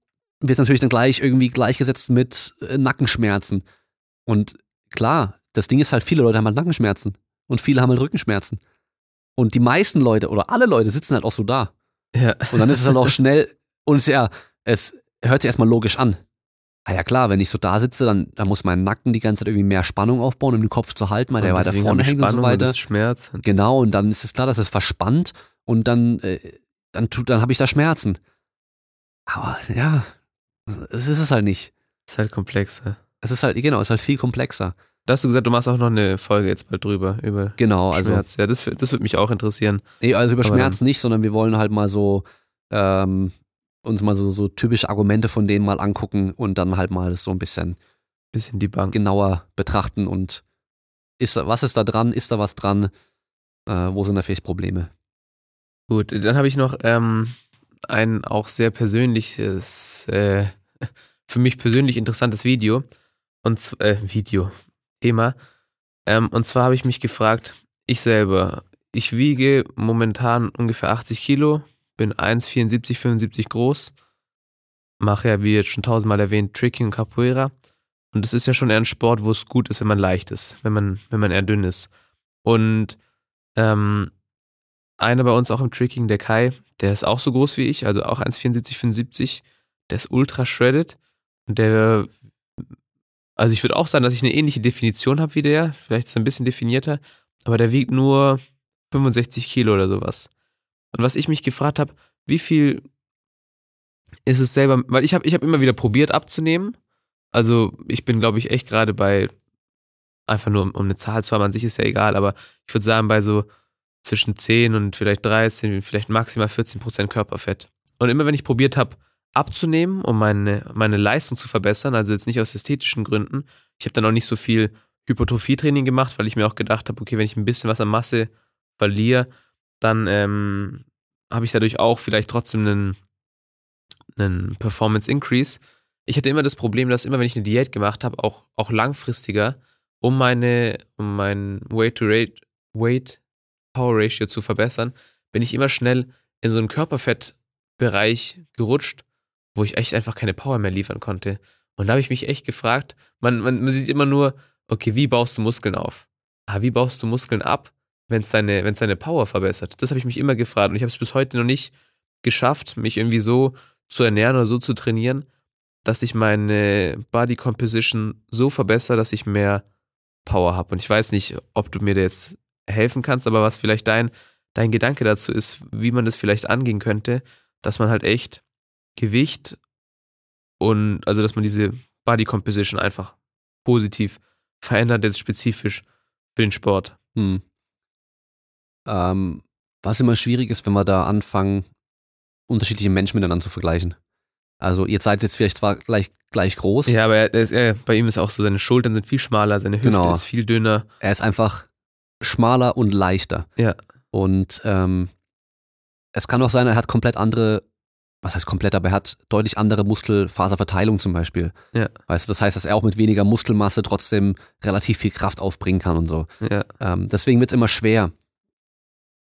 wird natürlich dann gleich irgendwie gleichgesetzt mit äh, Nackenschmerzen. Und klar, das Ding ist halt, viele Leute haben halt Nackenschmerzen. Und viele haben halt Rückenschmerzen. Und die meisten Leute oder alle Leute sitzen halt auch so da. Ja. Und dann ist es halt auch schnell, und es, ja, es hört sich erstmal logisch an. Ah ja klar, wenn ich so da sitze, dann, dann muss mein Nacken die ganze Zeit irgendwie mehr Spannung aufbauen, um den Kopf zu halten, weil der Und weiter deswegen vorne hängt und so weiter. das Schmerz. Und Genau, und dann ist es klar, dass es verspannt und dann, äh, dann tut, dann habe ich da Schmerzen. Aber ja, es ist es halt nicht. ist halt komplexer. Es ist halt, genau, es ist halt viel komplexer. Da hast du gesagt, du machst auch noch eine Folge jetzt bald drüber, über Genau, also, Schmerz. Ja, das, das würde mich auch interessieren. nee, also über Aber Schmerzen nicht, sondern wir wollen halt mal so, ähm, uns mal so, so typische Argumente von denen mal angucken und dann halt mal so ein bisschen Bisschen die Bank. genauer betrachten und ist was ist da dran, ist da was dran, äh, wo sind da vielleicht Probleme? Gut, dann habe ich noch ähm, ein auch sehr persönliches, äh, für mich persönlich interessantes Video. Und äh, Video, Thema. Ähm, und zwar habe ich mich gefragt, ich selber, ich wiege momentan ungefähr 80 Kilo, bin 1,74, 75 groß, mache ja, wie jetzt schon tausendmal erwähnt, Tricking und Capoeira. Und es ist ja schon eher ein Sport, wo es gut ist, wenn man leicht ist, wenn man, wenn man eher dünn ist. Und ähm, einer bei uns auch im Tricking, der Kai, der ist auch so groß wie ich, also auch 1,74, 75, der ist ultra shredded und der, also ich würde auch sagen, dass ich eine ähnliche Definition habe wie der, vielleicht ist er ein bisschen definierter, aber der wiegt nur 65 Kilo oder sowas. Und was ich mich gefragt habe, wie viel ist es selber, weil ich habe ich hab immer wieder probiert abzunehmen, also ich bin glaube ich echt gerade bei, einfach nur um, um eine Zahl zu haben, an sich ist ja egal, aber ich würde sagen bei so zwischen 10 und vielleicht 13, vielleicht maximal 14 Prozent Körperfett. Und immer wenn ich probiert habe, abzunehmen, um meine, meine Leistung zu verbessern, also jetzt nicht aus ästhetischen Gründen, ich habe dann auch nicht so viel Hypertrophietraining gemacht, weil ich mir auch gedacht habe, okay, wenn ich ein bisschen was an Masse verliere, dann ähm, habe ich dadurch auch vielleicht trotzdem einen, einen Performance Increase. Ich hatte immer das Problem, dass immer wenn ich eine Diät gemacht habe, auch, auch langfristiger, um meine, um mein Weight to Rate, Weight Power Ratio zu verbessern, bin ich immer schnell in so einen Körperfettbereich gerutscht, wo ich echt einfach keine Power mehr liefern konnte. Und da habe ich mich echt gefragt, man, man, man sieht immer nur, okay, wie baust du Muskeln auf? Ah, wie baust du Muskeln ab, wenn es deine, wenn's deine Power verbessert? Das habe ich mich immer gefragt und ich habe es bis heute noch nicht geschafft, mich irgendwie so zu ernähren oder so zu trainieren, dass ich meine Body Composition so verbessere, dass ich mehr Power habe. Und ich weiß nicht, ob du mir da jetzt helfen kannst, aber was vielleicht dein, dein Gedanke dazu ist, wie man das vielleicht angehen könnte, dass man halt echt Gewicht und also dass man diese Body Composition einfach positiv verändert, jetzt spezifisch für den Sport. Hm. Ähm, was immer schwierig ist, wenn wir da anfangen, unterschiedliche Menschen miteinander zu vergleichen. Also ihr seid jetzt vielleicht zwar gleich, gleich groß. Ja, aber er ist, er, bei ihm ist auch so, seine Schultern sind viel schmaler, seine Hüfte Genau. ist viel dünner. Er ist einfach schmaler und leichter. Ja. Und ähm, es kann auch sein, er hat komplett andere, was heißt komplett, aber er hat deutlich andere Muskelfaserverteilung zum Beispiel. Ja. Weißt du, das heißt, dass er auch mit weniger Muskelmasse trotzdem relativ viel Kraft aufbringen kann und so. Ja, Ähm, deswegen wird es immer schwer.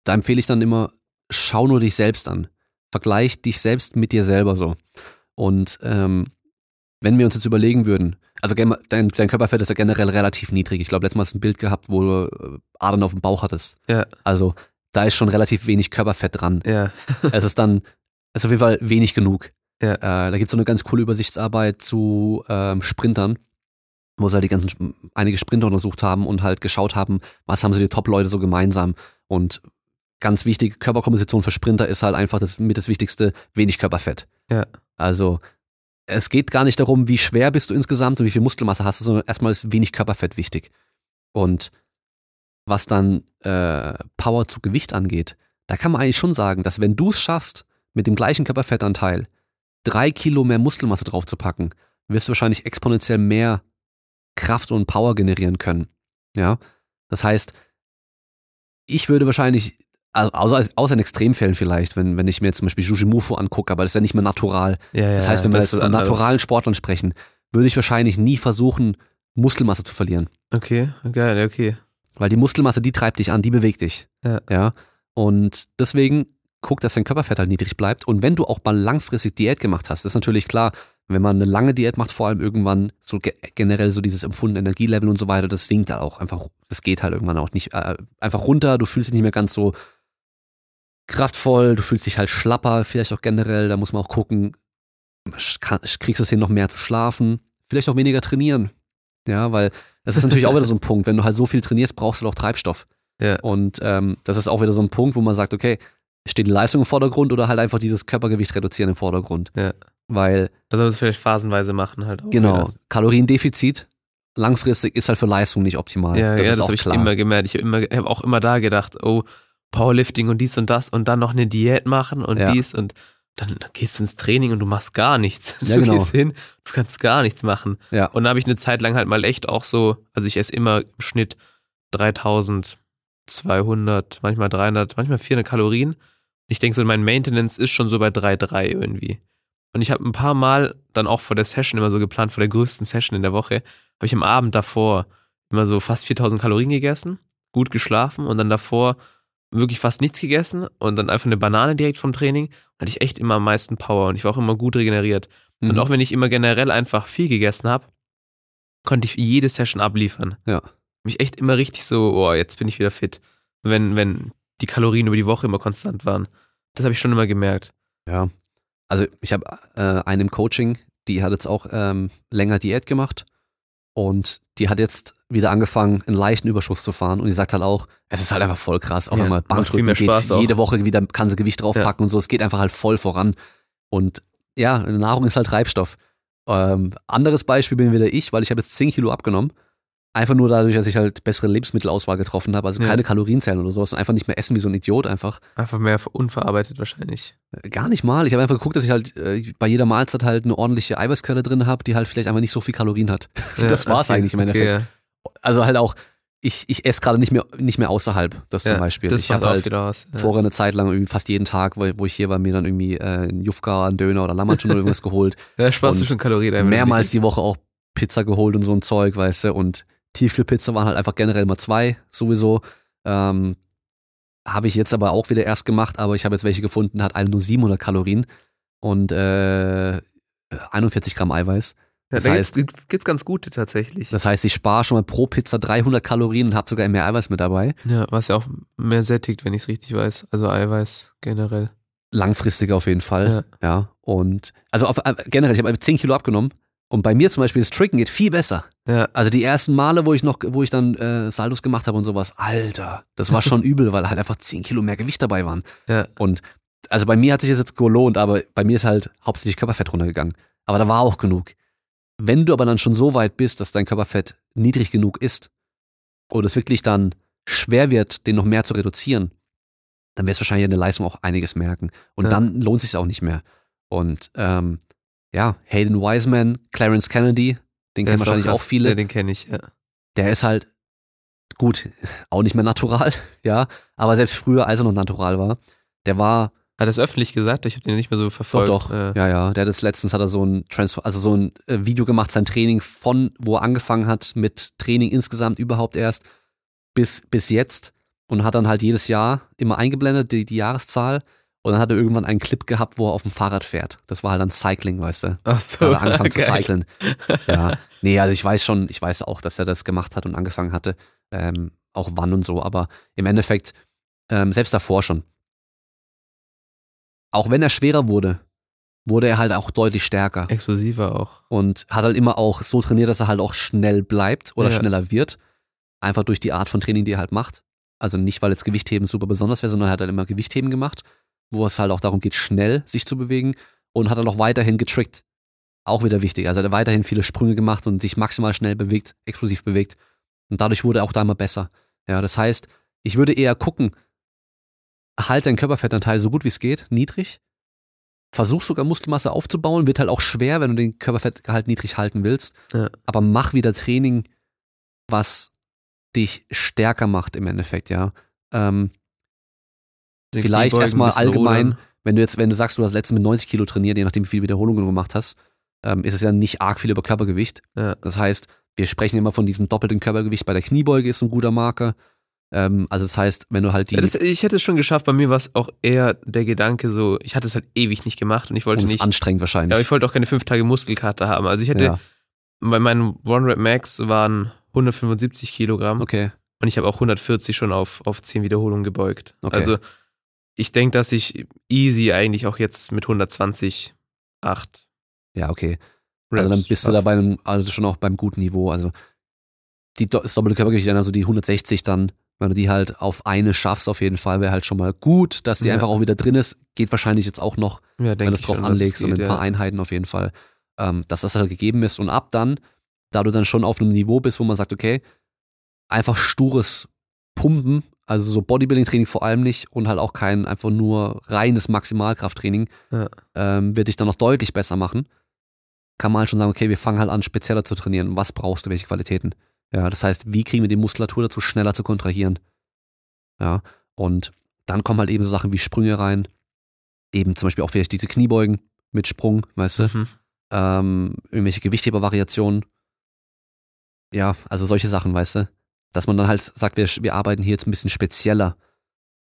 Da empfehle ich dann immer, schau nur dich selbst an. Vergleich dich selbst mit dir selber so. Und ähm, wenn wir uns jetzt überlegen würden, also dein, dein Körperfett ist ja generell relativ niedrig. Ich glaube, letztes Mal hast du ein Bild gehabt, wo du äh, Adern auf dem Bauch hattest. Ja. Also da ist schon relativ wenig Körperfett dran. ja, es ist dann, es ist auf jeden Fall wenig genug. Ja. Äh, da gibt es so eine ganz coole Übersichtsarbeit zu ähm, Sprintern, wo sie halt die ganzen, einige Sprinter untersucht haben und halt geschaut haben, was haben sie die Top-Leute so gemeinsam. Und ganz wichtig, Körperkomposition für Sprinter ist halt einfach das mit das Wichtigste, wenig Körperfett. Ja. Also es geht gar nicht darum, wie schwer bist du insgesamt und wie viel Muskelmasse hast du, sondern erstmal ist wenig Körperfett wichtig. Und was dann äh, Power zu Gewicht angeht, da kann man eigentlich schon sagen, dass wenn du es schaffst, mit dem gleichen Körperfettanteil drei Kilo mehr Muskelmasse draufzupacken, wirst du wahrscheinlich exponentiell mehr Kraft und Power generieren können. Ja, das heißt, ich würde wahrscheinlich, also außer, außer in Extremfällen vielleicht, wenn, wenn ich mir jetzt zum Beispiel Jujimufu angucke, aber das ist ja nicht mehr natural. ja, ja. Das heißt, wenn wir jetzt von naturalen Sportlern sprechen, würde ich wahrscheinlich nie versuchen, Muskelmasse zu verlieren. Okay, geil, okay. Weil die Muskelmasse, die treibt dich an, die bewegt dich. Ja. ja? Und deswegen guck, dass dein Körperfett halt niedrig bleibt. Und wenn du auch mal langfristig Diät gemacht hast, ist natürlich klar, wenn man eine lange Diät macht, vor allem irgendwann so ge generell so dieses empfundene Energielevel und so weiter, das sinkt halt auch einfach, das geht halt irgendwann auch nicht äh, einfach runter, du fühlst dich nicht mehr ganz so kraftvoll, du fühlst dich halt schlapper, vielleicht auch generell, da muss man auch gucken, kriegst du es hin, noch mehr zu schlafen, vielleicht auch weniger trainieren. Ja, weil das ist natürlich auch wieder so ein Punkt, wenn du halt so viel trainierst, brauchst du auch Treibstoff. Ja. Und ähm, das ist auch wieder so ein Punkt, wo man sagt, okay, steht die Leistung im Vordergrund oder halt einfach dieses Körpergewicht reduzieren im Vordergrund. Ja. Weil, Das soll man vielleicht phasenweise machen halt auch. genau, Kaloriendefizit langfristig ist halt für Leistung nicht optimal. Ja, ja, das das, ist auch habe ich immer gemerkt. Ich habe hab auch immer da gedacht, oh, Powerlifting und dies und das und dann noch eine Diät machen und Ja. dies und dann gehst du ins Training und du machst gar nichts. Ja, du genau. gehst hin, du kannst gar nichts machen. Ja. Und da habe ich eine Zeit lang halt mal echt auch so, also ich esse immer im Schnitt 3200, manchmal 300, manchmal 400 Kalorien. Ich denke so, mein Maintenance ist schon so bei 3,3 irgendwie. Und ich habe ein paar Mal dann auch vor der Session immer so geplant, vor der größten Session in der Woche, habe ich am Abend davor immer so fast 4000 Kalorien gegessen, gut geschlafen und dann davor wirklich fast nichts gegessen und dann einfach eine Banane direkt vom Training. Hatte ich echt immer am meisten Power und ich war auch immer gut regeneriert. Und Mhm. auch wenn ich immer generell einfach viel gegessen habe, konnte ich jede Session abliefern. Ja. Mich echt immer richtig so, oh, jetzt bin ich wieder fit. Wenn, wenn die Kalorien über die Woche immer konstant waren. Das habe ich schon immer gemerkt. Ja. Also ich habe äh, einen im Coaching, die hat jetzt auch ähm, länger Diät gemacht und die hat jetzt wieder angefangen, einen leichten Überschuss zu fahren und die sagt halt auch, es ist halt einfach voll krass, auch Ja, viel Bankdrücken geht, auch. jede Woche wieder kann sie Gewicht draufpacken und so, es geht einfach halt voll voran und ja, Nahrung ist halt Treibstoff. Ähm, anderes Beispiel bin wieder ich, weil ich habe jetzt 10 Kilo abgenommen. Einfach nur dadurch, dass ich halt bessere Lebensmittelauswahl getroffen habe. Also Ja. keine Kalorien zählen oder sowas. Und einfach nicht mehr essen wie so ein Idiot einfach. Einfach mehr unverarbeitet wahrscheinlich. Gar nicht mal. Ich habe einfach geguckt, dass ich halt äh, bei jeder Mahlzeit halt eine ordentliche Eiweißquelle drin habe, die halt vielleicht einfach nicht so viel Kalorien hat. das war's eigentlich im Endeffekt. Okay, ja. Also halt auch, ich, ich esse gerade nicht mehr, nicht mehr außerhalb, das Ja, zum Beispiel. Das ich habe halt wieder was. Ja. vorher eine Zeit lang irgendwie fast jeden Tag, wo, wo ich hier war, mir dann irgendwie äh, ein Jufka, ein Döner oder Lammatschun oder irgendwas geholt. Da sparst du schon Kalorien ein. Mehrmals die. Woche auch Pizza geholt und so ein Zeug, weißt du, und Tiefkühlpizza waren halt einfach generell mal zwei, sowieso. Ähm, habe ich jetzt aber auch wieder erst gemacht, aber ich habe jetzt welche gefunden, hat eine nur 700 Kalorien und äh, 41 Gramm Eiweiß. Ja, das da heißt- gibt's, gibt's ganz gute tatsächlich. Das heißt, ich spare schon mal pro Pizza 300 Kalorien und habe sogar mehr Eiweiß mit dabei. ja, was ja auch mehr sättigt, wenn ich es richtig weiß. Also Eiweiß generell. Langfristig auf jeden Fall. Ja. Und also auf, äh, generell, ich habe 10 Kilo abgenommen und bei mir zum Beispiel das Tricken geht viel besser. Ja. Also die ersten Male, wo ich noch, wo ich dann äh, Saldos gemacht habe und sowas, Alter, das war schon übel, weil halt einfach 10 Kilo mehr Gewicht dabei waren. Ja. Und also bei mir hat sich das jetzt gelohnt, aber bei mir ist halt hauptsächlich Körperfett runtergegangen. Aber da war auch genug. Wenn du aber dann schon so weit bist, dass dein Körperfett niedrig genug ist und es wirklich dann schwer wird, den noch mehr zu reduzieren, dann wirst du wahrscheinlich in der Leistung auch einiges merken. Und Ja. dann lohnt es sich auch nicht mehr. Und ähm, ja, Hayden Wiseman, Clarence Kennedy, den kennen wahrscheinlich auch, krass. viele. Ja, den kenne ich, ja. der ist halt gut, auch nicht mehr natural, ja, aber selbst früher, als er noch natural war, der war Hat er es öffentlich gesagt? Ich habe den nicht mehr so verfolgt. doch, doch, Äh, ja, ja, der hat das letztens hat er so ein Transfer, also so ein äh, Video gemacht, sein Training von, wo er angefangen hat mit Training insgesamt überhaupt erst bis bis jetzt und hat dann halt jedes Jahr immer eingeblendet die, die Jahreszahl und dann hat er irgendwann einen Clip gehabt, wo er auf dem Fahrrad fährt. Das war halt dann Cycling, weißt du. Ach so, hat er angefangen zu geil. cyclen. Ja, nee, also ich weiß schon, ich weiß auch, dass er das gemacht hat und angefangen hatte, ähm, auch wann und so, aber im Endeffekt, ähm, selbst davor schon. Auch wenn er schwerer wurde, wurde er halt auch deutlich stärker Explosiver auch. und hat halt immer auch so trainiert, dass er halt auch schnell bleibt oder Ja. schneller wird. Einfach durch die Art von Training, die er halt macht. Also nicht, weil jetzt Gewichtheben super besonders wäre, sondern er hat halt immer Gewichtheben gemacht, wo es halt auch darum geht, schnell sich zu bewegen und hat dann auch weiterhin getrickt. Auch wieder wichtig. Also er hat weiterhin viele Sprünge gemacht und sich maximal schnell bewegt, explosiv bewegt. Und dadurch wurde er auch da immer besser. Ja, das heißt, ich würde eher gucken, halt deinen Körperfettanteil so gut wie es geht, niedrig. Versuch sogar Muskelmasse aufzubauen, wird halt auch schwer, wenn du den Körperfettgehalt niedrig halten willst. Ja. Aber mach wieder Training, was dich stärker macht im Endeffekt, ja. Ähm, Den Vielleicht erstmal allgemein, rudern. wenn du jetzt, wenn du sagst, du hast letztens mit 90 Kilo trainiert, je nachdem, wie viele Wiederholungen du gemacht hast, ähm, ist es ja nicht arg viel über Körpergewicht. Ja. Das heißt, wir sprechen immer von diesem doppelten Körpergewicht bei der Kniebeuge ist ein guter Marker. Ähm, also das heißt, wenn du halt die Ja, das, ich hätte es schon geschafft. Bei mir war es auch eher der Gedanke so, ich hatte es halt ewig nicht gemacht und ich und wollte ist nicht, anstrengend wahrscheinlich. ja, aber ich wollte auch keine fünf Tage Muskelkater haben. Also ich hätte, ja, bei meinem One Rep Max waren 175 Kilogramm okay. und ich habe auch 140 schon auf, auf 10 Wiederholungen gebeugt. Okay. Also ich denke, dass ich easy eigentlich auch jetzt mit 120, 8 Ja, okay. Also dann bist du da bei einem, also schon auch beim guten Niveau. Also die, das doppelte Körpergewicht, also die 160 dann, wenn du die halt auf eine schaffst, auf jeden Fall, wäre halt schon mal gut, dass die Ja. einfach auch wieder drin ist. Geht wahrscheinlich jetzt auch noch, ja, wenn du es drauf schon, anlegst und geht, mit ein paar ja. Einheiten auf jeden Fall, ähm, dass das halt gegeben ist. Und ab dann, da du dann schon auf einem Niveau bist, wo man sagt, okay, einfach stures Pumpen, also so Bodybuilding-Training vor allem nicht und halt auch kein einfach nur reines Maximalkrafttraining, Ja. ähm, wird dich dann noch deutlich besser machen. Kann man halt schon sagen, okay, wir fangen halt an, spezieller zu trainieren. Was brauchst du, welche Qualitäten? Ja, das heißt, wie kriegen wir die Muskulatur dazu, schneller zu kontrahieren? Ja, und dann kommen halt eben so Sachen wie Sprünge rein. Eben zum Beispiel auch vielleicht diese Kniebeugen mit Sprung, weißt du? Mhm. ähm, irgendwelche Gewichthebervariationen. Ja, also solche Sachen, weißt du? Dass man dann halt sagt, wir, wir arbeiten hier jetzt ein bisschen spezieller,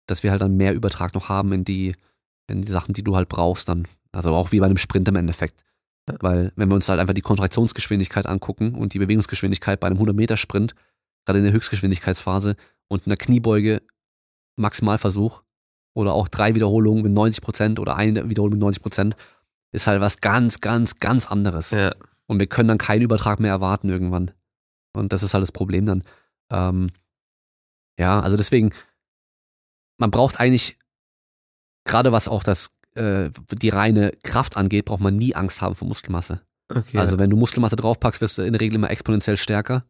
dass wir halt dann mehr Übertrag noch haben in die, in die Sachen, die du halt brauchst dann. Also auch wie bei einem Sprint im Endeffekt. Weil, wenn wir uns halt einfach die Kontraktionsgeschwindigkeit angucken und die Bewegungsgeschwindigkeit bei einem 100-Meter-Sprint, gerade in der Höchstgeschwindigkeitsphase und in der Kniebeuge Maximalversuch oder auch drei Wiederholungen mit 90 Prozent oder eine Wiederholung mit 90 Prozent, ist halt was ganz, ganz, ganz anderes. Ja. Und wir können dann keinen Übertrag mehr erwarten irgendwann. Und das ist halt das Problem dann. Ähm, ja, also deswegen, man braucht eigentlich, gerade was auch das, äh, die reine Kraft angeht, braucht man nie Angst haben vor Muskelmasse. Okay. Also wenn du Muskelmasse draufpackst, wirst du in der Regel immer exponentiell stärker.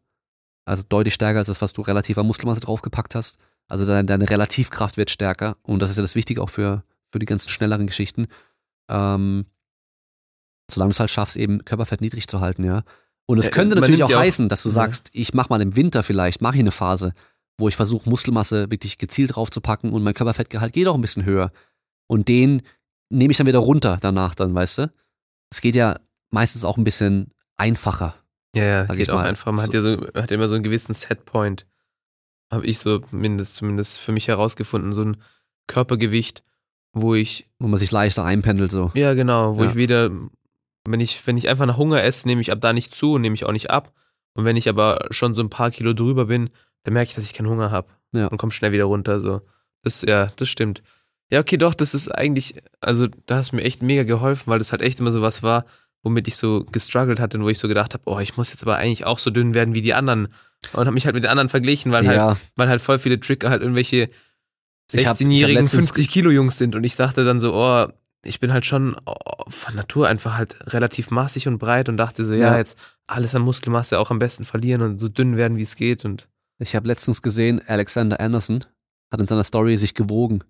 Also deutlich stärker als das, was du relativ an Muskelmasse draufgepackt hast. Also deine, deine Relativkraft wird stärker. Und das ist ja das Wichtige auch für, für die ganzen schnelleren Geschichten. Ähm, solange du es halt schaffst, eben Körperfett niedrig zu halten, ja. Und es Äh, könnte man natürlich auch auch- heißen, dass du ja. sagst, ich mache mal im Winter vielleicht, mache ich eine Phase, wo ich versuche, Muskelmasse wirklich gezielt draufzupacken und mein Körperfettgehalt geht auch ein bisschen höher. Und den nehme ich dann wieder runter danach dann, weißt du? Es geht ja meistens auch ein bisschen einfacher. Ja, ja, geht auch mal. einfach. Man So- hat ja so, hat immer so einen gewissen Setpoint. Habe ich so mindest, zumindest für mich herausgefunden, so ein Körpergewicht, wo ich, wo man sich leichter einpendelt so. ja genau, wo Ja. ich wieder, wenn ich, wenn ich einfach nach Hunger esse, nehme ich ab da nicht zu und nehme ich auch nicht ab. Und wenn ich aber schon so ein paar Kilo drüber bin, dann merke ich, dass ich keinen Hunger habe. Ja. Und komme schnell wieder runter. So. Das, ja, das stimmt. Ja, okay, doch, das ist eigentlich, also da hast du mir echt mega geholfen, weil das halt echt immer so was war, womit ich so gestruggelt hatte und wo ich so gedacht habe, oh, ich muss jetzt aber eigentlich auch so dünn werden wie die anderen. Und habe mich halt mit den anderen verglichen, weil Ja. halt, weil halt voll viele Tricker halt irgendwelche Ich hab- ich hab 16-jährigen letztens 50 Kilo Jungs sind und ich dachte dann so, oh, ich bin halt schon oh, von Natur einfach halt relativ massig und breit und dachte so, ja, Ja. jetzt alles an Muskelmasse auch am besten verlieren und so dünn werden, wie es geht und Ich habe letztens gesehen, Alexander Anderson hat in seiner Story sich gewogen.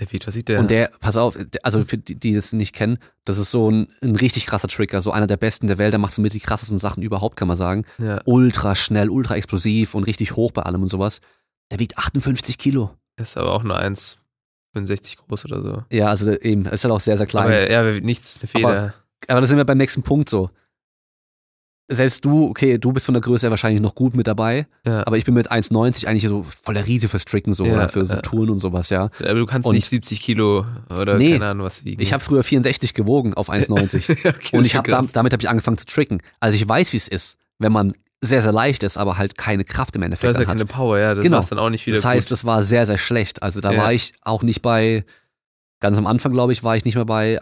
der Viet, was sieht der? Und der, pass auf, also für die, die das nicht kennen, das ist so ein, ein richtig krasser Tricker, so einer der besten der Welt, der macht so mit die krassesten Sachen überhaupt, kann man sagen. ja, Ultra schnell, ultra explosiv und richtig hoch bei allem und sowas. Der wiegt 58 Kilo. ist aber auch nur 1,65 groß oder so. Ja, also eben, ist halt auch sehr, sehr klein. Aber ja, nichts ist eine Aber- Feder. Aber da sind wir beim nächsten Punkt so. Selbst du, okay, du bist von der Größe her wahrscheinlich noch gut mit dabei, ja. aber ich bin mit 1,90 eigentlich so voll der Riese fürs Tricken so Ja, oder für so ja. Touren und sowas, ja. aber du kannst und- nicht 70 Kilo oder Nee. keine Ahnung was wiegen. Ich habe früher 64 gewogen auf 1,90 okay, und ich habe krass. dam damit habe ich angefangen zu tricken. Also ich weiß, wie es ist, wenn man sehr sehr leicht ist, aber halt keine Kraft im Endeffekt hast ja dann keine. Power, ja, das Genau. dann auch nicht wieder Das heißt, gut. das war sehr sehr schlecht. Also da Ja. war ich auch nicht bei ganz am Anfang, glaube ich, war ich nicht mehr bei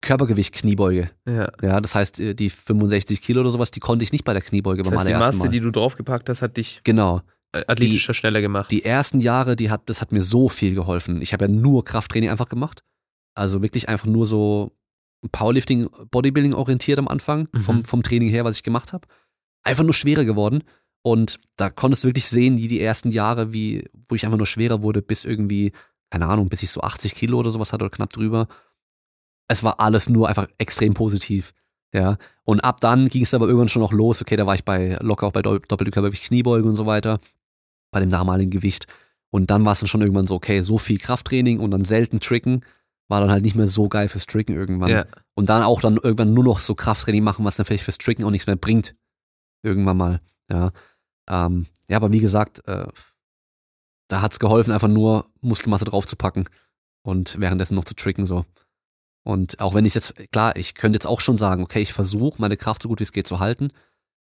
Körpergewicht Kniebeuge. Ja. Ja, das heißt, äh, die 65 Kilo oder sowas, die konnte ich nicht bei der Kniebeuge Das beim heißt, die allerersten Masse, Mal. die du draufgepackt hast, hat dich genau. äh, athletischer, schneller gemacht. Die ersten Jahre, die hat, das hat mir so viel geholfen. Ich habe ja nur Krafttraining einfach gemacht. Also wirklich einfach nur so Powerlifting, Bodybuilding orientiert am Anfang, Mhm. vom, vom Training her, was ich gemacht habe. Einfach nur schwerer geworden. Und da konntest du wirklich sehen, wie die ersten Jahre, wie, wo ich einfach nur schwerer wurde, bis irgendwie, keine Ahnung, bis ich so 80 Kilo oder sowas hatte oder knapp drüber. Es war alles nur einfach extrem positiv. Ja. Und ab dann ging es aber irgendwann schon noch los. Okay, da war ich bei locker auch bei Dopp- doppelte Körpergewicht, Kniebeugen und so weiter. Bei dem damaligen Gewicht. Und dann war es dann schon irgendwann so, okay, so viel Krafttraining und dann selten Tricken, war dann halt nicht mehr so geil fürs Tricken irgendwann. ja. Und dann auch dann irgendwann nur noch so Krafttraining machen, was dann vielleicht fürs Tricken auch nichts mehr bringt. Irgendwann mal. Ja. Ähm, ja, aber wie gesagt, äh, da hat's geholfen, einfach nur Muskelmasse draufzupacken und währenddessen noch zu tricken so. Und auch wenn ich jetzt, klar, ich könnte jetzt auch schon sagen, okay, ich versuche meine Kraft so gut wie es geht zu halten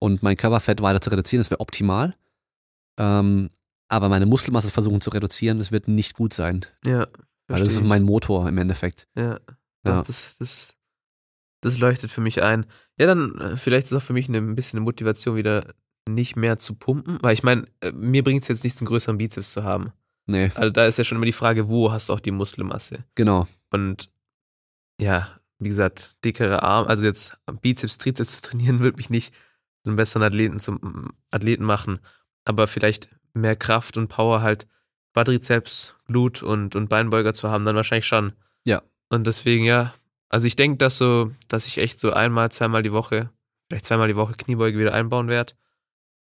und mein Körperfett weiter zu reduzieren, das wäre optimal. Ähm, aber meine Muskelmasse versuchen zu reduzieren, das wird nicht gut sein. Ja. Weil das ist mein Motor im Endeffekt. Ja. Ja. ja. Das, das, das leuchtet für mich ein. Ja, dann äh, vielleicht ist auch für mich eine, ein bisschen eine Motivation, wieder nicht mehr zu pumpen. Weil ich meine, äh, mir bringt es jetzt nichts, einen größeren Bizeps zu haben. Nee, Also da ist ja schon immer die Frage, wo hast du auch die Muskelmasse? genau. Und ja, wie gesagt, dickere Arme, also jetzt Bizeps, Trizeps zu trainieren, wird mich nicht einen besseren Athleten zum Athleten machen. Aber vielleicht mehr Kraft und Power halt Quadrizeps, Glut und, und Beinbeuger zu haben, dann wahrscheinlich schon. Ja. Und deswegen, ja, also ich denke, dass so, dass ich echt so einmal, zweimal die Woche, vielleicht zweimal die Woche Kniebeuge wieder einbauen werde.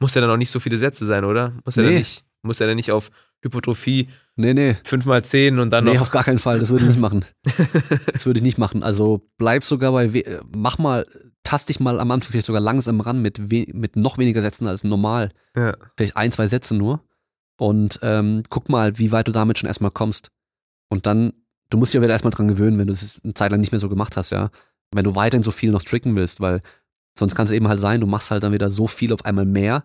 Muss ja dann auch nicht so viele Sätze sein, oder? Muss ja Nee. dann nicht, muss ja dann nicht auf Hypotrophie Nee, nee. 5 mal 10 und dann Nee, noch. auf gar keinen Fall. Das würde ich nicht machen. Das würde ich nicht machen. Also bleib sogar bei, we- äh, mach mal, tast dich mal am Anfang vielleicht sogar langsam ran mit, mit noch weniger Sätzen als normal. ja. Vielleicht ein, zwei Sätze nur. Und ähm, guck mal, wie weit du damit schon erstmal kommst. Und dann, du musst dich ja wieder erstmal dran gewöhnen, wenn du das eine Zeit lang nicht mehr so gemacht hast, ja. Wenn du weiterhin so viel noch tricken willst, weil sonst kann es eben halt sein, du machst halt dann wieder so viel auf einmal mehr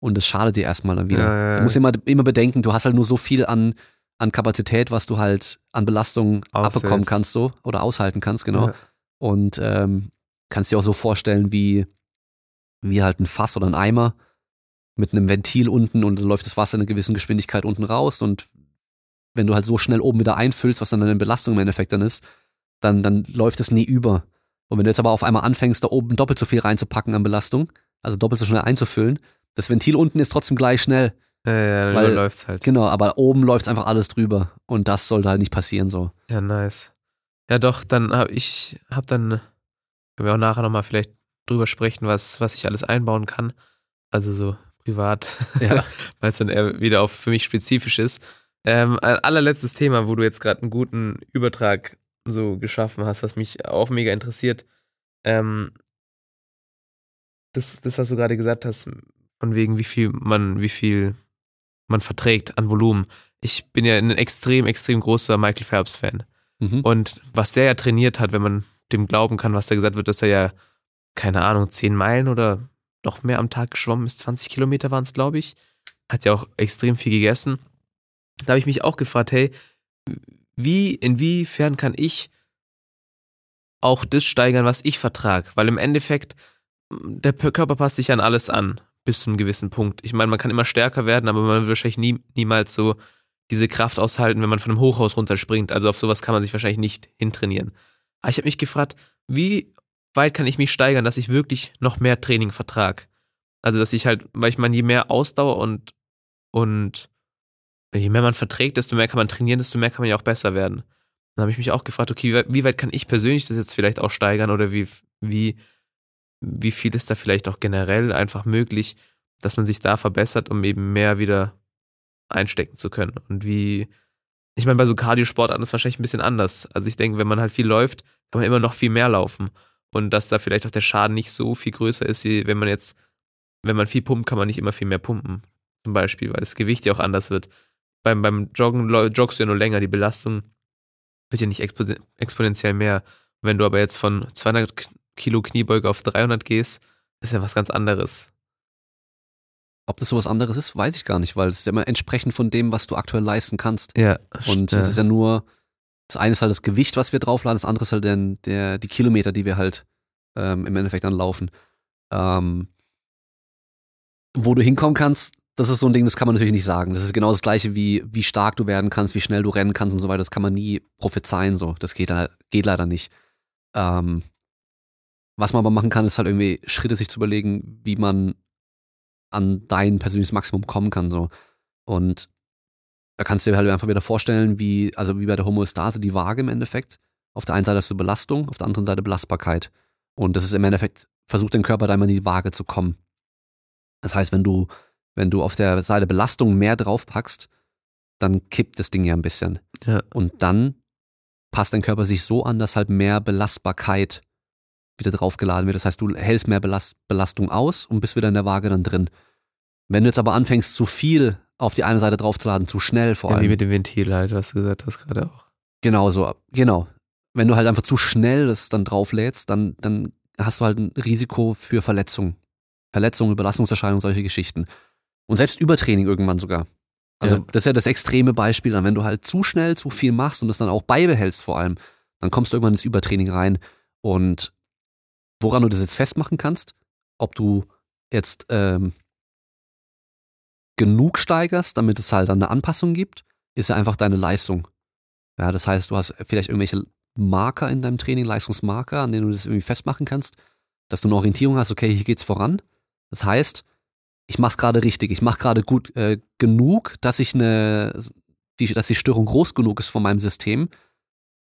und das schadet dir erstmal dann wieder. Ja, ja, ja. Du musst immer, immer bedenken, du hast halt nur so viel an, an Kapazität, was du halt an Belastung Aushältst. abbekommen kannst, so, oder aushalten kannst, genau. Und ähm, kannst dir auch so vorstellen, wie, wie halt ein Fass oder ein Eimer mit einem Ventil unten und dann läuft das Wasser in einer gewissen Geschwindigkeit unten raus und wenn du halt so schnell oben wieder einfüllst, was dann eine Belastung im Endeffekt dann ist, dann, dann läuft es nie über. Und wenn du jetzt aber auf einmal anfängst, da oben doppelt so viel reinzupacken an Belastung, also doppelt so schnell einzufüllen, das Ventil unten ist trotzdem gleich schnell. Ja, ja, dann Weil- läuft's halt. Genau, aber oben läuft einfach alles drüber. Und das sollte halt nicht passieren so. Ja, nice. Ja, doch, dann habe ich, hab dann, können wir auch nachher nochmal vielleicht drüber sprechen, was, was ich alles einbauen kann. Also so privat, Ja. weil es dann eher wieder auf für mich spezifisch ist. Ähm, ein allerletztes Thema, wo du jetzt gerade einen guten Übertrag so geschaffen hast, was mich auch mega interessiert. Ähm, das, das, was du gerade gesagt hast, von wegen, wie viel man, wie viel man verträgt an Volumen. Ich bin ja ein extrem, extrem großer Michael Phelps-Fan. Mhm. Und was der ja trainiert hat, wenn man dem glauben kann, was da gesagt wird, dass er ja, keine Ahnung, 10 Meilen oder noch mehr am Tag geschwommen ist, 20 Kilometer waren es, glaube ich. Hat ja auch extrem viel gegessen. Da habe ich mich auch gefragt, hey, wie, inwiefern kann ich auch das steigern, was ich vertrage. Weil im Endeffekt, der Körper passt sich an alles an, bis zu einem gewissen Punkt. Ich meine, man kann immer stärker werden, aber man wird wahrscheinlich nie, niemals so diese Kraft aushalten, wenn man von einem Hochhaus runterspringt. Also auf sowas kann man sich wahrscheinlich nicht hintrainieren. Aber ich habe mich gefragt, wie weit kann ich mich steigern, dass ich wirklich noch mehr Training vertrag? Also, dass ich halt, weil ich meine, je mehr Ausdauer und, und je mehr man verträgt, desto mehr kann man trainieren, desto mehr kann man ja auch besser werden. Dann habe ich mich auch gefragt, okay, wie weit kann ich persönlich das jetzt vielleicht auch steigern oder wie, wie, wie viel ist da vielleicht auch generell einfach möglich, dass man sich da verbessert, um eben mehr wieder einstecken zu können. Und wie, ich meine, bei so Cardiosportarten ist es wahrscheinlich ein bisschen anders. Also ich denke, wenn man halt viel läuft, kann man immer noch viel mehr laufen. Und dass da vielleicht auch der Schaden nicht so viel größer ist, wie wenn man jetzt, wenn man viel pumpt, kann man nicht immer viel mehr pumpen. Zum Beispiel, weil das Gewicht ja auch anders wird. Beim, beim Joggen joggst du ja nur länger, die Belastung wird ja nicht exponentiell mehr. Wenn du aber jetzt von 200 Kilo Kniebeuge auf 300 gehst, ist ja was ganz anderes. Ob das sowas anderes ist, weiß ich gar nicht, weil es ist ja immer entsprechend von dem, was du aktuell leisten kannst. Ja. Und es ist ja nur, das eine ist halt das Gewicht, was wir draufladen, das andere ist halt der, der, die Kilometer, die wir halt ähm, im Endeffekt dann laufen. Ähm, wo du hinkommen kannst, das ist so ein Ding, das kann man natürlich nicht sagen. Das ist genau das gleiche wie, wie stark du werden kannst, wie schnell du rennen kannst und so weiter. Das kann man nie prophezeien, so. Das geht, geht leider nicht. Ähm, was man aber machen kann, ist halt irgendwie Schritte sich zu überlegen, wie man an dein persönliches Maximum kommen kann, so. Und da kannst du dir halt einfach wieder vorstellen, wie, also wie bei der Homöostase die Waage im Endeffekt. Auf der einen Seite hast du Belastung, auf der anderen Seite Belastbarkeit. Und das ist im Endeffekt, versucht den Körper da immer in die Waage zu kommen. Das heißt, wenn du, wenn du auf der Seite Belastung mehr draufpackst, dann kippt das Ding ja ein bisschen. Ja. Und dann passt dein Körper sich so an, dass halt mehr Belastbarkeit wieder draufgeladen wird. Das heißt, du hältst mehr Belast Belastung aus und bist wieder in der Waage dann drin. Wenn du jetzt aber anfängst, zu viel auf die eine Seite draufzuladen, zu schnell vor ja, allem. Wie mit dem Ventil halt, was du gesagt hast gerade auch. Genau so, genau. Wenn du halt einfach zu schnell das dann drauflädst, dann, dann hast du halt ein Risiko für Verletzungen. Verletzungen, Überlastungserscheinungen, solche Geschichten. Und selbst Übertraining irgendwann sogar. Also ja. das ist ja das extreme Beispiel. Dann, wenn du halt zu schnell zu viel machst und das dann auch beibehältst vor allem, dann kommst du irgendwann ins Übertraining rein. Und woran du das jetzt festmachen kannst, ob du jetzt ähm, genug steigerst, damit es halt dann eine Anpassung gibt, ist ja einfach deine Leistung. Ja, das heißt, du hast vielleicht irgendwelche Marker in deinem Training, Leistungsmarker, an denen du das irgendwie festmachen kannst, dass du eine Orientierung hast, okay, hier geht's voran. Das heißt, ich mach's gerade richtig, ich mach gerade gut äh, genug, dass ich eine, die, dass die Störung groß genug ist von meinem System,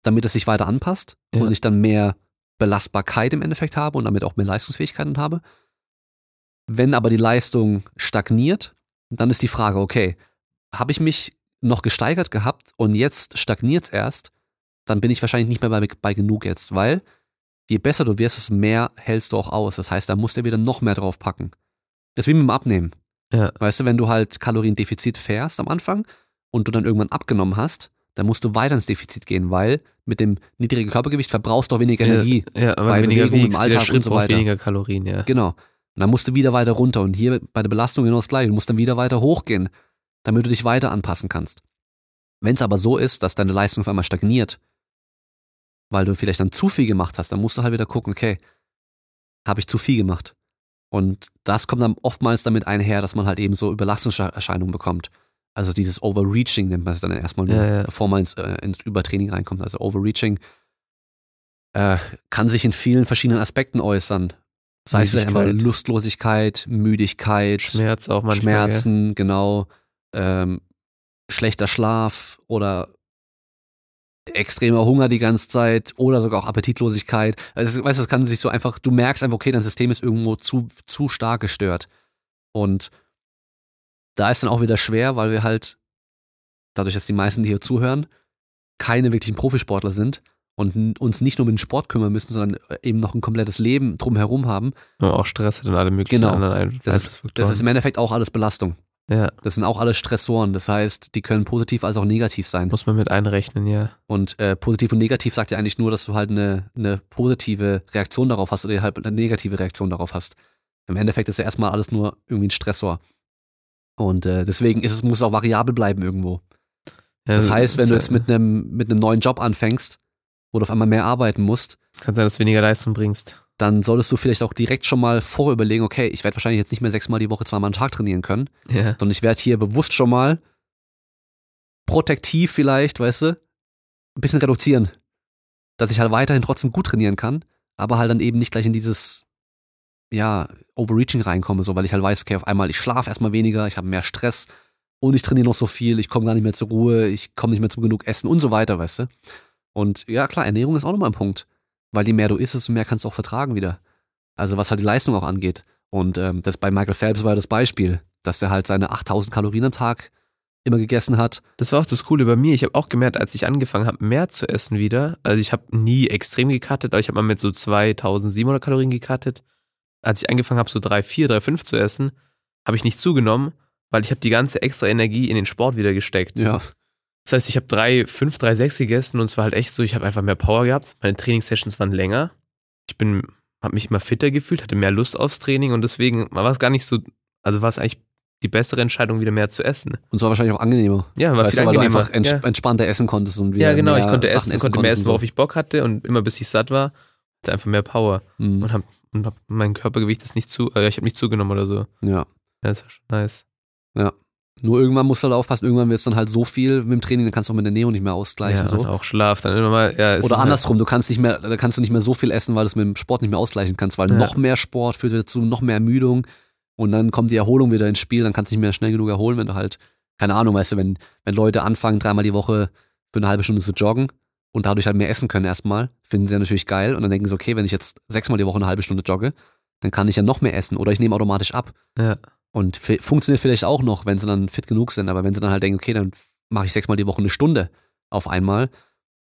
damit es sich weiter anpasst ja. und ich dann mehr Belastbarkeit im Endeffekt habe und damit auch mehr Leistungsfähigkeiten habe. Wenn aber die Leistung stagniert, dann ist die Frage, okay, habe ich mich noch gesteigert gehabt und jetzt stagniert es erst, dann bin ich wahrscheinlich nicht mehr bei, bei genug jetzt, weil je besser du wirst, desto mehr hältst du auch aus. Das heißt, da musst du wieder noch mehr drauf packen. Das ist wie mit dem Abnehmen. Ja. Weißt du, wenn du halt Kaloriendefizit fährst am Anfang und du dann irgendwann abgenommen hast, dann musst du weiter ins Defizit gehen, weil mit dem niedrigen Körpergewicht verbrauchst du auch weniger Energie. Ja, ja bei weniger Bewegung wiegst, im Alltag und so weiter. weniger Kalorien, ja. Genau. Und dann musst du wieder weiter runter. Und hier bei der Belastung genau das gleiche. Du musst dann wieder weiter hochgehen, damit du dich weiter anpassen kannst. Wenn es aber so ist, dass deine Leistung auf einmal stagniert, weil du vielleicht dann zu viel gemacht hast, dann musst du halt wieder gucken, okay, habe ich zu viel gemacht? Und das kommt dann oftmals damit einher, dass man halt eben so Überlastungserscheinungen bekommt. Also dieses Overreaching nennt man es dann erstmal nur, Ja, ja. bevor man ins, äh, ins Übertraining reinkommt. Also Overreaching äh, kann sich in vielen verschiedenen Aspekten äußern. Sei es vielleicht einmal. Lustlosigkeit, Müdigkeit, Schmerz auch manchmal. Schmerzen, genau, ähm, schlechter Schlaf oder extremer Hunger die ganze Zeit oder sogar auch Appetitlosigkeit. Also, weißt du, es kann sich so einfach, du merkst einfach, okay, dein System ist irgendwo zu, zu stark gestört. Und da ist dann auch wieder schwer, weil wir halt, dadurch, dass die meisten, die hier zuhören, keine wirklichen Profisportler sind und uns nicht nur um den Sport kümmern müssen, sondern eben noch ein komplettes Leben drumherum haben. Ja, auch Stress hat und alle möglichen Genau. anderen Ein- Das ist, das ist im Endeffekt auch alles Belastung. Ja, Das sind auch alles Stressoren. Das heißt, die können positiv als auch negativ sein. muss man mit einrechnen, ja. Und äh, positiv und negativ sagt ja eigentlich nur, dass du halt eine, eine positive Reaktion darauf hast oder halt eine negative Reaktion darauf hast. Im Endeffekt ist ja erstmal alles nur irgendwie ein Stressor. Und äh, deswegen ist es, muss es auch variabel bleiben irgendwo. ja Das heißt, wenn du jetzt mit einem mit einem neuen Job anfängst, wo du auf einmal mehr arbeiten musst, Kann sein, dass du weniger Leistung bringst. Dann solltest du vielleicht auch direkt schon mal vorher überlegen, okay, ich werde wahrscheinlich jetzt nicht mehr sechsmal die Woche zweimal am Tag trainieren können, Ja. sondern ich werde hier bewusst schon mal protektiv vielleicht, weißt du, ein bisschen reduzieren. Dass ich halt weiterhin trotzdem gut trainieren kann, aber halt dann eben nicht gleich in dieses, ja, Overreaching reinkomme, so, weil ich halt weiß, okay, auf einmal, ich schlafe erstmal weniger, ich habe mehr Stress und ich trainiere noch so viel, ich komme gar nicht mehr zur Ruhe, ich komme nicht mehr zu genug Essen und so weiter, weißt du. Und ja, klar, Ernährung ist auch nochmal ein Punkt, weil je mehr du isst, desto mehr kannst du auch vertragen wieder. Also was halt die Leistung auch angeht. Und ähm, das bei Michael Phelps war ja das Beispiel, dass der halt seine 8000 Kalorien am Tag immer gegessen hat. Das war auch das Coole bei mir. Ich habe auch gemerkt, als ich angefangen habe, mehr zu essen wieder. Also ich habe nie extrem gecuttet, aber ich habe mal mit so 2700 Kalorien gecuttet. Als ich angefangen habe, so 3, 4, 3, 5 zu essen, habe ich nicht zugenommen, weil ich habe die ganze extra Energie in den Sport wieder gesteckt. Ja, Das heißt, ich habe 3, 5, 3, 6 gegessen und es war halt echt so, ich habe einfach mehr Power gehabt. Meine Trainingssessions waren länger. Ich bin, habe mich immer fitter gefühlt, hatte mehr Lust aufs Training und deswegen war es gar nicht so, also war es eigentlich die bessere Entscheidung, wieder mehr zu essen. und zwar wahrscheinlich auch angenehmer. Ja, war weißt viel du, weil du angenehmer. einfach ents ja. entspannter essen konntest und wieder Ja, genau, ich konnte Sachen essen, konnte mehr essen, worauf ich Bock hatte und immer bis ich satt war, hatte einfach mehr Power so. Mhm. und hab, und hab mein Körpergewicht ist nicht zu, äh, ich habe nicht zugenommen oder so. Ja. Ja, das war schon nice. Nur irgendwann musst du halt aufpassen, irgendwann wird es dann halt so viel mit dem Training, dann kannst du auch mit der Ernährung nicht mehr ausgleichen. ja, so. und auch Schlaf, dann immer mal, ja, Oder halt- andersrum, du kannst nicht mehr, da kannst du nicht mehr so viel essen, weil du es mit dem Sport nicht mehr ausgleichen kannst, weil Ja. noch mehr Sport führt dazu, noch mehr Ermüdung und dann kommt die Erholung wieder ins Spiel, dann kannst du nicht mehr schnell genug erholen, wenn du halt, keine Ahnung, weißt du, wenn, wenn Leute anfangen, dreimal die Woche für eine halbe Stunde zu joggen und dadurch halt mehr essen können erstmal, finden sie ja natürlich geil und dann denken sie, okay, wenn ich jetzt sechsmal die Woche eine halbe Stunde jogge, dann kann ich ja noch mehr essen oder ich nehme automatisch ab. Ja. Und funktioniert vielleicht auch noch, wenn sie dann fit genug sind, aber wenn sie dann halt denken, okay, dann mache ich sechsmal die Woche eine Stunde auf einmal,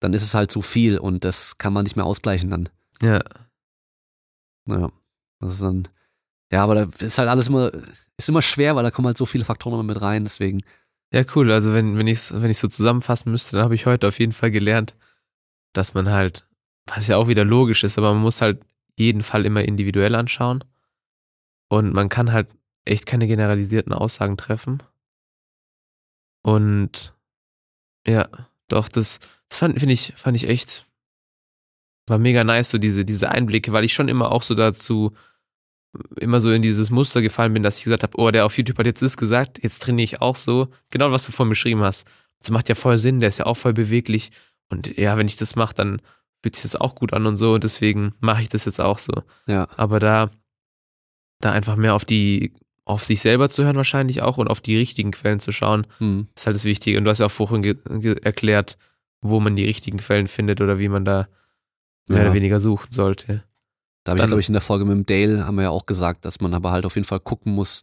dann ist es halt zu viel und das kann man nicht mehr ausgleichen dann. Ja, Naja, das ist dann, ja, aber da ist halt alles immer, ist immer schwer, weil da kommen halt so viele Faktoren immer mit rein, deswegen, ja, cool. Also wenn, wenn ich wenn ich so zusammenfassen müsste, dann habe ich heute auf jeden Fall gelernt, dass man halt, was ja auch wieder logisch ist, aber man muss halt jeden Fall immer individuell anschauen. Und man kann halt echt keine generalisierten Aussagen treffen. Und ja, doch, das, das fand, finde ich, fand ich echt, war mega nice, so diese, diese Einblicke, weil ich schon immer auch so dazu, immer so in dieses Muster gefallen bin, dass ich gesagt habe, oh, der auf YouTube hat jetzt das gesagt, jetzt trainiere ich auch so. Genau, was du vorhin beschrieben hast. Das macht ja voll Sinn, der ist ja auch voll beweglich. Und ja, wenn ich das mache, dann fühlt sich das auch gut an und so. Und deswegen mache ich das jetzt auch so. ja, Aber da, da einfach mehr auf die, auf sich selber zu hören wahrscheinlich auch und auf die richtigen Quellen zu schauen, hm, ist halt das Wichtige. Und du hast ja auch vorhin erklärt, wo man die richtigen Quellen findet oder wie man da mehr Ja. oder weniger suchen sollte. da habe ich, glaube ich, in der Folge mit dem Dale, haben wir ja auch gesagt, dass man aber halt auf jeden Fall gucken muss,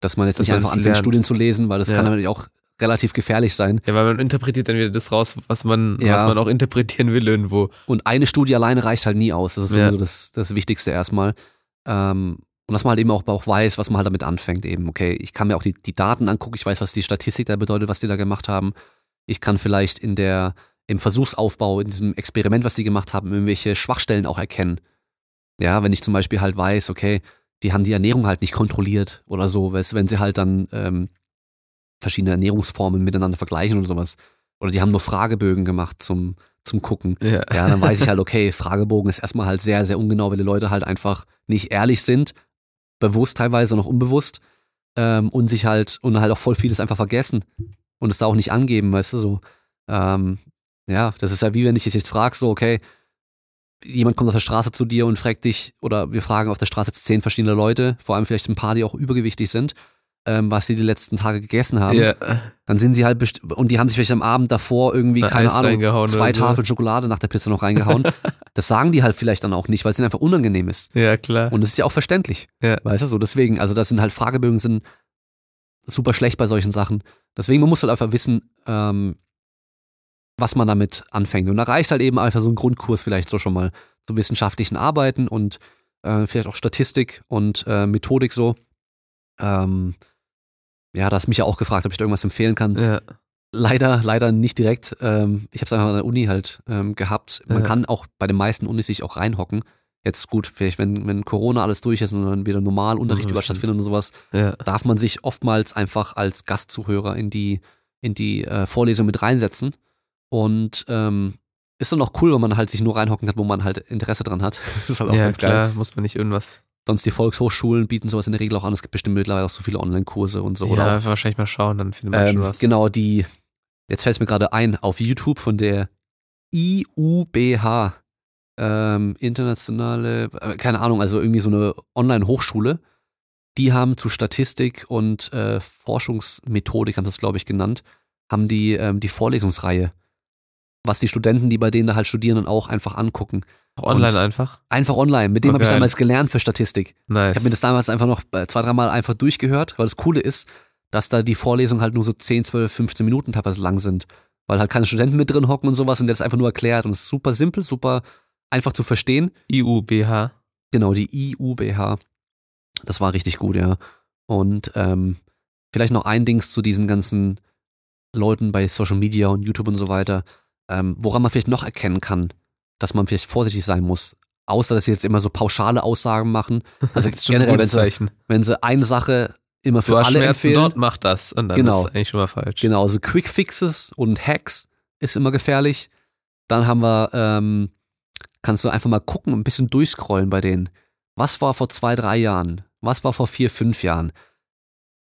dass man jetzt Dass nicht man einfach anfängt. Studien zu lesen, weil das Ja. kann natürlich auch relativ gefährlich sein. Ja, weil man interpretiert dann wieder das raus, was man, Ja. was man auch interpretieren will irgendwo. Und eine Studie alleine reicht halt nie aus. Das ist Ja. so das, das Wichtigste erstmal. Ähm, und dass man halt eben auch, auch weiß, was man halt damit anfängt. Eben, okay, ich kann mir auch die, die Daten angucken, ich weiß, was die Statistik da bedeutet, was die da gemacht haben. Ich kann vielleicht in der, im Versuchsaufbau, in diesem Experiment, was die gemacht haben, irgendwelche Schwachstellen auch erkennen. Ja, wenn ich zum Beispiel halt weiß, okay, die haben die Ernährung halt nicht kontrolliert oder so, weißt, wenn sie halt dann ähm, verschiedene Ernährungsformen miteinander vergleichen oder sowas. Oder die haben nur Fragebögen gemacht zum, zum Gucken. Ja. Ja, dann weiß ich halt, okay, Fragebogen ist erstmal halt sehr, sehr ungenau, weil die Leute halt einfach nicht ehrlich sind, bewusst teilweise noch unbewusst, ähm, und sich halt, und halt auch voll vieles einfach vergessen und es da auch nicht angeben, weißt du, so. Ähm, ja, das ist ja wie wenn ich dich jetzt fragst, so, okay, jemand kommt auf der Straße zu dir und fragt dich, oder wir fragen auf der Straße zehn verschiedene Leute, vor allem vielleicht ein paar, die auch übergewichtig sind, ähm, was sie die letzten Tage gegessen haben Ja. dann sind sie halt best und die haben sich vielleicht am Abend davor irgendwie, Ein keine Eis Ahnung, zwei so. Tafeln Schokolade nach der Pizza noch reingehauen. das sagen die halt vielleicht dann auch nicht, weil es ihnen einfach unangenehm ist. ja, klar. Und das ist ja auch verständlich. Ja. Weißt du, so deswegen, also das sind halt Fragebögen sind super schlecht bei solchen Sachen. Deswegen, man muss halt einfach wissen, ähm, was man damit anfängt. Und da reicht halt eben einfach so ein Grundkurs vielleicht so schon mal zu wissenschaftlichen Arbeiten und äh, vielleicht auch Statistik und äh, Methodik so. Ähm, ja, da hast mich ja auch gefragt, ob ich da irgendwas empfehlen kann. ja. Leider, leider nicht direkt. Ähm, ich habe es einfach an der Uni halt ähm, gehabt. Man Ja. kann auch bei den meisten Unis sich auch reinhocken. Jetzt gut, vielleicht wenn, wenn Corona alles durch ist und dann wieder normal Unterricht über stattfindet und sowas, ja. darf man sich oftmals einfach als Gastzuhörer in die, in die äh, Vorlesung mit reinsetzen. Und ähm, ist dann auch cool, wenn man halt sich nur reinhocken kann, wo man halt Interesse dran hat. Das ist halt auch ja, ganz geil. klar, muss man nicht irgendwas. Sonst die Volkshochschulen bieten sowas in der Regel auch an. Es gibt bestimmt mittlerweile auch so viele Online-Kurse und so. ja, Oder auch, wahrscheinlich mal schauen, dann findet man schon ähm, was. genau, die, jetzt fällt es mir gerade ein, auf YouTube von der IUBH, ähm, internationale, äh, keine Ahnung, also irgendwie so eine Online-Hochschule, die haben zu Statistik und äh, Forschungsmethodik, haben das glaube ich genannt, haben die ähm, die Vorlesungsreihe, was die Studenten, die bei denen da halt studieren, dann auch einfach angucken. Online und- einfach. Einfach online. Mit dem Oh, habe ich damals gelernt für Statistik. Nice. Ich habe mir das damals einfach noch zwei, dreimal einfach durchgehört, weil das Coole ist, dass da die Vorlesungen halt nur so 10, 12, 15 Minuten teilweise lang sind. Weil halt keine Studenten mit drin hocken und sowas und der das einfach nur erklärt. Und es ist super simpel, super einfach zu verstehen. IUBH. Genau, die IUBH. Das war richtig gut, ja. Und ähm, vielleicht noch ein Dings zu diesen ganzen Leuten bei Social Media und YouTube und so weiter, ähm, woran man vielleicht noch erkennen kann, dass man vielleicht vorsichtig sein muss. Außer, dass sie jetzt immer so pauschale Aussagen machen. Also Das generell, wenn sie, wenn sie eine Sache immer für Du hast alle Schmerzen empfehlen. dort, mach das. Und dann Genau. ist es eigentlich schon mal falsch. Genau, also Quick Fixes und Hacks ist immer gefährlich. Dann haben wir, ähm, kannst du einfach mal gucken, ein bisschen durchscrollen bei denen. Was war vor zwei, drei Jahren? Was war vor vier, fünf Jahren?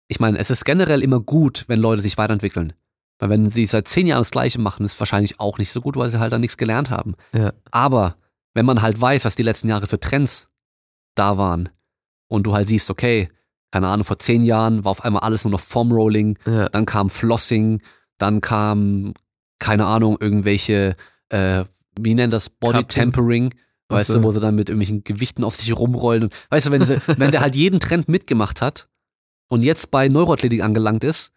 Ich meine, es ist generell immer gut, wenn Leute sich weiterentwickeln. Weil wenn sie seit zehn Jahren das Gleiche machen, ist wahrscheinlich auch nicht so gut, weil sie halt dann nichts gelernt haben. Ja. Aber wenn man halt weiß, was die letzten Jahre für Trends da waren und du halt siehst, okay, keine Ahnung, vor zehn Jahren war auf einmal alles nur noch Foam-Rolling, Ja. dann kam Flossing, dann kam, keine Ahnung, irgendwelche, äh, wie nennt das, Body. Tempering, weißt so. du, wo sie dann mit irgendwelchen Gewichten auf sich rumrollen. Und, weißt du, wenn, sie, wenn der halt jeden Trend mitgemacht hat und jetzt bei Neuroathletik angelangt ist,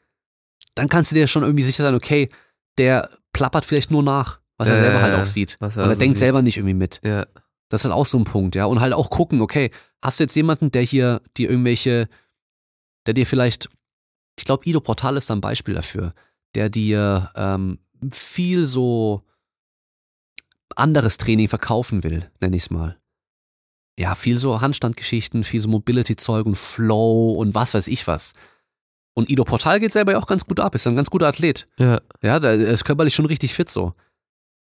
dann kannst du dir schon irgendwie sicher sein, okay, der plappert vielleicht nur nach, was er Ja, selber ja, halt auch sieht. Was Und er also denkt sieht. selber nicht irgendwie mit. Ja. Das ist halt auch so ein Punkt, ja. Und halt auch gucken, okay, hast du jetzt jemanden, der hier dir irgendwelche, der dir vielleicht, ich glaube, Ido Portal ist ein Beispiel dafür, der dir ähm, viel so anderes Training verkaufen will, nenne ich es mal. Ja, viel so Handstandgeschichten, viel so Mobility-Zeug und Flow und was weiß ich was. Und Ido Portal geht selber ja auch ganz gut ab, ist ein ganz guter Athlet. Ja. Ja, der ist körperlich schon richtig fit so.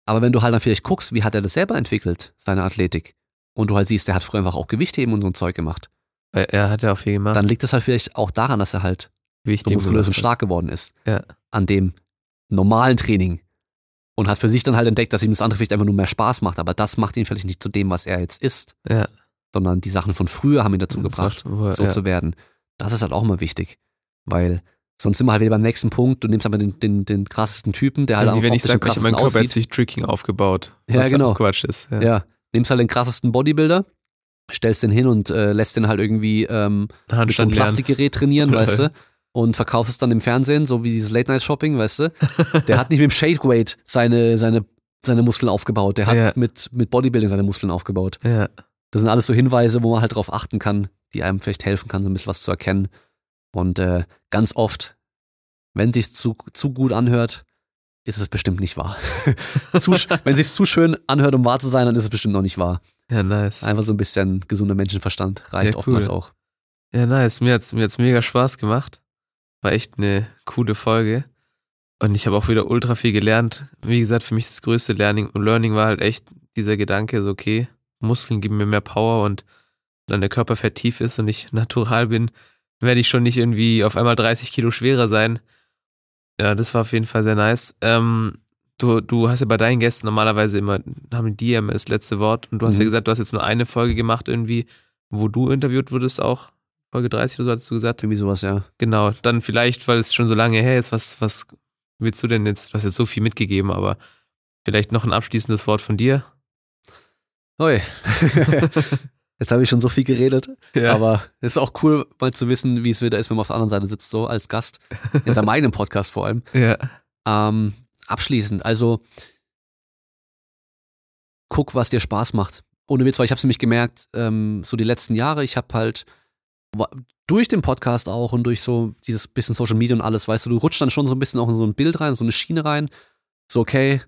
Aber wenn du halt dann vielleicht guckst, wie hat er das selber entwickelt, seine Athletik, und du halt siehst, der hat früher einfach auch Gewichtheben und so ein Zeug gemacht, Weil Er hat ja auch viel gemacht. dann liegt das halt vielleicht auch daran, dass er halt so muskulös und stark geworden ist. Ja. An dem normalen Training. Und hat für sich dann halt entdeckt, dass ihm das andere vielleicht einfach nur mehr Spaß macht, aber das macht ihn vielleicht nicht zu dem, was er jetzt ist, Ja. sondern die Sachen von früher haben ihn dazu Das gebracht, er- so ja. zu werden. Das ist halt auch immer wichtig. Weil sonst sind wir halt wieder beim nächsten Punkt, du nimmst aber den, den, den krassesten Typen, der halt Ja, wie auch wenn ich sage, ich, mein Körper hat sich Tricking aufgebaut. Ja, was genau. Auch Quatsch ist. Ja. Ja, nimmst halt den krassesten Bodybuilder, stellst den hin und äh, lässt den halt irgendwie ähm, mit so einem. Plastikgerät trainieren, weißt du? Und verkaufst es dann im Fernsehen, so wie dieses Late-Night-Shopping, weißt du? Der hat nicht mit dem Shake-Weight seine, seine, seine Muskeln aufgebaut. Der hat Ja. mit, mit Bodybuilding seine Muskeln aufgebaut. Ja. Das sind alles so Hinweise, wo man halt drauf achten kann, die einem vielleicht helfen kann, so ein bisschen was zu erkennen. Und äh, ganz oft, wenn sich's zu, zu gut anhört, ist es bestimmt nicht wahr. zu, wenn sich's zu schön anhört, um wahr zu sein, dann ist es bestimmt noch nicht wahr. Ja, nice. Einfach so ein bisschen gesunder Menschenverstand reicht Ja, cool. oftmals auch. Ja, nice. Mir hat's, mir hat's mega Spaß gemacht. War echt eine coole Folge. Und ich habe auch wieder ultra viel gelernt. Wie gesagt, für mich das größte Learning, Learning war halt echt dieser Gedanke, so okay, Muskeln geben mir mehr Power und dann der Körper tief ist und ich natural bin, werde ich schon nicht irgendwie auf einmal 30 Kilo schwerer sein. Ja, das war auf jeden Fall sehr nice. Ähm, du, du hast ja bei deinen Gästen normalerweise immer, haben die ja immer das letzte Wort und du hast Mhm. ja gesagt, du hast jetzt nur eine Folge gemacht irgendwie, wo du interviewt wurdest auch. Folge 30 oder so hast du gesagt. Irgendwie sowas, ja. Genau, dann vielleicht, weil es schon so lange her ist, was, was willst du denn jetzt, du hast jetzt so viel mitgegeben, aber vielleicht noch ein abschließendes Wort von dir? Oi. Jetzt habe ich schon so viel geredet, Ja. aber es ist auch cool, mal zu wissen, wie es wieder ist, wenn man auf der anderen Seite sitzt, so als Gast. In seinem eigenen Podcast vor allem. ja. Ähm, abschließend, also guck, was dir Spaß macht. Ohne Witz, weil ich habe es nämlich gemerkt, ähm, so die letzten Jahre, ich habe halt durch den Podcast auch und durch so dieses bisschen Social Media und alles, weißt du, du rutschst dann schon so ein bisschen auch in so ein Bild rein, so eine Schiene rein. So, okay,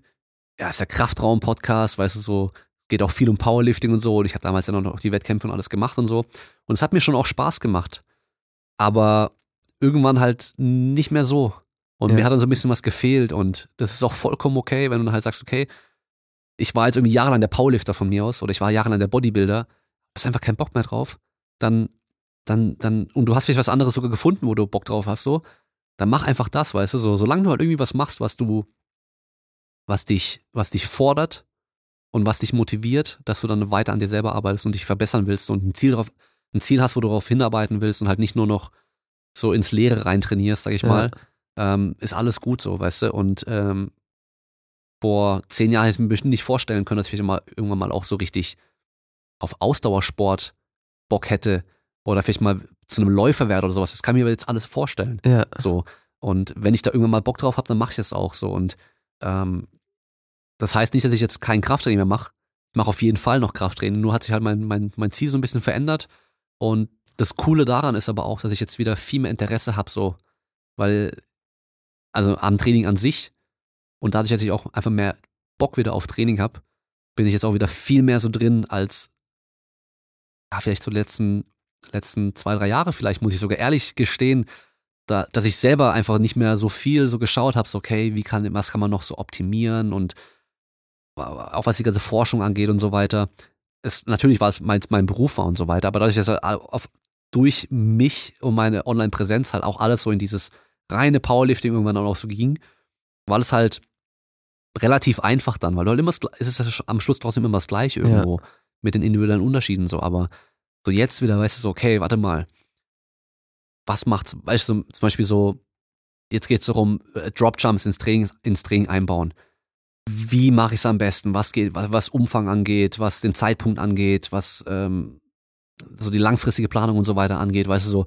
ja, ist der Kraftraum-Podcast, weißt du, so geht auch viel um Powerlifting und so. Und ich habe damals ja noch die Wettkämpfe und alles gemacht und so. Und es hat mir schon auch Spaß gemacht. Aber irgendwann halt nicht mehr so. Und Ja. mir hat dann so ein bisschen was gefehlt. Und das ist auch vollkommen okay, wenn du dann halt sagst, okay, ich war jetzt irgendwie jahrelang der Powerlifter von mir aus oder ich war jahrelang der Bodybuilder, hast einfach keinen Bock mehr drauf, dann, dann, dann, und du hast vielleicht was anderes sogar gefunden, wo du Bock drauf hast, so, dann mach einfach das, weißt du, so, solange du halt irgendwie was machst, was du, was dich, was dich fordert und was dich motiviert, dass du dann weiter an dir selber arbeitest und dich verbessern willst und ein Ziel drauf, ein Ziel hast, wo du darauf hinarbeiten willst und halt nicht nur noch so ins Leere rein trainierst, sag ich Ja. mal, ähm, ist alles gut so, weißt du, und ähm, vor zehn Jahren hätte ich mir bestimmt nicht vorstellen können, dass ich mal irgendwann mal auch so richtig auf Ausdauersport Bock hätte oder vielleicht mal zu einem Läufer werde oder sowas. Das kann ich mir jetzt alles vorstellen. Ja. So. Und wenn ich da irgendwann mal Bock drauf habe, dann mache ich das auch so. Und ähm, das heißt nicht, dass ich jetzt kein Krafttraining mehr mache. Ich mache auf jeden Fall noch Krafttraining. Nur hat sich halt mein, mein, mein Ziel so ein bisschen verändert. Und das Coole daran ist aber auch, dass ich jetzt wieder viel mehr Interesse habe, so, weil, also am Training an sich und dadurch, dass ich auch einfach mehr Bock wieder auf Training habe, bin ich jetzt auch wieder viel mehr so drin als, ja, vielleicht so letzten, letzten zwei, drei Jahre, vielleicht muss ich sogar ehrlich gestehen, da, dass ich selber einfach nicht mehr so viel so geschaut habe, so, okay, wie kann, was kann man noch so optimieren und auch was die ganze Forschung angeht und so weiter. Es, natürlich war es mein, mein Beruf war und so weiter, aber dadurch, dass halt auf, durch mich und meine Online-Präsenz halt auch alles so in dieses reine Powerlifting irgendwann auch so ging, war es halt relativ einfach dann, weil du halt immer, es ist ja am Schluss trotzdem immer das Gleiche irgendwo mit den individuellen Unterschieden so, aber so jetzt wieder weißt du so, okay, warte mal, was macht's, weißt du, zum Beispiel so, jetzt geht's darum, äh, Dropjumps ins Training, ins Training einbauen. Wie mache ich es am besten? Was geht, was, Umfang angeht, was den Zeitpunkt angeht, was ähm, so die langfristige Planung und so weiter angeht, weißt du so,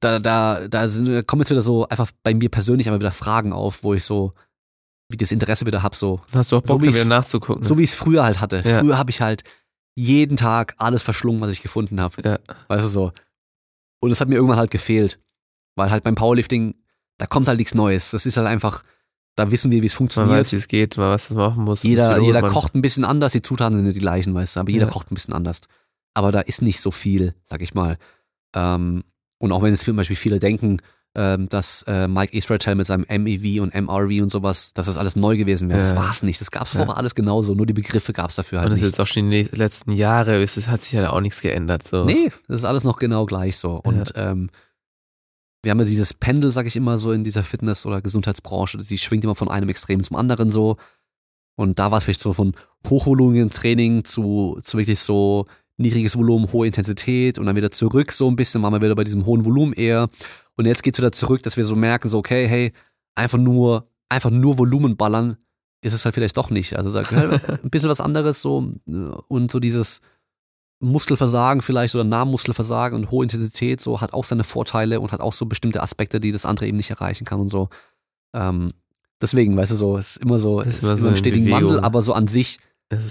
da, da, da sind, da kommen jetzt wieder so einfach bei mir persönlich aber wieder Fragen auf, wo ich so, wie das Interesse wieder hab, so, Hast du auch So Bock, ich's- wieder nachzugucken? so wie ich es früher halt hatte. Ja. Früher habe ich halt jeden Tag alles verschlungen, was ich gefunden habe. Ja. Weißt du so. Und das hat mir irgendwann halt gefehlt. Weil halt beim Powerlifting, da kommt halt nichts Neues. Das ist halt einfach, da wissen wir, wie es man funktioniert. weiß, wie es geht, man weiß, was man machen muss. Jeder jeder man. kocht ein bisschen anders, die Zutaten sind nicht die gleichen, weißt du, aber jeder Ja. kocht ein bisschen anders. Aber da ist nicht so viel, sag ich mal. Ähm, und auch wenn es zum Beispiel viele denken, ähm, dass äh, Mike Israel mit seinem MEV und MRV und sowas, dass das alles neu gewesen wäre. Das Ja. war's nicht. Das gab's Ja. vorher alles genauso, nur die Begriffe gab's dafür halt Und das ist nicht. jetzt auch schon die letzten Jahre, es es hat sich ja auch nichts geändert. So. Nee, das ist alles noch genau gleich so. Und ähm, wir haben ja dieses Pendel, sag ich immer so, in dieser Fitness- oder Gesundheitsbranche. Die schwingt immer von einem Extrem zum anderen so. Und da war es vielleicht so von hochvolumigem Training zu, zu wirklich so niedriges Volumen, hohe Intensität und dann wieder zurück so ein bisschen, waren wir wieder bei diesem hohen Volumen eher. Und jetzt geht's wieder zurück, dass wir so merken, so, okay, hey, einfach nur, einfach nur Volumen ballern, ist es halt vielleicht doch nicht. Also sag, ein bisschen was anderes so und so dieses Muskelversagen vielleicht oder Nahmuskelversagen und hohe Intensität so hat auch seine Vorteile und hat auch so bestimmte Aspekte, die das andere eben nicht erreichen kann und so. Ähm, deswegen, weißt du, so, es ist immer so, Das es ist immer so im in stetigen Bewegung. Wandel, aber so an sich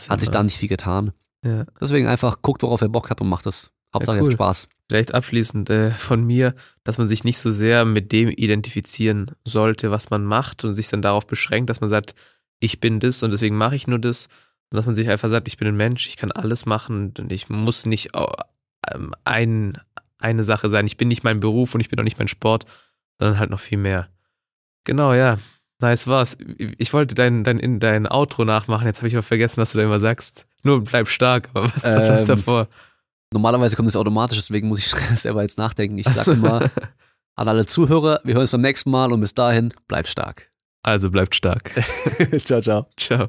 hat sich da nicht viel getan. Ja. Deswegen einfach guckt, worauf ihr Bock habt und macht das. Hauptsache ihr cool. habt Spaß. Vielleicht abschließend äh, von mir, dass man sich nicht so sehr mit dem identifizieren sollte, was man macht und sich dann darauf beschränkt, dass man sagt, ich bin das und deswegen mache ich nur das. Und dass man sich einfach sagt, ich bin ein Mensch, ich kann alles machen und ich muss nicht ähm, ein, eine Sache sein. Ich bin nicht mein Beruf und ich bin auch nicht mein Sport, sondern halt noch viel mehr. Genau, ja. Nice war's. Ich wollte dein, dein, dein Outro nachmachen, jetzt habe ich aber vergessen, was du da immer sagst. Nur bleib stark, aber was, was Ähm, ist davor? Normalerweise kommt es automatisch, deswegen muss ich selber jetzt nachdenken. Ich sag immer an alle Zuhörer, wir hören uns beim nächsten Mal und bis dahin, bleibt stark. Also bleibt stark. ciao, ciao. Ciao.